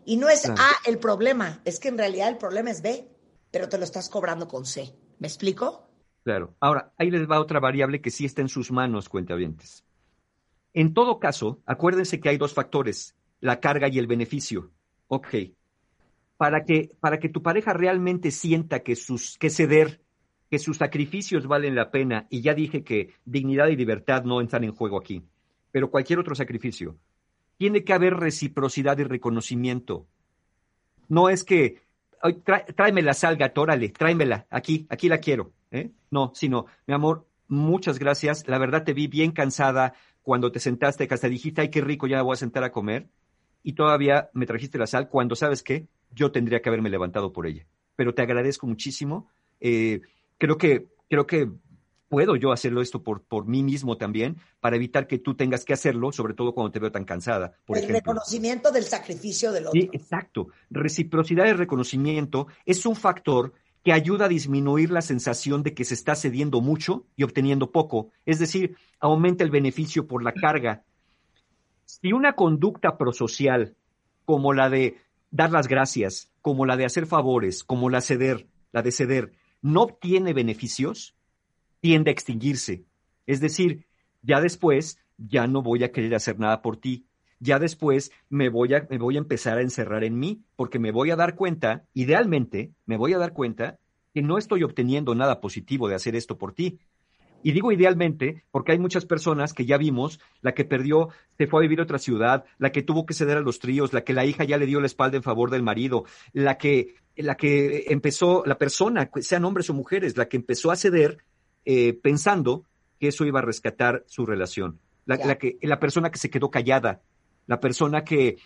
H: Y no es
G: Claro.
H: A el problema, es que en realidad el problema es B, pero te lo estás cobrando con C. ¿Me explico?
G: Claro. Ahora, ahí les va otra variable que sí está en sus manos, cuentavientes. En todo caso, acuérdense que hay dos factores, la carga y el beneficio. Ok. Para que, para que tu pareja realmente sienta que, sus, que ceder, que sus sacrificios valen la pena, y ya dije que dignidad y libertad no entran en juego aquí, pero cualquier otro sacrificio, tiene que haber reciprocidad y reconocimiento. No es que, "Ay, trá- tráeme la sal, gato, órale, tráemela, aquí, aquí la quiero. ¿eh? No, sino, mi amor, muchas gracias, la verdad te vi bien cansada cuando te sentaste, que hasta dijiste, ay, qué rico, ya me voy a sentar a comer, y todavía me trajiste la sal cuando, ¿sabes qué? Yo tendría que haberme levantado por ella. Pero te agradezco muchísimo. eh, creo que, creo que puedo yo hacerlo esto por, por mí mismo también, para evitar que tú tengas que hacerlo, sobre todo cuando te veo tan cansada, por
H: el
G: ejemplo.
H: reconocimiento del sacrificio del otro.
G: Sí, exacto. Reciprocidad y reconocimiento es un factor que ayuda a disminuir la sensación de que se está cediendo mucho y obteniendo poco. Es decir, aumenta el beneficio por la carga. Si una conducta prosocial, como la de dar las gracias, como la de hacer favores, como la ceder, la de ceder, no obtiene beneficios, tiende a extinguirse. Es decir, ya después ya no voy a querer hacer nada por ti. Ya después me voy a, me voy a empezar a encerrar en mí, porque me voy a dar cuenta, idealmente, me voy a dar cuenta que no estoy obteniendo nada positivo de hacer esto por ti. Y digo idealmente porque hay muchas personas que ya vimos, la que perdió, se fue a vivir a otra ciudad, la que tuvo que ceder a los tríos, la que la hija ya le dio la espalda en favor del marido, la que, la que empezó, la persona, sean hombres o mujeres, la que empezó a ceder eh, pensando que eso iba a rescatar su relación. La, la que, la persona que se quedó callada, la persona que,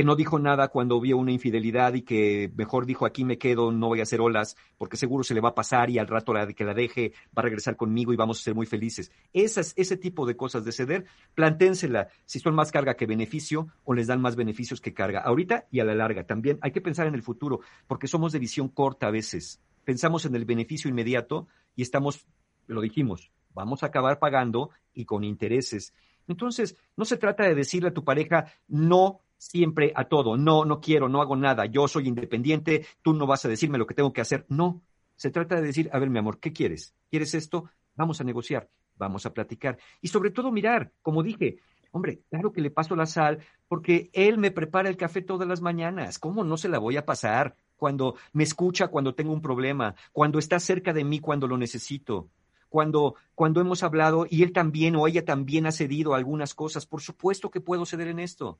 G: que no dijo nada cuando vio una infidelidad y que mejor dijo aquí me quedo, no voy a hacer olas, porque seguro se le va a pasar y al rato la, que la deje va a regresar conmigo y vamos a ser muy felices. Esas, ese tipo de cosas de ceder, planténsela si son más carga que beneficio o les dan más beneficios que carga. Ahorita y a la larga también hay que pensar en el futuro, porque somos de visión corta a veces. Pensamos en el beneficio inmediato y estamos, lo dijimos, vamos a acabar pagando y con intereses. Entonces, no se trata de decirle a tu pareja no siempre a todo, no, no quiero, no hago nada, yo soy independiente, tú no vas a decirme lo que tengo que hacer. No, se trata de decir, a ver, mi amor, ¿qué quieres? ¿Quieres esto? Vamos a negociar, vamos a platicar. Y sobre todo mirar, como dije, hombre, claro que le paso la sal porque él me prepara el café todas las mañanas. ¿Cómo no se la voy a pasar? Cuando me escucha cuando tengo un problema, cuando está cerca de mí cuando lo necesito cuando, cuando hemos hablado y él también o ella también ha cedido a algunas cosas, por supuesto que puedo ceder en esto.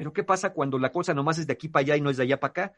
G: Pero ¿qué pasa cuando la cosa nomás es de aquí para allá y no es de allá para acá?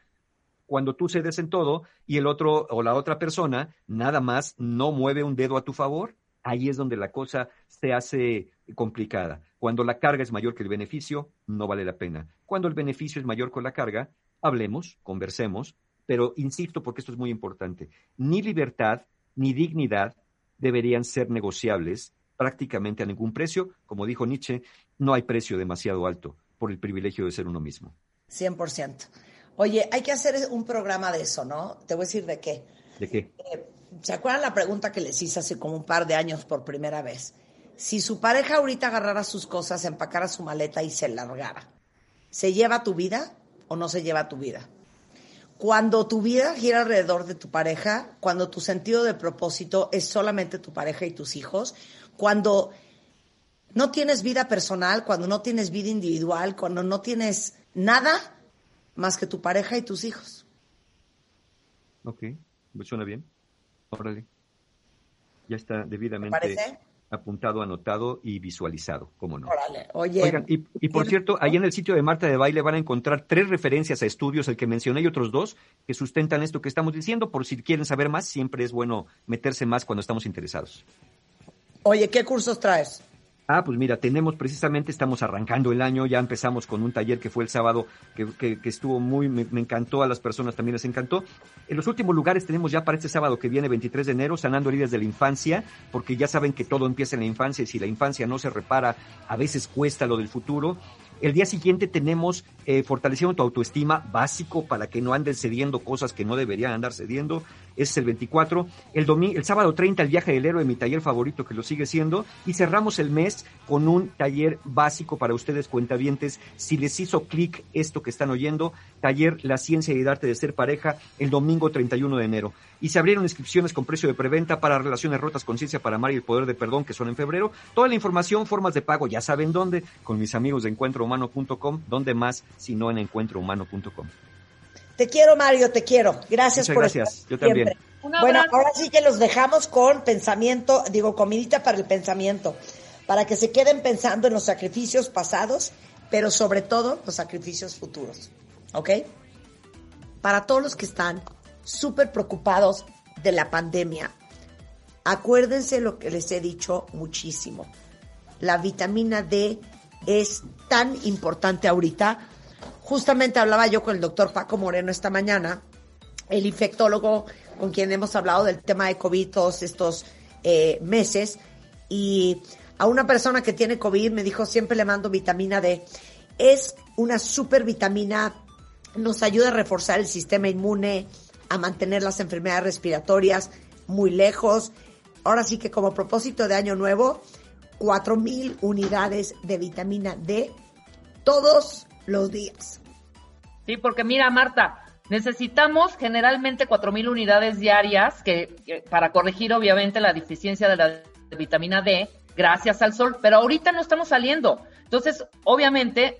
G: Cuando tú cedes en todo y el otro o la otra persona nada más no mueve un dedo a tu favor, ahí es donde la cosa se hace complicada. Cuando la carga es mayor que el beneficio, no vale la pena. Cuando el beneficio es mayor con la carga, hablemos, conversemos, pero insisto porque esto es muy importante, ni libertad ni dignidad deberían ser negociables prácticamente a ningún precio. Como dijo Nietzsche, no hay precio demasiado alto por el privilegio de ser uno mismo.
H: 100%. Oye, hay que hacer un programa de eso, ¿no? Te voy a decir de qué.
G: ¿De qué?
H: Eh, ¿Se acuerdan la pregunta que les hice hace como un par de años por primera vez? Si su pareja ahorita agarrara sus cosas, empacara su maleta y se largara, ¿se lleva tu vida o no se lleva tu vida? Cuando tu vida gira alrededor de tu pareja, cuando tu sentido de propósito es solamente tu pareja y tus hijos, cuando no tienes vida personal, cuando no tienes vida individual, cuando no tienes nada más que tu pareja y tus hijos.
G: Ok, ¿me suena bien? Órale. Ya está debidamente apuntado, anotado y visualizado, ¿cómo no?
H: Órale, oye.
G: Oigan, y, y por
H: ¿tienes-
G: cierto, ahí en el sitio de Marta de Baile van a encontrar tres referencias a estudios, el que mencioné y otros dos, que sustentan esto que estamos diciendo. Por si quieren saber más, siempre es bueno meterse más cuando estamos interesados.
H: Oye, ¿qué cursos traes?
G: Ah, pues mira, tenemos precisamente, estamos arrancando el año, ya empezamos con un taller que fue el sábado, que, que- que estuvo muy, me, me encantó, a las personas también les encantó. En los últimos lugares tenemos ya para este sábado que viene, 23 de enero, sanando heridas de la infancia, porque ya saben que todo empieza en la infancia y si la infancia no se repara, a veces cuesta lo del futuro. El día siguiente tenemos eh, fortaleciendo tu autoestima básico para que no anden cediendo cosas que no deberían andar cediendo. ese es el 24. El, domingo, el sábado 30, el viaje del héroe, mi taller favorito, que lo sigue siendo. Y cerramos el mes con un taller básico para ustedes, cuentavientes. Si les hizo clic esto que están oyendo, taller La ciencia y el arte de ser pareja, el domingo 31 de enero. Y se abrieron inscripciones con precio de preventa para relaciones rotas, conciencia para amar y el poder de perdón, que son en febrero. Toda la información, formas de pago, ya saben dónde, con mis amigos de encuentrohumano.com, donde más, si no en encuentrohumano.com.
H: Te quiero, Mario, te quiero. Gracias
G: Muchas
H: por
G: gracias.
H: estar
G: Yo también.
H: siempre. Bueno, ahora sí que los dejamos con pensamiento, digo, comidita para el pensamiento, para que se queden pensando en los sacrificios pasados, pero sobre todo los sacrificios futuros. ¿Ok? Para todos los que están súper preocupados de la pandemia, acuérdense lo que les he dicho muchísimo. La vitamina D es tan importante ahorita. Justamente hablaba yo con el doctor Paco Moreno esta mañana, el infectólogo con quien hemos hablado del tema de COVID todos estos eh, meses. Y a una persona que tiene COVID me dijo, siempre le mando vitamina D. Es una super vitamina, nos ayuda a reforzar el sistema inmune, a mantener las enfermedades respiratorias muy lejos. Ahora sí que como propósito de año nuevo, 4.000 unidades de vitamina D todos los días.
C: Sí, porque mira, Marta, necesitamos generalmente 4.000 unidades diarias que, para corregir obviamente la deficiencia de la vitamina D gracias al sol, pero ahorita no estamos saliendo. Entonces, obviamente,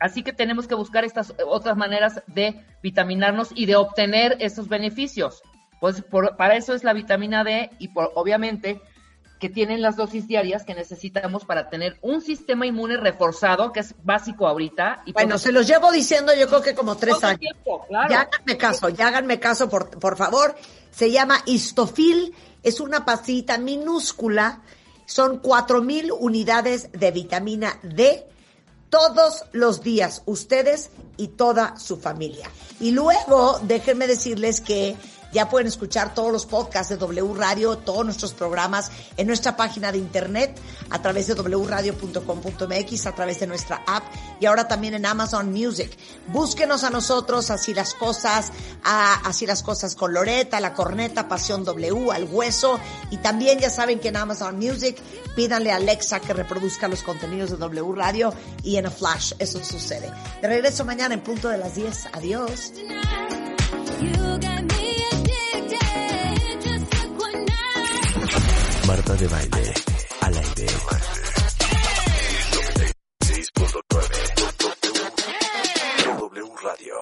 C: así que tenemos que buscar estas otras maneras de vitaminarnos y de obtener esos beneficios. Pues por- para eso es la vitamina D y por, obviamente que tienen las dosis diarias que necesitamos para tener un sistema inmune reforzado, que es básico ahorita. Y
H: Bueno,
C: por-
H: se los llevo diciendo yo creo que como tres años.
C: tiempo, claro.
H: Ya háganme caso, ya háganme caso, por, por favor. Se llama Histofil, es una pastillita minúscula, son 4.000 unidades de vitamina D todos los días, ustedes y toda su familia. Y luego, déjenme decirles que ya pueden escuchar todos los podcasts de W Radio, todos nuestros programas en nuestra página de internet, a través de wradio.com.mx, a través de nuestra app y ahora también en Amazon Music. Búsquenos a nosotros, así las cosas, así las cosas con Loreta, la corneta, Pasión W, al hueso. Y también ya saben que en Amazon Music pídanle a Alexa que reproduzca los contenidos de W Radio y en a flash eso sucede. De regreso mañana en punto de las 10. Adiós.
A: Marta de Baile, al aire. 96.9 W Radio.